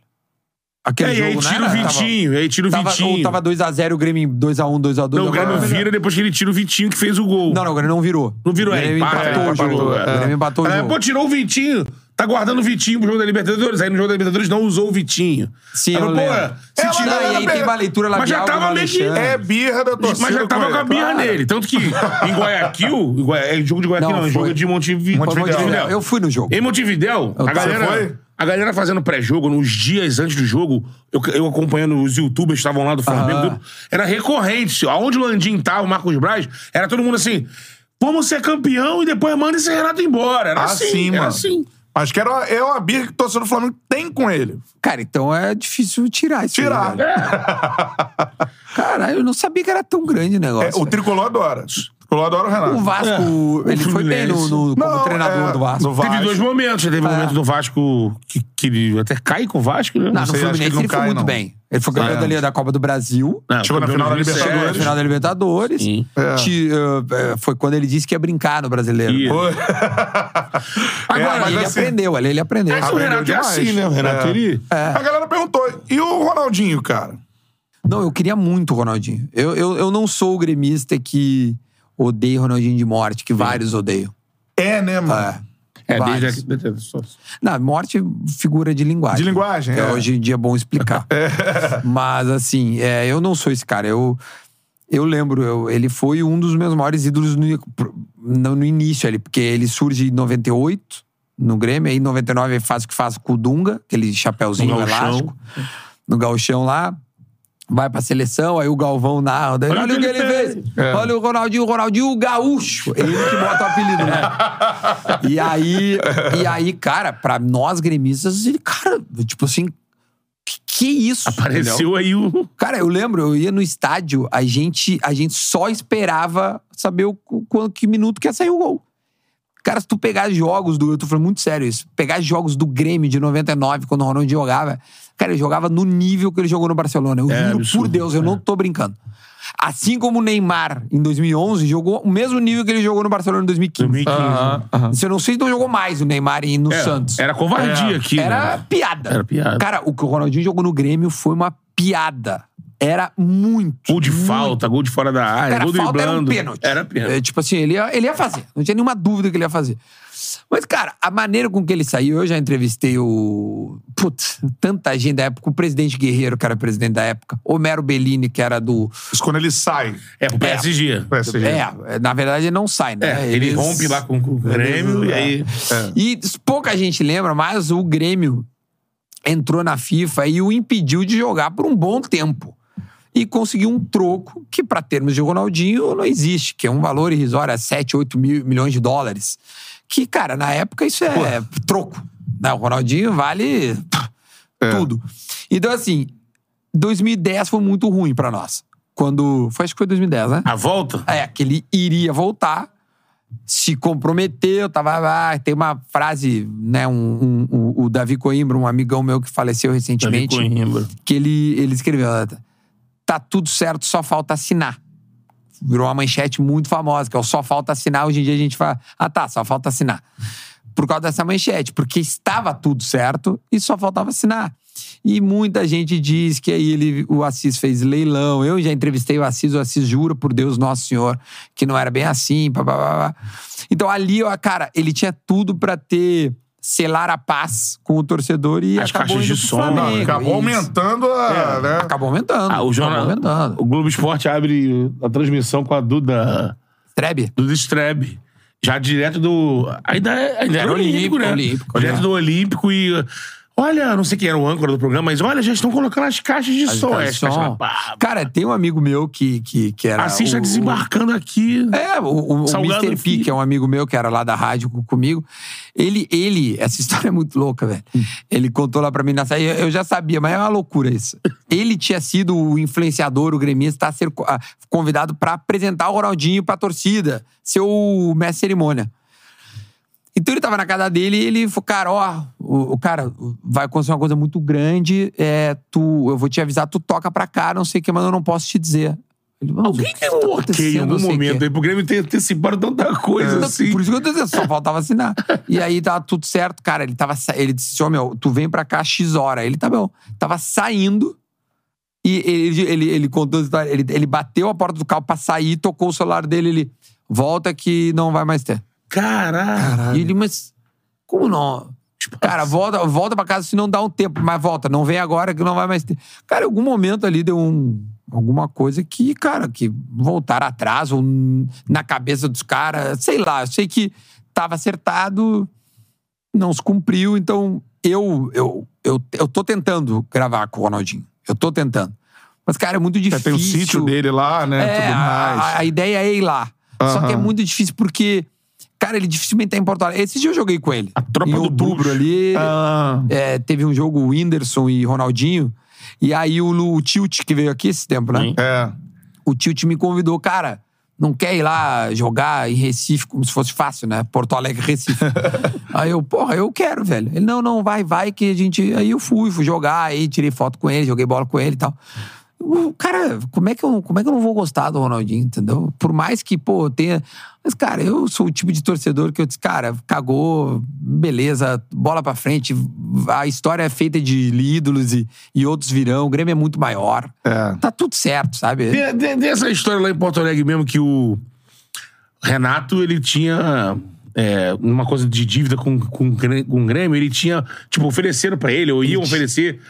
Aquele É, e aí jogo, tira né? o Vitinho, e aí tira o Tava, Vitinho. ou tava 2x0, o Grêmio 2x1, 2x2. Não, o Grêmio vira depois que ele tira o Vitinho que fez o gol. Não, não, o Grêmio não virou. Não virou, o é, Grêmio empata, empatou o empatou, jogo. é. O Grêmio empatou o É, jogo. pô, tirou o Vitinho. Tá guardando o Vitinho pro jogo da Libertadores. Aí no jogo da Libertadores não usou o Vitinho. Sim, Aí, eu pô, lembro. se É, tirar- não, e aí tem uma leitura Mas já labial tava do meio que-. É birra da torcida. Mas já tava com a birra ele. nele. Tanto que em Guayaquil, é jogo de Guayaquil Não, não, é foi. jogo de Montevi- Foi Montevidéu. Montevidéu. Eu fui no jogo. Em Montevidéu, Eu a galera, foi? a galera fazendo pré-jogo, nos dias antes do jogo, eu, eu acompanhando os youtubers que estavam lá do Flamengo, tudo, era recorrente. Aonde o Landim tava, o Marcos Braz, era todo mundo assim, vamos ser campeão e depois manda esse Renato embora. Era assim, Assim, era mano. assim. Acho que era, é uma birra que o torcedor do Flamengo tem com ele. Cara, então é difícil tirar isso. aí, Tirar. velho. Caralho, eu não sabia que era tão grande o É, negócio. o velho. tricolor adora. O tricolor adora o Renato. O Vasco, ele foi bem no, no- como Não, treinador é, do Vasco. no Vasco. Teve dois momentos. Teve um momento do Vasco que, que ele até cai com o Vasco, né? Não, no sei, acho que Fluminense ele não ele foi cai, muito não. bem. Ele foi campeão É. da Copa do Brasil. Não, Chegou na final da 2007. Chegou na Libertadores. final da Libertadores. Sim. É. Ti- eh, eh, foi quando ele disse que ia brincar no brasileiro. Pô, Agora, mas ele assim- aprendeu, ali ele aprendeu. É que o Renato é assim, né? O Renato, É. ele... A galera perguntou, e o Ronaldinho, cara? Não, eu queria muito o Ronaldinho. Eu, eu, eu não sou o gremista que odeia Ronaldinho de morte, que vários odeiam. É, né, mano? É. É, Vários. desde a... Não, morte figura de linguagem. De linguagem, É, é. Hoje em dia é bom explicar. Mas, assim, é, eu não sou esse cara. Eu, eu lembro, eu- ele foi um dos meus maiores ídolos no, no, no início ali, porque ele surge em 98 no Grêmio, aí em 99 ele faz o que faz com o Dunga, aquele chapéuzinho No elástico, no galchão lá. Vai pra seleção, aí o Galvão narra. daí, Olha, o que ele fez. É. Olha o Ronaldinho, o Ronaldinho Gaúcho. Ele que bota o apelido, né? E aí, e aí, cara, pra nós gremistas, ele, cara, tipo assim, que, que isso? entendeu? Apareceu aí o... Cara, eu lembro, eu ia no estádio, a gente, a gente só esperava saber o, o, que minuto que ia sair o gol. Cara, se tu pegar jogos do. Eu tô falando muito sério isso. Pegar jogos do Grêmio de 99, quando o Ronaldinho jogava. Cara, ele jogava no nível que ele jogou no Barcelona. Eu É, juro absurdo. por Deus, eu não tô brincando. Assim como o Neymar, em 2011, jogou o mesmo nível que ele jogou no Barcelona em 2015. 2015. Isso eu não sei se não jogou mais o Neymar e no É, Santos. Era covardia aqui. Era né? piada. Era piada. Cara, o que o Ronaldinho jogou no Grêmio foi uma piada. Era muito. Gol de muito. falta, gol de fora da área, Cara, gol falta era um driblando. pênalti. Era pênalti. É, tipo assim, ele ia, ele ia fazer. Não tinha nenhuma dúvida que ele ia fazer. Mas, cara, a maneira com que ele saiu, eu já entrevistei o. Putz, tanta gente da época. O presidente Guerreiro, que era presidente da época. Homero Bellini, que era do. Isso quando ele sai. É, pro PSG. PSG. É, na verdade ele não sai, né? É, ele Eles- rompe lá com, com o Grêmio e aí. E pouca gente lembra, mas o Grêmio entrou na FIFA e o impediu de jogar por um bom tempo. E conseguiu um troco que, para termos de Ronaldinho, não existe, que é um valor irrisório, é 7, 8 mil, milhões de dólares. Que, cara, na época isso é troco. Né? O Ronaldinho vale pff, tudo. Então, assim, 2010 foi muito ruim pra nós. Quando. Foi, acho que foi 2010, né? A volta? É, que ele iria voltar, se comprometeu, tava lá. Tem uma frase, né? Um, um- um- o Davi Coimbra, um amigão meu que faleceu recentemente, Davi Coimbra. que ele, ele escreveu: tá tudo certo, só falta assinar. Virou uma manchete muito famosa, que é o só falta assinar. Hoje em dia a gente fala, ah tá, só falta assinar. Por causa dessa manchete, porque estava tudo certo e só faltava assinar. E muita gente diz que aí ele, o Assis fez leilão. Eu já entrevistei o Assis, o Assis jura por Deus Nosso Senhor que não era bem assim. Então ali, ó, cara, ele tinha tudo pra ter selar a paz com o torcedor e As acabou caixas de som, Flamengo. Acabou Isso. aumentando a. né? Acabou aumentando. Ah, o jornal. Acabou aumentando. O Globo Esporte abre a transmissão com a Duda. Trebe? Duda Strebe. Já direto do. Ainda, é- ainda era olímpico, Olímpico, né? Olímpico, direto é. do Olímpico e. Olha, não sei quem era o âncora do programa, mas olha, já estão colocando as caixas de som. Cara, as caixas- som. pá, Cara, tem um amigo meu que, que, que era. Assis tá o- desembarcando aqui. É, o, o, Mr. P, que é um amigo meu que era lá da rádio co- comigo. Ele, ele, essa história é muito louca, velho. Ele contou lá pra mim na saída, eu já sabia, mas é uma loucura isso. Ele tinha sido o influenciador, o gremista, a ser co- a- convidado pra apresentar o Ronaldinho pra torcida, ser o mestre de cerimônia. Então ele tava na casa dele e ele falou, cara, ó, o, o cara vai acontecer uma coisa muito grande, é, tu, eu vou te avisar, tu toca pra cá, não sei o que, mas eu não posso te dizer. Ele, "Mas o Alguém que tem tá um ok em algum Não sei o quê." momento aí pro Grêmio ter antecipado tanta coisa Então, assim. Por isso que eu tô dizendo, só faltava assinar. E aí tava tudo certo, cara. Ele tava. Ele disse: Ô meu, tu vem pra cá X hora. Ele tá bom. Tava saindo. E ele, ele, ele contou a história. Ele, ele bateu a porta do carro pra sair, tocou o celular dele. Ele volta que não vai mais ter. Caralho. E ele, mas. Como não? Cara, volta, volta pra casa se não dá um tempo, mas volta, não vem agora que não vai mais ter. Cara, em algum momento ali deu um, alguma coisa que, cara, que voltaram atrás, ou na cabeça dos caras, sei lá, eu sei que tava acertado, não se cumpriu, então eu, eu, eu, eu tô tentando gravar com o Ronaldinho. Eu tô tentando. Mas, cara, é muito difícil. tem o sítio dele lá, né? É, tudo a, mais. a- ideia é ir lá. Só que é muito difícil porque, cara, ele dificilmente tá em Porto Alegre. Esse dia eu joguei com ele. A tropa em do outubro ali. Ah, é, teve um jogo o Whindersson e Ronaldinho. E aí o, o Tilt, que veio aqui esse tempo, né? Sim. é. O Tilt me convidou, cara. Não quer ir lá jogar em Recife como se fosse fácil, né? Porto Alegre, Recife. aí eu, porra, eu quero, velho. Ele, não, não, vai, vai, que a gente. Aí eu fui, fui jogar, aí tirei foto com ele, joguei bola com ele e tal. Cara, como é, que eu, como é que eu não vou gostar do Ronaldinho, entendeu? Por mais que, pô, tenha. Mas, cara, eu sou o tipo de torcedor que eu disse, cara, cagou, beleza, bola pra frente. A história é feita de ídolos e, e outros virão. O Grêmio é muito maior. É. Tá tudo certo, sabe? Tem, tem- tem essa história lá em Porto Alegre mesmo que o Renato, ele tinha é, uma coisa de dívida com, com, com o Grêmio, ele tinha, tipo, ofereceram pra ele, ou iam oferecer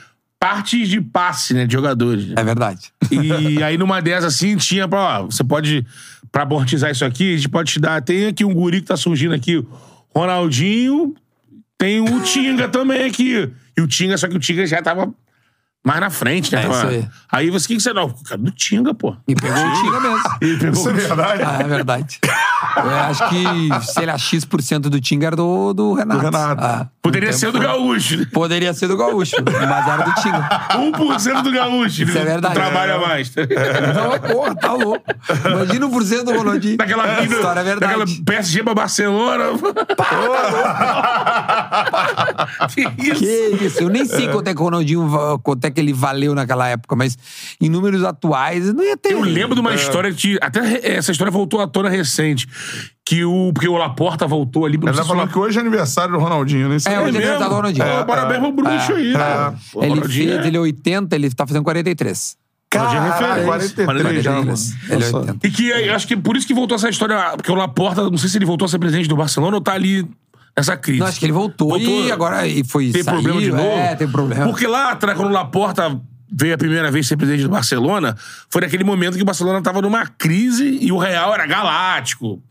partes de passe, né, de jogadores. É verdade. E aí numa dessas assim, tinha pra, ó, você pode, pra amortizar isso aqui, a gente pode te dar, tem aqui um guri que tá surgindo aqui, Ronaldinho, tem o Tinga também aqui. E o Tinga, só que o Tinga já tava mais na frente, né? É, Tava- isso aí. aí você, o que que você... Não, cara, do Tinga, pô. E pegou o Tinga mesmo. Ele pegou Isso é verdade. Ah, é verdade. Eu acho que, sei lá, X% do Tinga era do, do Renato. Do Renato. Ah, Poderia um ser tempo do. Gaúcho. né? Poderia ser do Gaúcho, mas era do Tinga. 1% do Gaúcho. Isso é verdade. Trabalha mais. Não, porra, tá louco. Imagina 1% do Ronaldinho. Daquela Essa história é verdade. Daquela PSG pra Barcelona. que isso? Que isso, eu nem sei quanto é que o Ronaldinho, quanto é que ele valeu naquela época, mas em números atuais não ia ter. Eu lembro de uma história que. Até essa história voltou à tona recente. Que o. Porque o Laporta voltou ali. Ele tá falando que hoje é aniversário do Ronaldinho, nem sei. É, hoje é mesmo? aniversário do Ronaldinho. Pô, parabéns pro bruxo aí, né? Pô, Ele Ronaldinho fez, é- ele é 80, ele tá fazendo 43. Ronaldinho é Caralho, referência. 43 já, mano. 43. Ele é Nossa. 80. E que acho que por isso que voltou essa história. Porque o Laporta, não sei se ele voltou a ser presidente do Barcelona ou tá ali nessa crise. Não, acho que ele voltou, e agora e foi Tem saiu, problema de novo? É, tem problema. Porque lá atrás, quando o Laporta veio a primeira vez ser presidente do Barcelona, foi naquele momento que o Barcelona tava numa crise e o Real era galáctico.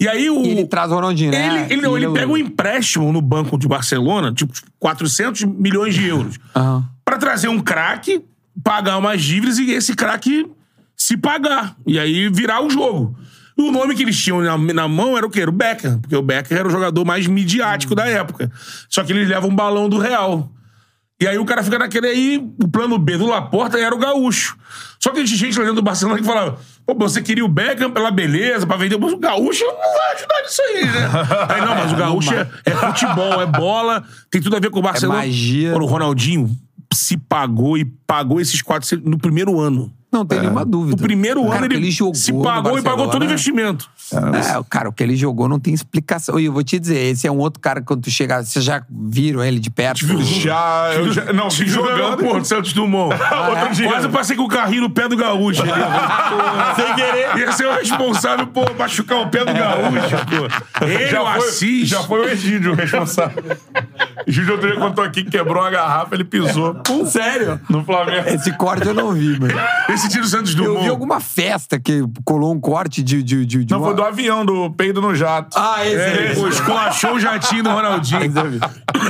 E aí o. E ele traz o Ronaldinho, né? Ele, ele, não, ele pega um empréstimo no Banco de Barcelona, tipo 400 milhões de euros, Aham. pra trazer um craque, pagar umas dívidas e esse craque se pagar. E aí virar o jogo. E o nome que eles tinham na, na mão era o quê? Era o Becker. Porque o Becker era o jogador mais midiático da época. Só que eles levam um balão do Real. E aí o cara fica naquele aí, o plano B do Laporta era o Gaúcho. Só que tinha gente lá dentro do Barcelona que falava: Pô, você queria o Beckham pela beleza, pra vender. Mas o Gaúcho não vai ajudar nisso aí, né? Aí não, mas o Gaúcho é, é futebol, é bola, tem tudo a ver com o Barcelona. magia. Pô, o Ronaldinho se pagou e pagou esses 400 no primeiro ano. Não tem nenhuma dúvida. No primeiro Cara, ano o que ele, jogou se pagou e pagou todo o investimento. É, cara, o que ele jogou não tem explicação. E eu vou te dizer, esse é um outro cara que quando tu chega. Vocês já viram ele de perto? Já, eu já. Não, vi jogando. Pô, Santos Dumont. Outro dia. Quase passei com o carrinho no pé do gaúcho. Sem querer. Ia ser o responsável por machucar o pé do gaúcho, pô. Ele, Já o foi, Assis. já foi o Egídio o responsável. Egídio outro dia contou aqui que quebrou uma garrafa, ele pisou. Sério? No Flamengo. Esse corte eu não vi, mano. Esse tiro Santos Eu Dumont. vi alguma festa que colou um corte de. de, de, de Não, uma- foi do avião, do peido no jato. Ah, esse É, é, esculachou o jatinho do Ronaldinho.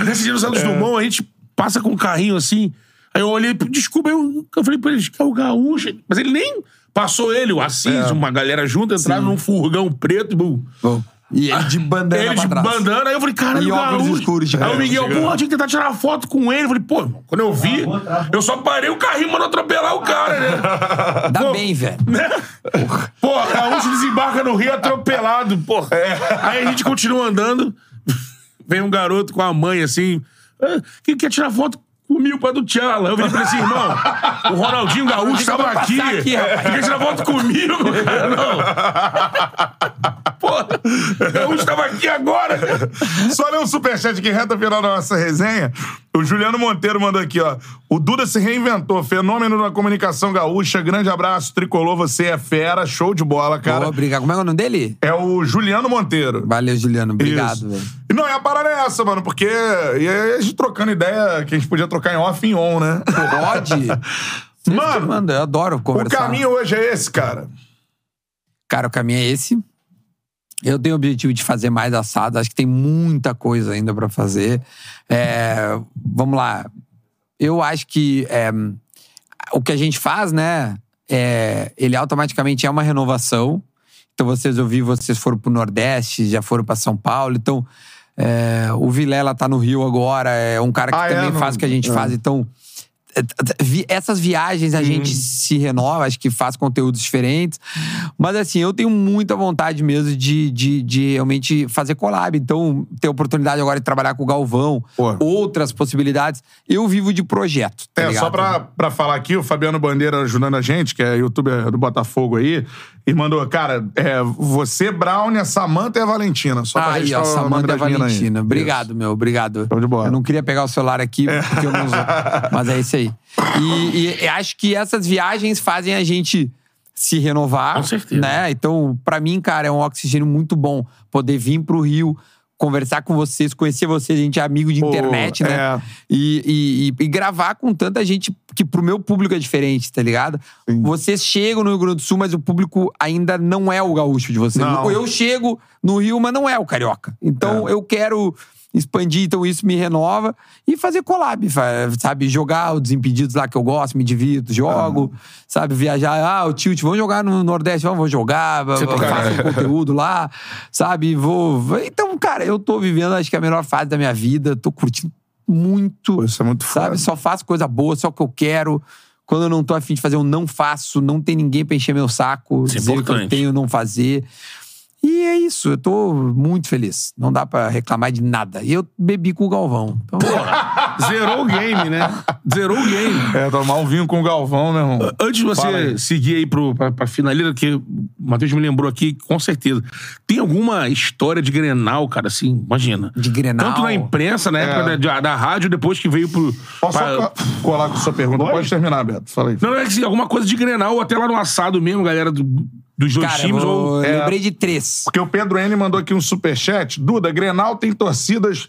Nesse dia do Santos Dumont, a gente passa com um carrinho assim. Aí eu olhei, desculpa, eu, eu falei pra ele, que é o gaúcho. Mas ele nem passou ele, o Assis, uma galera junto, entraram num furgão preto e bum. Bom, E ele de bandana Ele pra de trás. bandana, aí eu falei, caralho, E óculos escuros, Aí o é, Miguel, pô, tinha que tentar tirar foto com ele. Eu falei, pô, quando eu vi, eu só parei o carrinho pra não atropelar o cara, né? Dá Pô, bem, velho. né? Porra, gaúcho desembarca no Rio atropelado, porra. Aí a gente continua andando, vem um garoto com a mãe assim, "Ah, quem quer tirar foto comigo pra do Tchala? Eu falei pra ele assim, irmão, o Ronaldinho Gaúcho tava aqui, aqui, rapaz. quer tirar foto comigo? Cara, não. Porra, o Gaúcho tava aqui agora. Só ler um superchat aqui, reta final da nossa resenha. O Juliano Monteiro mandou aqui, ó. O Duda se reinventou, fenômeno na comunicação gaúcha. Grande abraço, tricolor, você é fera, show de bola, cara. Boa, obrigado. Como é que é o nome dele? É o Juliano Monteiro. Valeu, Juliano. Obrigado, velho. E não, é a parada é essa, mano, porque e aí a gente trocando ideia que a gente podia trocar em off em on, né? Pode? Mano, Manda, eu adoro o conversar. caminho hoje é esse, cara. Cara, o caminho é esse. Eu tenho o objetivo de fazer mais assado. Acho que tem muita coisa ainda pra fazer. É, vamos lá. Eu acho que é, o que a gente faz, né? é, ele automaticamente é uma renovação. Então, vocês vi, vocês foram pro Nordeste, já foram pra São Paulo. Então, é, o Vilela tá no Rio agora. É um cara que Ah, é? também Não- faz o que a gente é. faz. Então, vi- essas viagens a gente se renova, acho que faz conteúdos diferentes. Mas assim, eu tenho muita vontade mesmo de, de, de realmente fazer collab. Então, ter a oportunidade agora de trabalhar com o Galvão, Pô. outras possibilidades. Eu vivo de projeto. Tá É, ligado? só pra, pra falar aqui, o Fabiano Bandeira ajudando a gente, que é youtuber do Botafogo aí, e mandou, cara, é, você, Brown, a Samanta e a Valentina. Só pra Aí, ó, Samanta e das minas aí. Valentina. Obrigado, Isso. meu, obrigado. Show de bola. Eu não queria pegar o celular aqui, porque eu não uso. Mas é isso aí. E, e acho que essas viagens fazem a gente se renovar. Com certeza. Né? Então, pra mim, cara, é um oxigênio muito bom poder vir pro Rio, conversar com vocês, conhecer vocês, a gente é amigo de Pô, internet, né? é. E, e- e- gravar com tanta gente que pro meu público é diferente, tá ligado? Vocês chegam no Rio Grande do Sul, mas o público ainda não é o gaúcho de vocês. Não. Eu chego no Rio, mas não é o carioca. Então É. eu quero expandir, então isso me renova. E fazer collab, sabe? Jogar o Desimpedidos lá que eu gosto, me divirto, jogo, sabe? Viajar, ah, o tilt, vamos jogar no Nordeste, vamos, vou jogar, faço um conteúdo lá, sabe? Vou. Então, cara, eu tô vivendo, acho que a melhor fase da minha vida, tô curtindo muito. Pô, isso é muito foda. Sabe? Só faço coisa boa, só o que eu quero. Quando eu não tô afim de fazer, eu não faço. Não tem ninguém pra encher meu saco. Isso é dizer o que eu tenho não fazer. E é isso, eu tô muito feliz. Não dá pra reclamar de nada. E eu bebi com o Galvão. Então, Zerou o game, né? Zerou o game. É, tomar um vinho com o Galvão, meu irmão. Antes de você seguir aí pro, pra, pra finaleira, que o Matheus me lembrou aqui, com certeza. Tem alguma história de Grenal, cara, assim? Imagina. De Grenal? Tanto na imprensa, na época da, da rádio, depois que veio pro... Posso pra- colar com a sua pergunta? Pode? Pode terminar, Beto. Fala aí. Não, é que assim, alguma coisa de Grenal, ou até lá no assado mesmo, galera do- dos dois cara, eu times. vou- Ou... eu lembrei de três. Porque o Pedro N mandou aqui um superchat. Duda, Grenal tem torcidas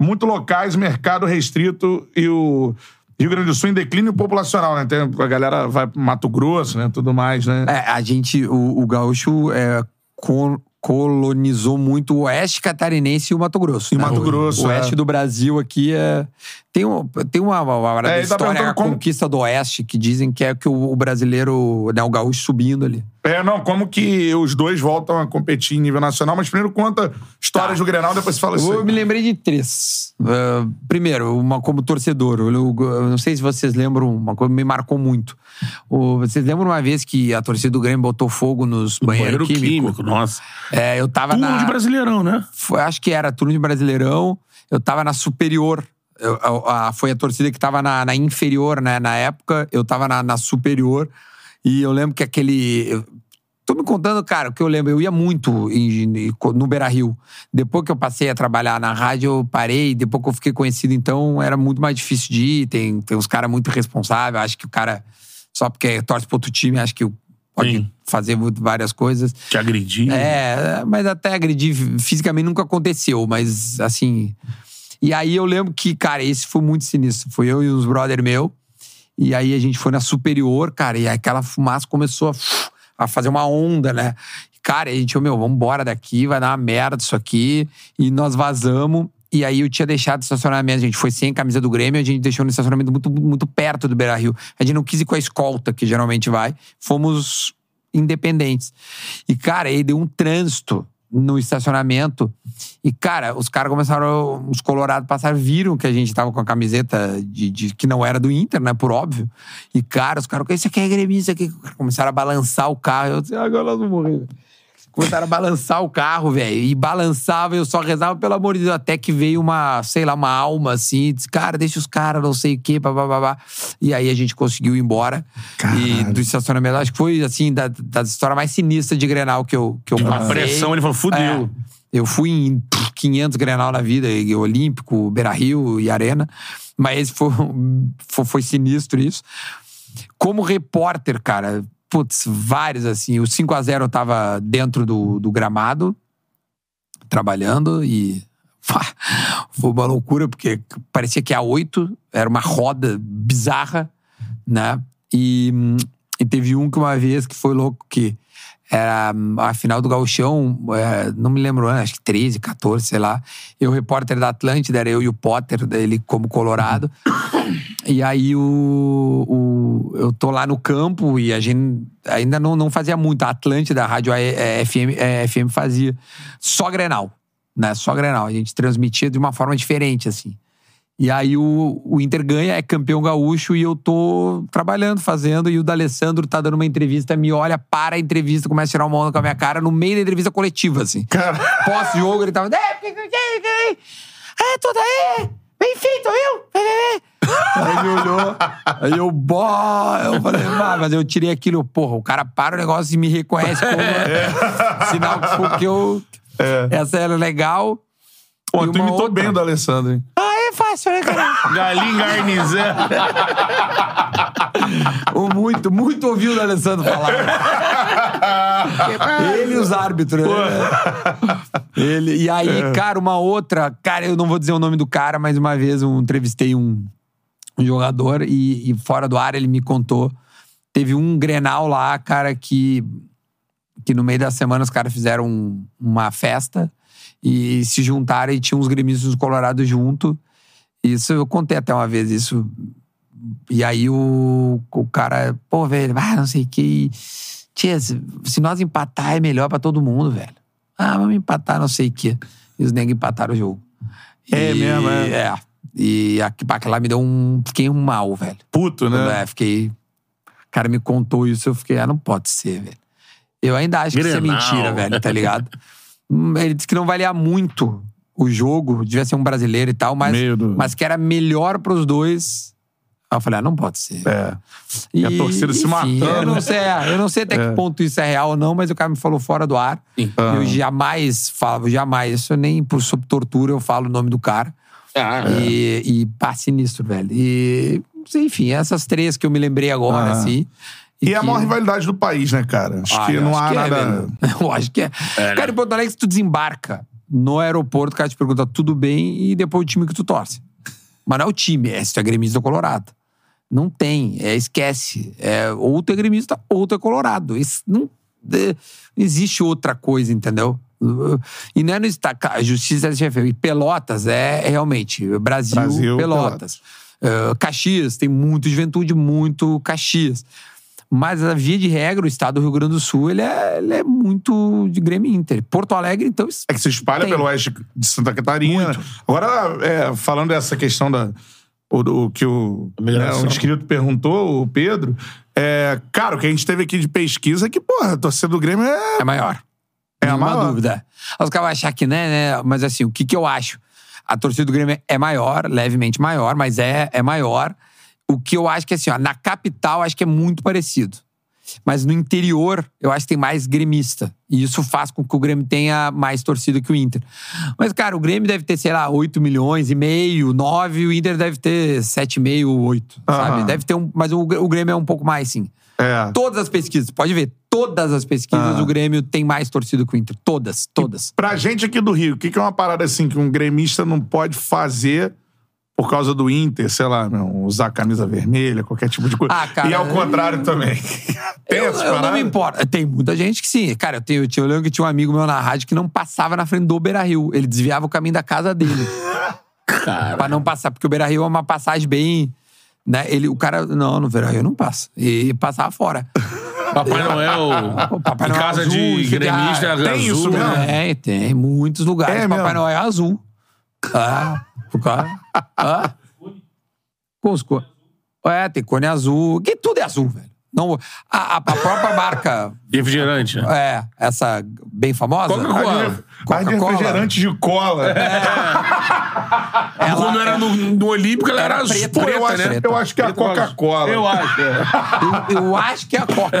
muito locais, mercado restrito e o Rio Grande do Sul em declínio populacional, né? Tem, a galera vai pro Mato Grosso, né? Tudo mais, né? É, a gente, o, o gaúcho é, co- colonizou muito o oeste catarinense e o Mato Grosso. E né? Mato O- Grosso, O oeste é. do Brasil aqui é. Tem, um, tem uma, uma, É, tá história, a perguntando como- conquista do oeste, que dizem que é que o, o brasileiro, né, o gaúcho subindo ali. É, não, como que os dois voltam a competir em nível nacional, mas primeiro conta histórias Tá. do Grenal, depois você fala Eu assim. me lembrei de três. Ah, primeiro, uma como torcedor. Eu, eu não sei se vocês lembram, uma coisa que me marcou muito. O- vocês lembram uma vez que a torcida do Grêmio botou fogo nos Banheiro banheiros químico. químicos? nossa. É, eu tava Turno na... de Brasileirão, né? Foi- acho que era turno de Brasileirão. Eu tava na superior. Eu- a- a- foi a torcida que tava na, na inferior, né? Na época, eu tava na, na superior. E eu lembro que aquele. Tô me contando, cara, o que eu lembro. Eu ia muito em- no Beira Rio. Depois que eu passei a trabalhar na rádio, eu parei. Depois que eu fiquei conhecido, então era muito mais difícil de ir. Tem, tem uns caras muito responsáveis. Acho que o cara, só porque torce pro outro time, acho que pode Sim. fazer várias coisas. Te agredir. É, mas até agredir fisicamente nunca aconteceu, mas assim. E aí eu lembro que, cara, esse foi muito sinistro. Foi eu e uns brother meu. E aí a gente foi na superior, cara, e aquela fumaça começou a, a fazer uma onda, né? Cara, a gente, meu, vamos embora daqui, vai dar uma merda isso aqui. E nós vazamos. E aí eu tinha deixado o estacionamento, a gente foi sem camisa do Grêmio, a gente deixou no estacionamento muito, muito perto do Beira Rio. A gente não quis ir com a escolta, que geralmente vai. Fomos independentes. E, cara, aí deu um trânsito no estacionamento. E, cara, os caras começaram. Os colorados passaram, viram que a gente tava com a camiseta de, de- que não era do Inter, né? Por óbvio. E, cara, os caras, isso aqui é gremista, isso aqui. Começaram a balançar o carro. Eu disse, agora nós vamos morrer. Velho." Começaram a balançar o carro, velho. E balançava, eu só rezava, pelo amor de Deus. Até que veio uma, sei lá, uma alma assim. Disse, cara, deixa os caras, não sei o quê, babá. E aí a gente conseguiu ir embora. E do estacionamento, acho que foi, assim, da, das histórias mais sinistras de Grenal que eu, que eu A passei. pressão, ele falou, fudeu. É. Eu fui em pff, 500 Grenal na vida, Olímpico, Beira-Rio e Arena. Mas foi, foi, foi sinistro isso. Como repórter, cara, putz, vários assim. O 5 a 0 eu tava dentro do, do gramado, trabalhando e. Foi uma loucura, porque parecia que a 8 era uma roda bizarra, né? E, e teve um que uma vez que foi louco que era a final do Gauchão, é, não me lembro, acho que 13, 14, sei lá. Eu, repórter da Atlântida, era eu e o Potter, ele como colorado. E aí o, o- eu tô lá no campo e a gente ainda não, não fazia muito. A Atlântida, a rádio eh, FM, eh, FM fazia só Grenal, né? Só Grenal. A gente transmitia de uma forma diferente, assim. E aí o, o Inter ganha, é campeão gaúcho e eu tô trabalhando, fazendo. E o D'Alessandro tá dando uma entrevista, me olha, para a entrevista, começa a tirar uma onda com a minha cara no meio da entrevista coletiva, assim. Pós-jogo, ele tava. É, é, tudo aí! Bem feito, viu? Aí ele olhou, aí eu, bó, eu falei, ah, mas eu tirei aquilo, porra, o cara para o negócio e me reconhece como sinal que eu. Essa era legal. Pô, tu imitou outra. bem o do Alessandro, hein? Ah, é fácil, né, cara? Galinha garnizé. O muito, muito ouviu o Alessandro falar. Ele e os árbitros. né? Ele. E aí, cara, uma outra. Cara, eu não vou dizer o nome do cara, mas uma vez eu entrevistei um, um jogador e, e fora do ar ele me contou. Teve um grenal lá, cara, que, que no meio da semana os caras fizeram um- uma festa. E se juntaram e tinha uns gremistas do Colorado junto. Isso eu contei até uma vez isso. E aí o, o cara, pô, velho, ah, não sei o que. Tia, se, se nós empatar é melhor pra todo mundo, velho. Ah, vamos empatar, não sei o que. E os negros empataram o jogo. É E- mesmo, é. É. E aqui, aquilo lá me deu um. Fiquei um mal, velho. Puto, né? É, fiquei. O cara me contou isso, eu fiquei, ah, não pode ser, velho. Eu ainda acho que isso é Grenal. mentira, velho, tá ligado? Hum, Ele disse que não valia muito o jogo, devia ser um brasileiro e tal, mas, mas que era melhor pros dois. Aí eu falei, ah, não pode ser. É. E a torcida se matando, Eu não sei, é, eu não sei até É. que ponto isso é real ou não, mas o cara me falou fora do ar. Ah. Eu jamais falo, jamais, isso nem por sob tortura eu falo o nome do cara. Ah, E, e pá, sinistro, velho. E, enfim, essas três que eu me lembrei agora, Ah. assim. E é a maior rivalidade do país, né, cara? Acho Ah, que não acho há que é, nada. velho. eu acho que é. Cara, em Porto Alegre, se tu desembarca no aeroporto, o cara te pergunta tudo bem e depois o time que tu torce. Mas não é o time, é se tu é gremista ou colorado. Não tem, é, esquece. É, ou tu é gremista ou tu é colorado. Isso não, é, não existe outra coisa, entendeu? E não é no estado. A justiça é e Pelotas é, é realmente Brasil, Brasil, Pelotas. Uh, Caxias, tem muito juventude, muito Caxias. Mas a via de regra, o estado do Rio Grande do Sul, ele é, ele é muito de Grêmio Inter. Porto Alegre, então. É que se espalha Tem. pelo oeste de Santa Catarina. Agora, é, falando dessa questão da. O, do- que o, né, o inscrito perguntou, o Pedro. É, cara, o que a gente teve aqui de pesquisa é que, porra, a torcida do Grêmio é. É maior. É a Nenhuma maior. dúvida. Os caras vão achar que, né, né? Mas assim, o que, que eu acho? A torcida do Grêmio é maior, levemente maior, mas é, é maior. O que eu acho que, assim, ó, na capital, acho que é muito parecido. Mas no interior, eu acho que tem mais gremista. E isso faz com que o Grêmio tenha mais torcida que o Inter. Mas, cara, o Grêmio deve ter, sei lá, 8 milhões e meio, 9, o Inter deve ter 7,5, 8, sabe? Aham. Deve ter um. Mas o, o Grêmio é um pouco mais, sim. É. Todas as pesquisas, pode ver, todas as pesquisas, Ah. o Grêmio tem mais torcida que o Inter. Todas, todas. Pra gente aqui do Rio, o que, que é uma parada assim que um gremista não pode fazer por causa do Inter, sei lá, meu, usar camisa vermelha, qualquer tipo de coisa. Ah, cara, e ao eu- contrário também. Tem Eu, eu não me importo. Tem muita gente que sim. Cara, eu, tenho, eu, eu lembro que tinha um amigo meu na rádio que não passava na frente do Beira Rio. Ele desviava o caminho da casa dele. pra não passar, porque o Beira Rio é uma passagem bem. Né? Ele, o cara, não, no Beira Rio não passa. E passava fora. Papai Noel. Papai em Noel casa azul, de gremista ah, azul. tem isso mesmo? né? É, tem muitos lugares. É Papai mesmo? Noel é azul. Ah, o cara. Ah. Com os co- É, tem cone azul. Que tudo é azul, velho. Não, a, a- a própria marca, Refrigerante. né? é, essa bem famosa. Coca-Cola. A de Coca-Cola. refrigerante de cola. Ela- Quando era no, no Olímpico, ela era, Era azul, preta. Pô, preta, eu, acho, né? eu acho que é a Coca-Cola. Eu acho. é. Eu, eu acho que é a Coca.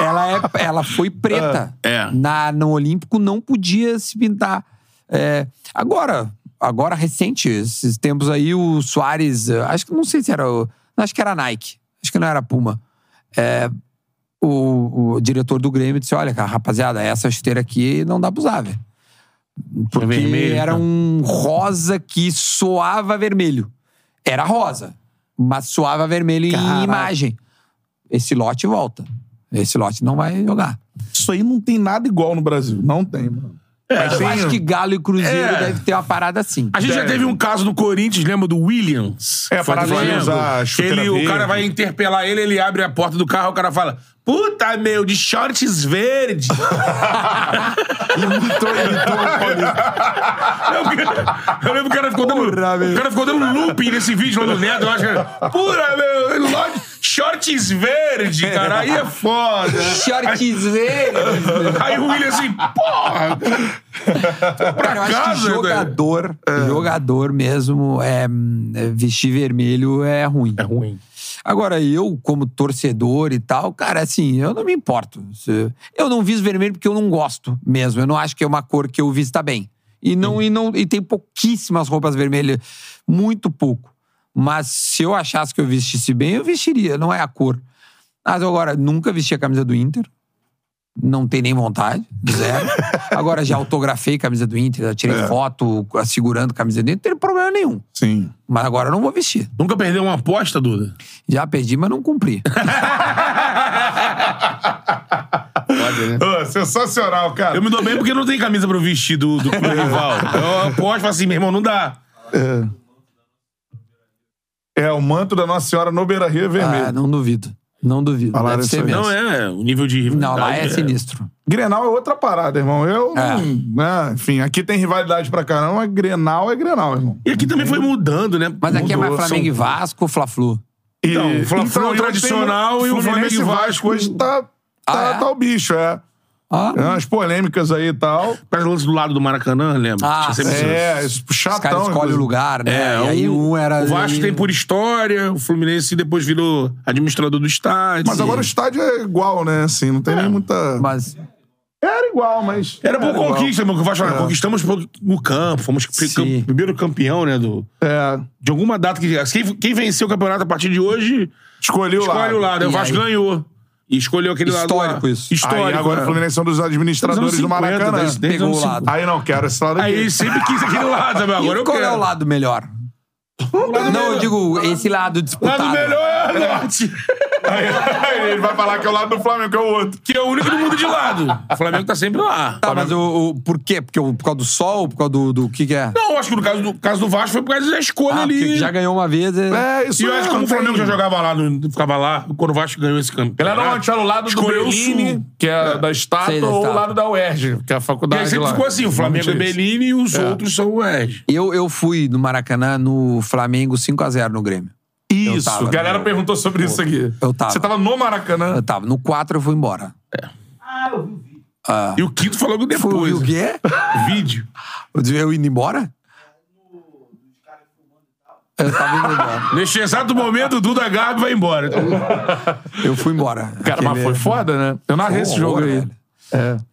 ela, é, ela foi preta. É. Na, no Olímpico não podia se pintar. É, agora, agora recente, esses tempos aí, o Soares, eh, acho que não sei se era. Acho que era Nike. Acho que não era Puma. É, o, o diretor do Grêmio disse: olha, cara, rapaziada, essa chuteira aqui não dá pra usar, velho. Porque vermelho, era então. um rosa que soava vermelho. Era rosa, mas soava vermelho em imagem. Esse lote volta. Esse lote não vai jogar. Isso aí não tem nada igual no Brasil. Não tem, mano. Mas Eu acho que Galo e Cruzeiro É. deve ter uma parada assim. A gente já Deve. teve um caso no Corinthians, lembra do Williams? É, para do usar ele, o cara vai interpelar ele, ele abre a porta do carro, o cara fala: Puta, meu, de shorts verde. Imitou, imitou. Eu lembro que o cara ficou dando. o cara ficou dando looping nesse vídeo lá no Neto. Eu acho que. Pura, meu, lote- shorts verde, cara. Aí é foda. Shorts verdes. Aí o William assim, porra! Cara, eu acho que casa, jogador, jogador mesmo, é, é, vestir vermelho é ruim. É ruim. Agora, eu, como torcedor e tal, cara, assim, eu não me importo. Eu não visto vermelho porque eu não gosto mesmo. Eu não acho que é uma cor que eu vista bem. E, não, e, não, e tem pouquíssimas roupas vermelhas, muito pouco. Mas se eu achasse que eu vestisse bem, eu vestiria, não é a cor. Mas agora, nunca vesti a camisa do Inter. Não tem nem vontade, zero. Agora, já autografei a camisa do Inter, já tirei foto segurando a camisa do Inter, não tem problema nenhum. Sim. Mas agora eu não vou vestir. Nunca perdeu uma aposta, Duda? Já perdi, mas não cumpri. Pode né? Ô, sensacional, cara. Eu me dou bem porque não tem camisa pra eu vestir do, do rival. Eu aposto e falo assim, meu irmão, não dá. É, o manto da Nossa Senhora no Beira Rio é vermelho. Ah, não duvido. Não duvido. Falaram Deve ser mesmo. Não, é, o nível de Não, lá é rivalidade sinistro. Grenal é outra parada, irmão. Eu, É. não- né, enfim, aqui tem rivalidade pra caramba, mas Grenal é Grenal, irmão. E aqui também foi mudando, né? Mas aqui é mais Mudou, Flamengo e são- Vasco, Fla-Flu. E, Então, o Fla-Flu é o eu tradicional e o Flamengo e Vasco- hoje tá, tá, Ah, é? tá o bicho, é. Ah, Tem umas polêmicas aí e tal. Pega o lance do lado do Maracanã, lembra? Ah, Tinha sempre isso. É, isso, os chatão. caras escolhem o lugar, né? É, e aí o- um era. O Vasco tem por história, o Fluminense depois virou administrador do estádio. Mas agora o estádio é igual, né? Assim, não tem nem muita. Mas. Era igual, mas. Era por igual. conquista, meu, que o Vasco É. conquistamos no campo, fomos Sim. primeiro campeão, né? Do, É. de alguma data que. Quem, quem venceu o campeonato a partir de hoje, Escolhi o escolhe lado. o lado. Aí O Vasco aí? ganhou. E escolheu aquele lado. Histórico isso. Histórico. Aí agora é. o Fluminense são dos administradores Dos do anos 50, Maracanã. desde- desde Pegou o lado. Aí não, quero esse lado aqui. Aí sempre quis aquele lado? Agora e eu qual quero. é o lado melhor? não, eu digo esse lado disputado. Lado melhor é o norte. Aí, aí ele vai falar que é o lado do Flamengo, que é o outro. Que é o único do mundo de lado. O Flamengo tá sempre lá. Tá, mas o, o- por quê? Porque o, por causa do sol, por causa do, do que que é? Não, acho que no caso do, caso do Vasco foi por causa da escolha Ah, ali. já ganhou uma vez. É... É, isso E eu acho que o Flamengo já jogava lá, no- ficava lá, quando o Vasco ganhou esse campeonato. Ele era onde era o lado do Bellini, Sul. que é da estátua, Sei, da ou o lado da UERJ, que é a E faculdade aí sempre lá. ficou assim, o Flamengo é. Bellini e os outros são o Edge. Eu, eu fui no Maracanã no Flamengo 5x0 no Grêmio. Eu Isso, tava galera no- perguntou sobre isso aqui. Eu tava. Você tava no Maracanã. Eu tava. No 4 eu fui embora. E o Quinto falou que Fui, depois. o quê? Vídeo. Eu indo embora? Eu tava indo embora. Neste exato momento, o Duda Gabi vai embora. Eu fui embora. Cara, mas Aquele- foi foda, né? Eu narrei esse jogo aí. velho.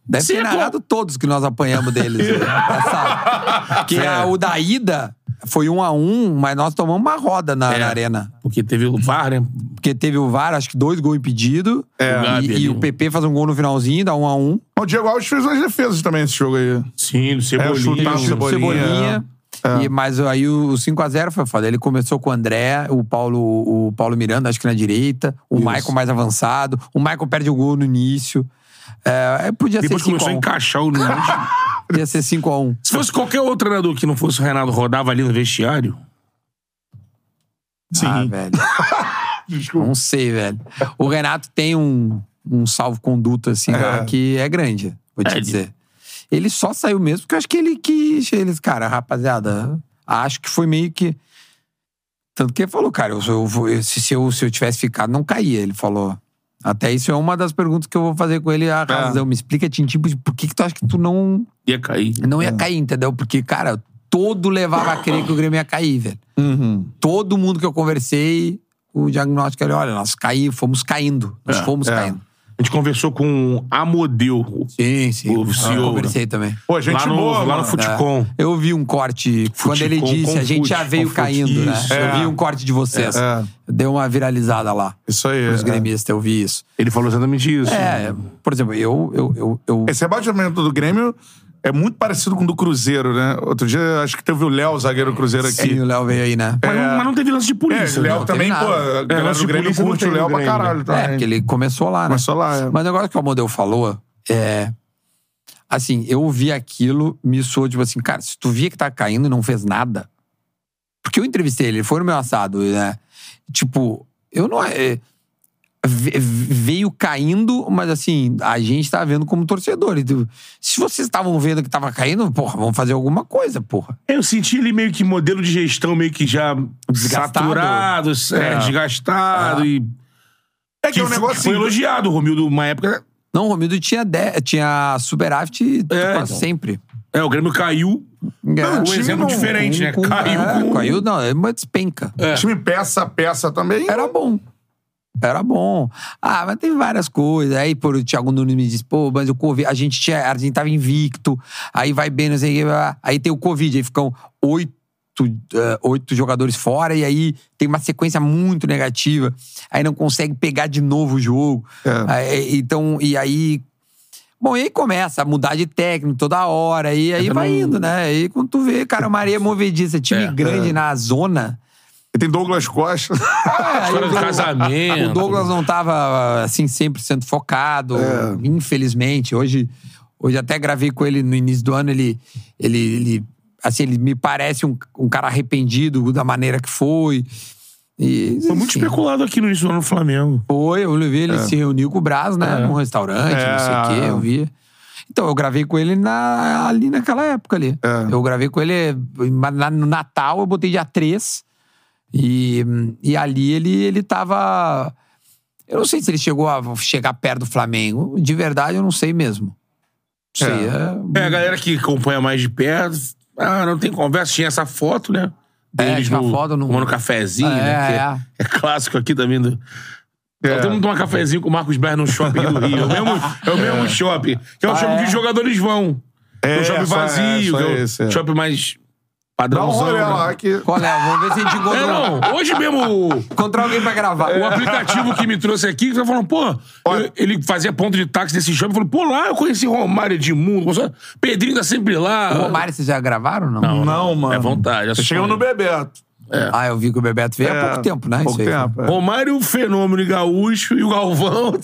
Deve Sim, ter é narrado todos que nós apanhamos deles. né? Essa- Porque a- o da ida foi um a um, mas nós tomamos uma roda na, É. na arena. porque teve o VAR, né? Porque teve o VAR, acho que dois gols impedidos. O Gabi E, ali. e o PP faz um gol no finalzinho, dá um a um. O Diego Alves fez umas defesas também nesse jogo aí. Sim, do É, Cebolinha. o Chute do Cebolinha, Cebolinha. E, mas aí o 5x0 foi foda. Ele começou com o André, o Paulo, o Paulo Miranda, acho que na direita, o Michael mais avançado. O Michael perde o gol no início. É, podia Depois ser 5x1. começou a encaixar o número. Podia ser 5x1. Se fosse qualquer outro treinador que não fosse o Renato, rodava ali no vestiário. Sim. Ah, velho. Não sei, velho. O Renato tem um, um salvo-conduto, assim, lá, que é grande, vou te É, ele- dizer. Ele só saiu mesmo porque eu acho que ele quis. Eles, cara, rapaziada, acho que foi meio que. Tanto que ele falou, cara, eu, eu se, se eu, se eu tivesse ficado, não caía. Ele falou. Até isso é uma das perguntas que eu vou fazer com ele. A razão. Me explica, Tintim, por que, que tu acha que tu não, Ia cair. não ia cair, entendeu? Porque, cara, todo levava a crer que o Grêmio ia cair, velho. Uhum. Todo mundo que eu conversei, o diagnóstico era: olha, nós caí, fomos caindo. Nós fomos é. caindo. A gente conversou com o Amodeu, Sim, sim. O CEO, eu conversei também. Pô, gente lá no, boa, lá no Futicom. Eu vi um corte quando ele disse: a gente já veio caindo, né? isso. Eu É. vi um corte de vocês. É. Deu uma viralizada lá. Isso aí. Os é. gremistas, eu vi isso. Ele falou exatamente isso. É, por exemplo, eu. eu, eu, eu Esse rebaixamento do Grêmio é muito parecido com o do Cruzeiro, né? Outro dia, acho que teve o Léo, zagueiro do Cruzeiro aqui. sim, o Léo veio aí, né? Mas, não, mas não teve lance de É, polícia. o Léo né? também, teve pô, a galera do de Grêmio polícia não curte o Léo pra Grêmio, caralho. né? também. É, porque ele começou lá, né? Começou lá, é. Mas o negócio que o Amodeu falou é. Assim, eu vi aquilo, me soou tipo assim, cara, se tu via que tá caindo e não fez nada. Porque eu entrevistei ele, ele foi no meu assado, né? Tipo, eu não. É, ve- veio caindo, mas assim, a gente tá vendo como torcedor. Se vocês estavam vendo que tava caindo, porra, vamos fazer alguma coisa, porra. Eu senti ele meio que modelo de gestão, meio que já Desgastado. saturado, é, É. desgastado. E É que que é um foi- negócio foi assim, elogiado. O Romildo, uma época. Não, o Romildo tinha, de, tinha superávit É, quase então. sempre. É, o Grêmio caiu. É, um exemplo diferente, né? Caiu é, com- Caiu, não, é uma despenca. É. time peça a peça também. Era bom. Era bom. Ah, mas tem várias coisas. Aí, por o Thiago Nunes me disse, pô, mas o Covid, a gente tinha, a gente tava invicto, aí vai bem, não sei o que, aí tem o Covid, aí ficam oito, eh, oito jogadores fora, e aí tem uma sequência muito negativa, aí não consegue pegar de novo o jogo. É. Aí, então, e aí. Bom, e aí começa a mudar de técnico toda hora, e aí vai indo, né? Aí quando tu vê, cara, uma areia movediça, time É, grande na zona. E tem Douglas Costa. É, História do casamento. O Douglas não tava, assim, 100% focado, É. infelizmente. Hoje, hoje até gravei com ele no início do ano, ele, ele, ele assim, ele me parece um, um cara arrependido da maneira que foi. E, Foi muito especulado aqui no início do ano no Flamengo. Foi, eu vi ele se reuniu com o Braz, né? Num restaurante, É. não sei o quê, eu vi. Então, eu gravei com ele na, ali naquela época ali. É. Eu gravei com ele na- no Natal, eu botei dia 3. E, e ali ele, ele tava. Eu não sei se ele chegou a chegar perto do Flamengo. De verdade, eu não sei mesmo. Não sei. É, É, a galera que acompanha mais de perto. Ah, não tem conversa. Tinha essa foto, né? É, Deles tinha no, foto no- tomando cafezinho, É, né? É. é, é clássico aqui também. Do... É. Nós Temos tomar cafezinho com o Marcos Ber no shopping do Rio. É o mesmo, é o mesmo shopping. Que é o Ah, shopping é? que os jogadores vão. É, É, um shopping é, vazio, é o esse, é. shopping mais Dá um padrãozão. né? lá que... Qual é? Vamos ver se a gente encontra, É, não. Hoje mesmo encontra alguém pra gravar. o aplicativo que me trouxe aqui, que tá falando, pô, eu- ele fazia ponto de táxi desse shopping. Falou, pô, lá eu conheci Romário Edmundo. Pedrinho tá sempre lá. O Romário, vocês já gravaram ou não? Não, mano. É vontade. É Chegamos no Bebeto. Ah, eu vi que o Bebeto veio há É, pouco tempo, né? Pouco Isso aí. tempo. é. Romário, o Fenômeno e Gaúcho e o Galvão.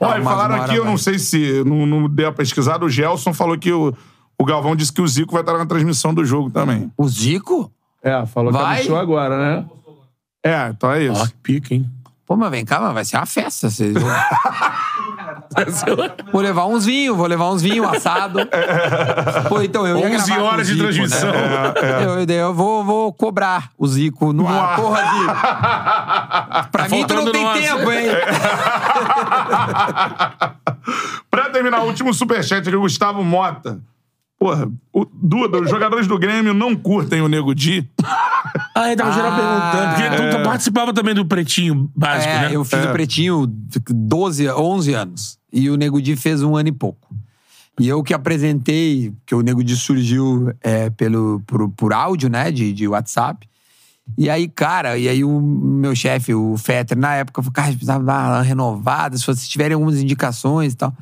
Olha, falaram aqui, eu não sei se não, não deu a pesquisada, o Gelson falou que o, o Galvão disse que o Zico vai estar na transmissão do jogo também. O Zico? É, falou Vai? anunciou agora, né? É, então é isso. Ó, que pica, hein? Pô, mas vem cá, mas vai ser uma festa. Vocês vão... vou levar uns vinhos, vou levar uns vinhos assado. Pô, então eu ia 11 gravar com horas de Zico, transmissão. Né? Eu, eu vou, vou cobrar o Zico no, ar. Porra, Zico. Pra mim, tu não faltando tem nossa. tempo, hein? Pra terminar, o último superchat aqui, o Gustavo Mota. Porra, o, Duda, os jogadores do Grêmio não curtem o Nego Di. Ah, ele tava geral perguntando. Porque tu participava também do Pretinho Básico, É, né? eu fiz o Pretinho 12, 11 anos. E o Nego Di fez um ano e pouco. E eu que apresentei, que o Nego Di surgiu é, pelo, por, por áudio, né, de, de WhatsApp. E aí, cara, e aí o meu chefe, o Fetter, na época, falou, cara, precisava dar uma renovada, se vocês tiverem algumas indicações e tal.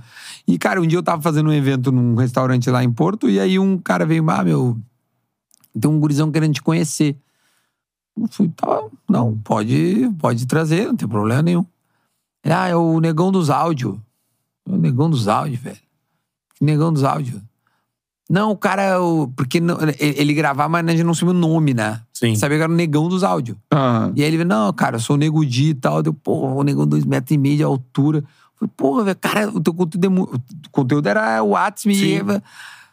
E, cara, um dia eu tava fazendo um evento num restaurante lá em Porto, e aí um cara veio, ah, meu, tem um gurizão querendo te conhecer. Eu fui, tá, não, pode, pode trazer, não tem problema nenhum. Ah, é o negão dos áudios. O negão dos áudios, velho. Que negão dos áudios? Não, o cara, o- porque não- ele, gravava, mas a gente não sabia o nome, né? Sim. Sabia que era o negão dos áudios. Ah, E aí ele veio, não, cara, eu sou o Nego Di e tal. Deu, porra, o negão dois metros e meio de altura. Eu Falei, porra, velho, cara, o teu conteúdo é. O conteúdo era o WhatsApp e.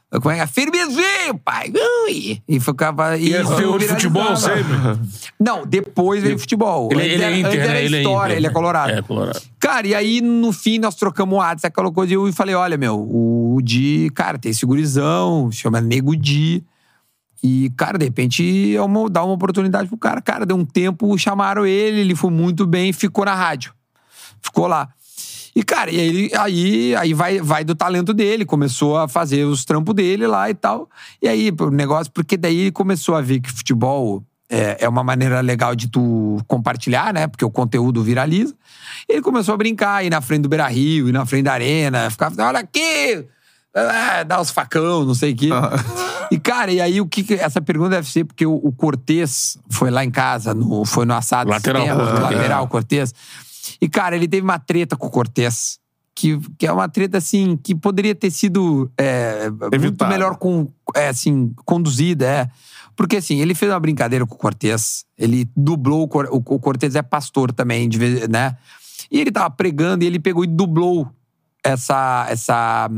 Como é é? Firmezinho, pai! Ui! E ficava. E é de viralizava. futebol sempre? Não, depois veio futebol. Ele, ele era- é Inter, né? Ele é história, Inter, ele é colorado. É, colorado. Cara, e aí no fim nós trocamos o WhatsApp, aquela coisa, e eu falei: olha, meu, o Di, cara, tem esse gurizão, chama Nego Di. E, cara, de repente, é uma, dá uma oportunidade pro cara. Cara, deu um tempo, chamaram ele, ele foi muito bem, ficou na rádio. Ficou lá. E, cara, e aí, aí, aí vai, vai do talento dele, começou a fazer os trampos dele lá e tal. E aí, o negócio, porque daí ele começou a ver que futebol é, é uma maneira legal de tu compartilhar, né? Porque o conteúdo viraliza. Ele começou a brincar, ir na frente do Beira Rio, ir na frente da arena, ficava, olha aqui! Ah, dá os facão, não sei o quê. E, cara, e aí o que. Essa pergunta deve ser porque o, o Cortez foi lá em casa, no, foi no assado. Lateral, Cinema, Cortez. lateral, Cortez. E, cara, ele teve uma treta com o Cortez. Que, que é uma treta, assim, que poderia ter sido é, muito melhor com, é, assim, conduzida, é. Porque, assim, ele fez uma brincadeira com o Cortez. Ele dublou o, Cor- o, Cortez é pastor também, de vez, né? E ele tava pregando e ele pegou e dublou essa, essa,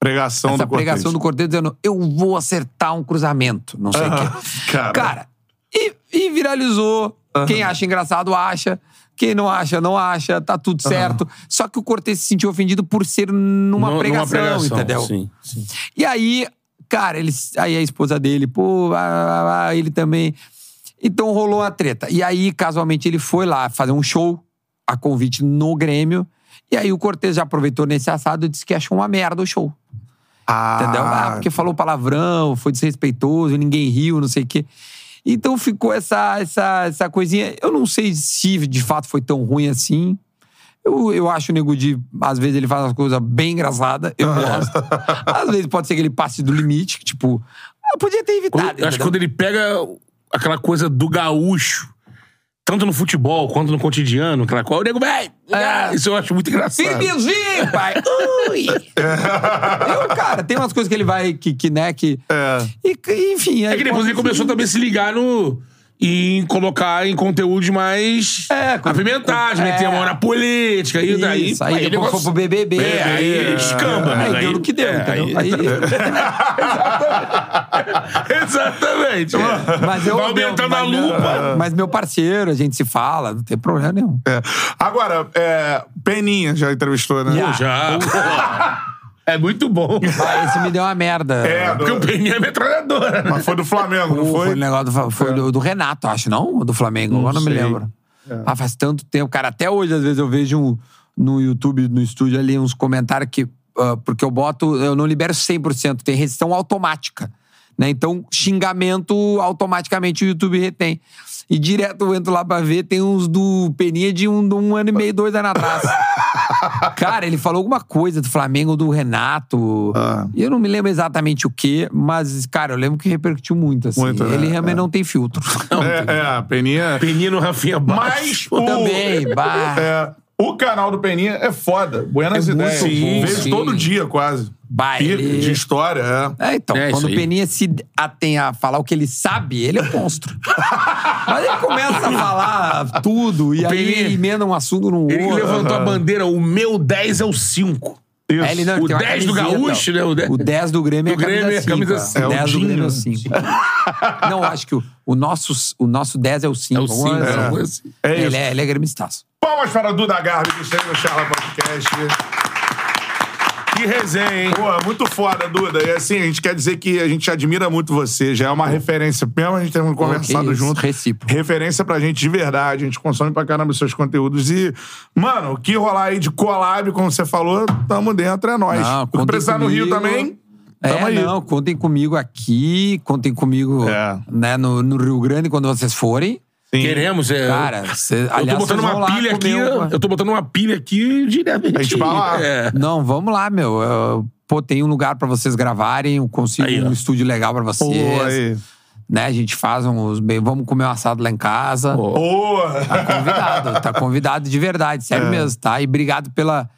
pregação essa do Cortez. pregação do Cortez dizendo: Eu vou acertar um cruzamento, não sei o quê. Cara, Cara, e, e viralizou. Quem acha engraçado, acha. Quem não acha, não acha. Tá tudo certo. Só que o Cortez se sentiu ofendido por ser numa, Numa pregação, entendeu? Sim, sim. E aí, cara, ele, aí a esposa dele, pô, ah, ah, ah, ele também. Então rolou uma treta. E aí, casualmente, ele foi lá fazer um show, a convite no Grêmio. E aí o Cortez já aproveitou nesse assado e disse que achou uma merda o show. ah, Entendeu? Ah, porque falou palavrão, foi desrespeitoso, ninguém riu, não sei o quê. Então ficou essa, essa, essa coisinha. Eu não sei se de fato foi tão ruim assim. Eu, eu acho o Nego Di, às vezes ele faz umas coisas bem engraçadas, eu gosto. às vezes pode ser que ele passe do limite, que, tipo, eu podia ter evitado. Quando- acho que quando ele pega aquela coisa do gaúcho. Tanto no futebol quanto no cotidiano, aquela coisa. O nego, vai! É. Isso eu acho muito engraçado. Filipinzinho, pai! Ui! Eu, cara, tem umas coisas que ele vai, que, que né, que... É. E, enfim... É que depois ele começou também a se ligar no. Em colocar em conteúdos mais É, com- apimentados, com- meter a é. mão na política. E daí. Isso, aí o depois negócio- foi pro BBB. É, aí escamba, Aí né? deu no que deu, é, entendeu? Aí, Exatamente. é. mas eu, Vai aumentando meu- a mas meu- lupa. Mas meu parceiro, a gente se fala, não tem problema nenhum. É. Agora, é, Peninha já entrevistou, né? Já. Já. É muito bom. Ah, esse me deu uma merda. É, Porque o Peninha é metralhadora. né? Mas foi do Flamengo, não foi? Foi o negócio do, foi do, do Renato, acho, não? Ou do Flamengo? Agora não me sei. lembro. Ah, faz tanto tempo. Cara, até hoje, às vezes, eu vejo um- no YouTube, no estúdio ali, uns comentários que. ah, porque eu boto. Eu não libero 100%, tem restrição automática. Né? Então, xingamento automaticamente o YouTube retém. E direto eu entro lá pra ver, tem uns do Peninha de um, um ano e meio, dois anos atrás. Cara, ele falou alguma coisa do Flamengo, do Renato. Ah. E eu não me lembro exatamente o que, mas, cara, eu lembro que repercutiu muito, assim. Muito, né? ele realmente É. não tem filtro. É, é, Peninha. Peninha no Rafinha Mas Baixo. o, Também, bah. é, o canal do Peninha é foda. Buenas É ideias. Vejo sim. todo dia, quase. Ele- De história, é. É, então, É, quando isso o aí. Peninha se atém a falar o que ele sabe, ele é um monstro. Mas ele começa a falar tudo, e aí Peninha- emenda um assunto no outro. Ele levantou a bandeira, o meu 10 é o 5. Isso. É, ele não, O tem uma 10 do camiseta. Gaúcho, né? O 10 O 10 do Grêmio é Do Grêmio é a camisa camisa 5. cinco. O É o 10 do Grêmio é o Dinho. 5. Não, acho que o, o, nosso, o nosso 10 é o 5. É o 5. É Ele, isso. é, ele é gremistaço. Palmas para a Duda Garbi, que esteve no Charla Podcast. Que resenha, hein? Pô, muito foda, Duda. E assim, a gente quer dizer que a gente admira muito você. Já é uma referência. Mesmo a gente tendo conversado isso, junto. recíproco. Referência pra gente de verdade. A gente consome pra caramba os seus conteúdos. E, mano, o que rolar aí de collab, como você falou, tamo dentro, é nóis. Não, contem precisar no Rio comigo. também, tamo É, aí. não, contem comigo aqui, contem comigo É. né, no, no Rio Grande quando vocês forem. Sim. Queremos, é. Cara, cê, eu aliás, tô botando uma pilha aqui. Eu tô botando uma pilha aqui direto. A gente vai lá. É. Não, vamos lá, meu. Eu- pô, tem um lugar pra vocês gravarem, eu consigo Aí, ó. um estúdio legal pra vocês. Pô, aí. Né, a gente faz uns. bem- Vamos comer um assado lá em casa. Boa! Tá convidado, tá convidado de verdade, É. sério mesmo, tá? E obrigado pela,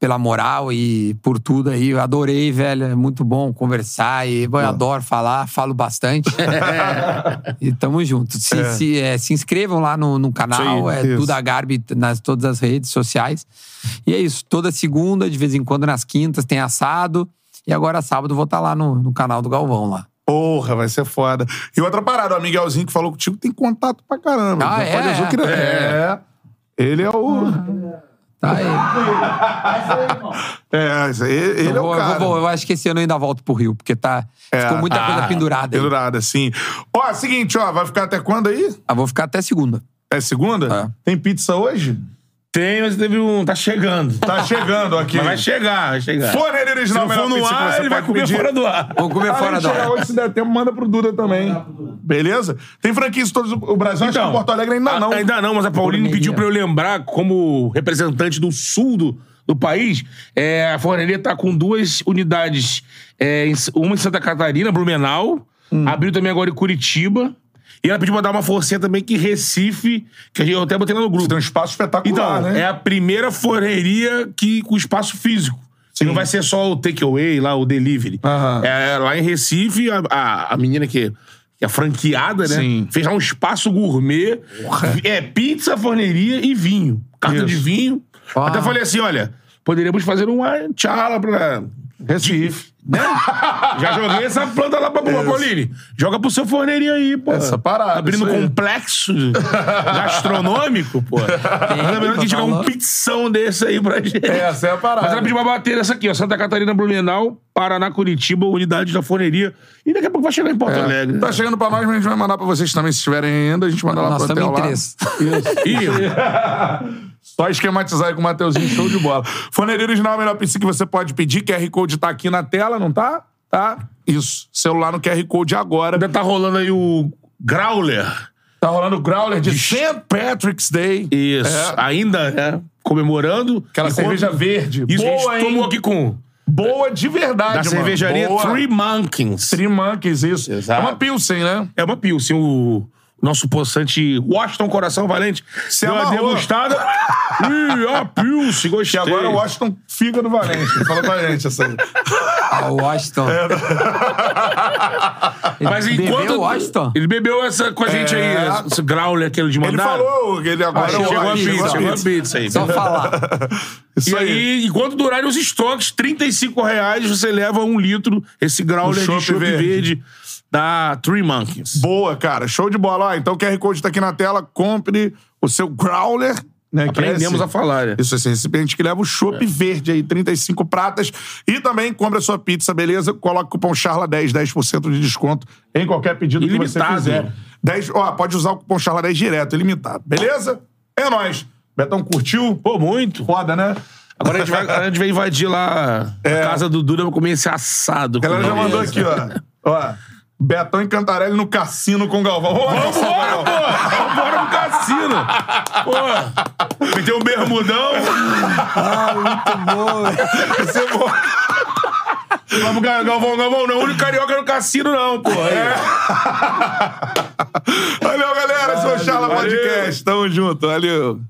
pela moral e por tudo aí. Eu adorei, velho. É muito bom conversar e bom, eu adoro falar, falo bastante. e tamo junto. Se, se, é, se inscrevam lá no, no canal, aí, é isso. Duda Garbi nas todas as redes sociais. E é isso, toda segunda, de vez em quando nas quintas, tem assado. E agora sábado vou estar lá no, no canal do Galvão lá. Porra, vai ser foda. E outra parada, o Miguelzinho que falou contigo tem contato pra caramba. Ah, é? pode azul que- é. Ele é o. Tá aí. É, esse aí- ele é eu, o vou- eu cara. vou- eu acho que esse ano eu ainda volto pro Rio, porque tá, É. ficou muita coisa Ah, pendurada aí. Pendurada, assim. Ó, seguinte, ó, vai ficar até quando aí? Ah, vou ficar até segunda. É segunda? É. Tem pizza hoje? Tem, mas teve um. Tá chegando. Tá chegando aqui. Mas vai chegar, vai chegar. Forneira Se original, não for no ar, ele vai comer pedir. fora do ar. Vou comer Ah, fora ele chega hora. hoje, se der tempo, manda pro Duda também. Beleza? Tem franquias em todos o Brasil, acho que em Porto Alegre ainda não. Então, Ainda não, mas a Pauline pediu pra eu lembrar, como representante do sul do, do país, é, a forneria tá com duas unidades. é, uma em Santa Catarina, Blumenau, Hum. abriu também agora em Curitiba. E ela pediu pra dar uma forcinha também que Recife, que eu até botei lá no grupo. Tem um espaço espetacular, Então, né? é a primeira forneria que, com espaço físico. Que não vai ser só o takeaway lá, o delivery. É, lá em Recife, a, a, a menina que, que é franqueada, né? Sim. Fez lá um espaço gourmet. É pizza, forneria e vinho. Carta Isso. de vinho. Ah. Até falei assim: olha, poderíamos fazer uma tchala pra. Recife. Né? Já joguei essa planta lá pra pra Pauline. Joga pro seu forneria aí, pô. Essa parada, Abrindo isso complexo gastronômico, pô. Nada melhor que jogar um pizzão desse aí pra gente. Essa é a parada. Mas ela pediu pra bater essa aqui, ó. Santa Catarina, Blumenau, Paraná, Curitiba, unidade da forneria. E daqui a pouco vai chegar em Porto É. Alegre. Tá chegando pra nós, mas a gente vai mandar pra vocês também, se tiverem ainda. A gente manda lá Nós pro estamos hotel em lá. três. Ih, Só esquematizar aí com o Mateuzinho, show de bola. Forneria original é a melhor pizza que você pode pedir. QR Code tá aqui na tela, não tá? Tá? Isso. Celular no QR Code agora. ainda tá rolando aí o Growler. Tá rolando o Growler de St. Patrick's Day. Isso. É. Ainda, né? Comemorando. Aquela Enquanto- cerveja verde. Isso, Boa, a gente hein? tomou aqui com Boa de verdade, Da mano. cervejaria Boa. Three Monkeys. Three Monkeys, isso. Exato. É uma Pilsen, né? É uma Pilsen. O nosso poçante Washington Coração Valente Se deu uma degustada. Ih, a Que gostei. agora o Washington fica do Valente. Fala pra gente essa aí. Ah, o Washington. Mas Ele enquanto... bebeu Washington? Ele bebeu essa com a gente É. aí, esse growler aquele de Ele mandar. falou que ele agora Ah, chegou o Chegou a pizza, chegou a pizza. aí. Só falar. Isso E aí, enquanto durarem os estoques, 35 reais você leva um litro, esse growler de chopp verde. verde. Da Three Monkeys. Boa, cara. Show de bola. Ó, então o QR Code tá aqui na tela. Compre o seu growler. Né, é Aprendemos esse- a falar, né? Isso, esse recipiente que leva o chopp verde aí, 35 pratas. E também compre a sua pizza, beleza? Coloque o cupom CHARLA10, 10% de desconto em qualquer pedido que você Ilimitado. fizer. 10, ó, pode usar o cupom CHARLA10 direto, ilimitado. Beleza? É nóis. Betão curtiu? Pô, muito. Foda, né? Agora a gente vai, a gente vai invadir lá a casa do Duda pra comer esse assado. A galera já mandou aqui, ó. Ó. Betão e Cantarelli no cassino com o Galvão. Vamos Vambora, pô! Vambora no cassino! Pô! Meteu um bermudão. Isso é bom. Vamos, Gal- Galvão, Galvão, não é o único carioca no cassino, não, pô. É. Valeu, galera. Esse foi o Charla. Podcast. Tamo junto. Valeu.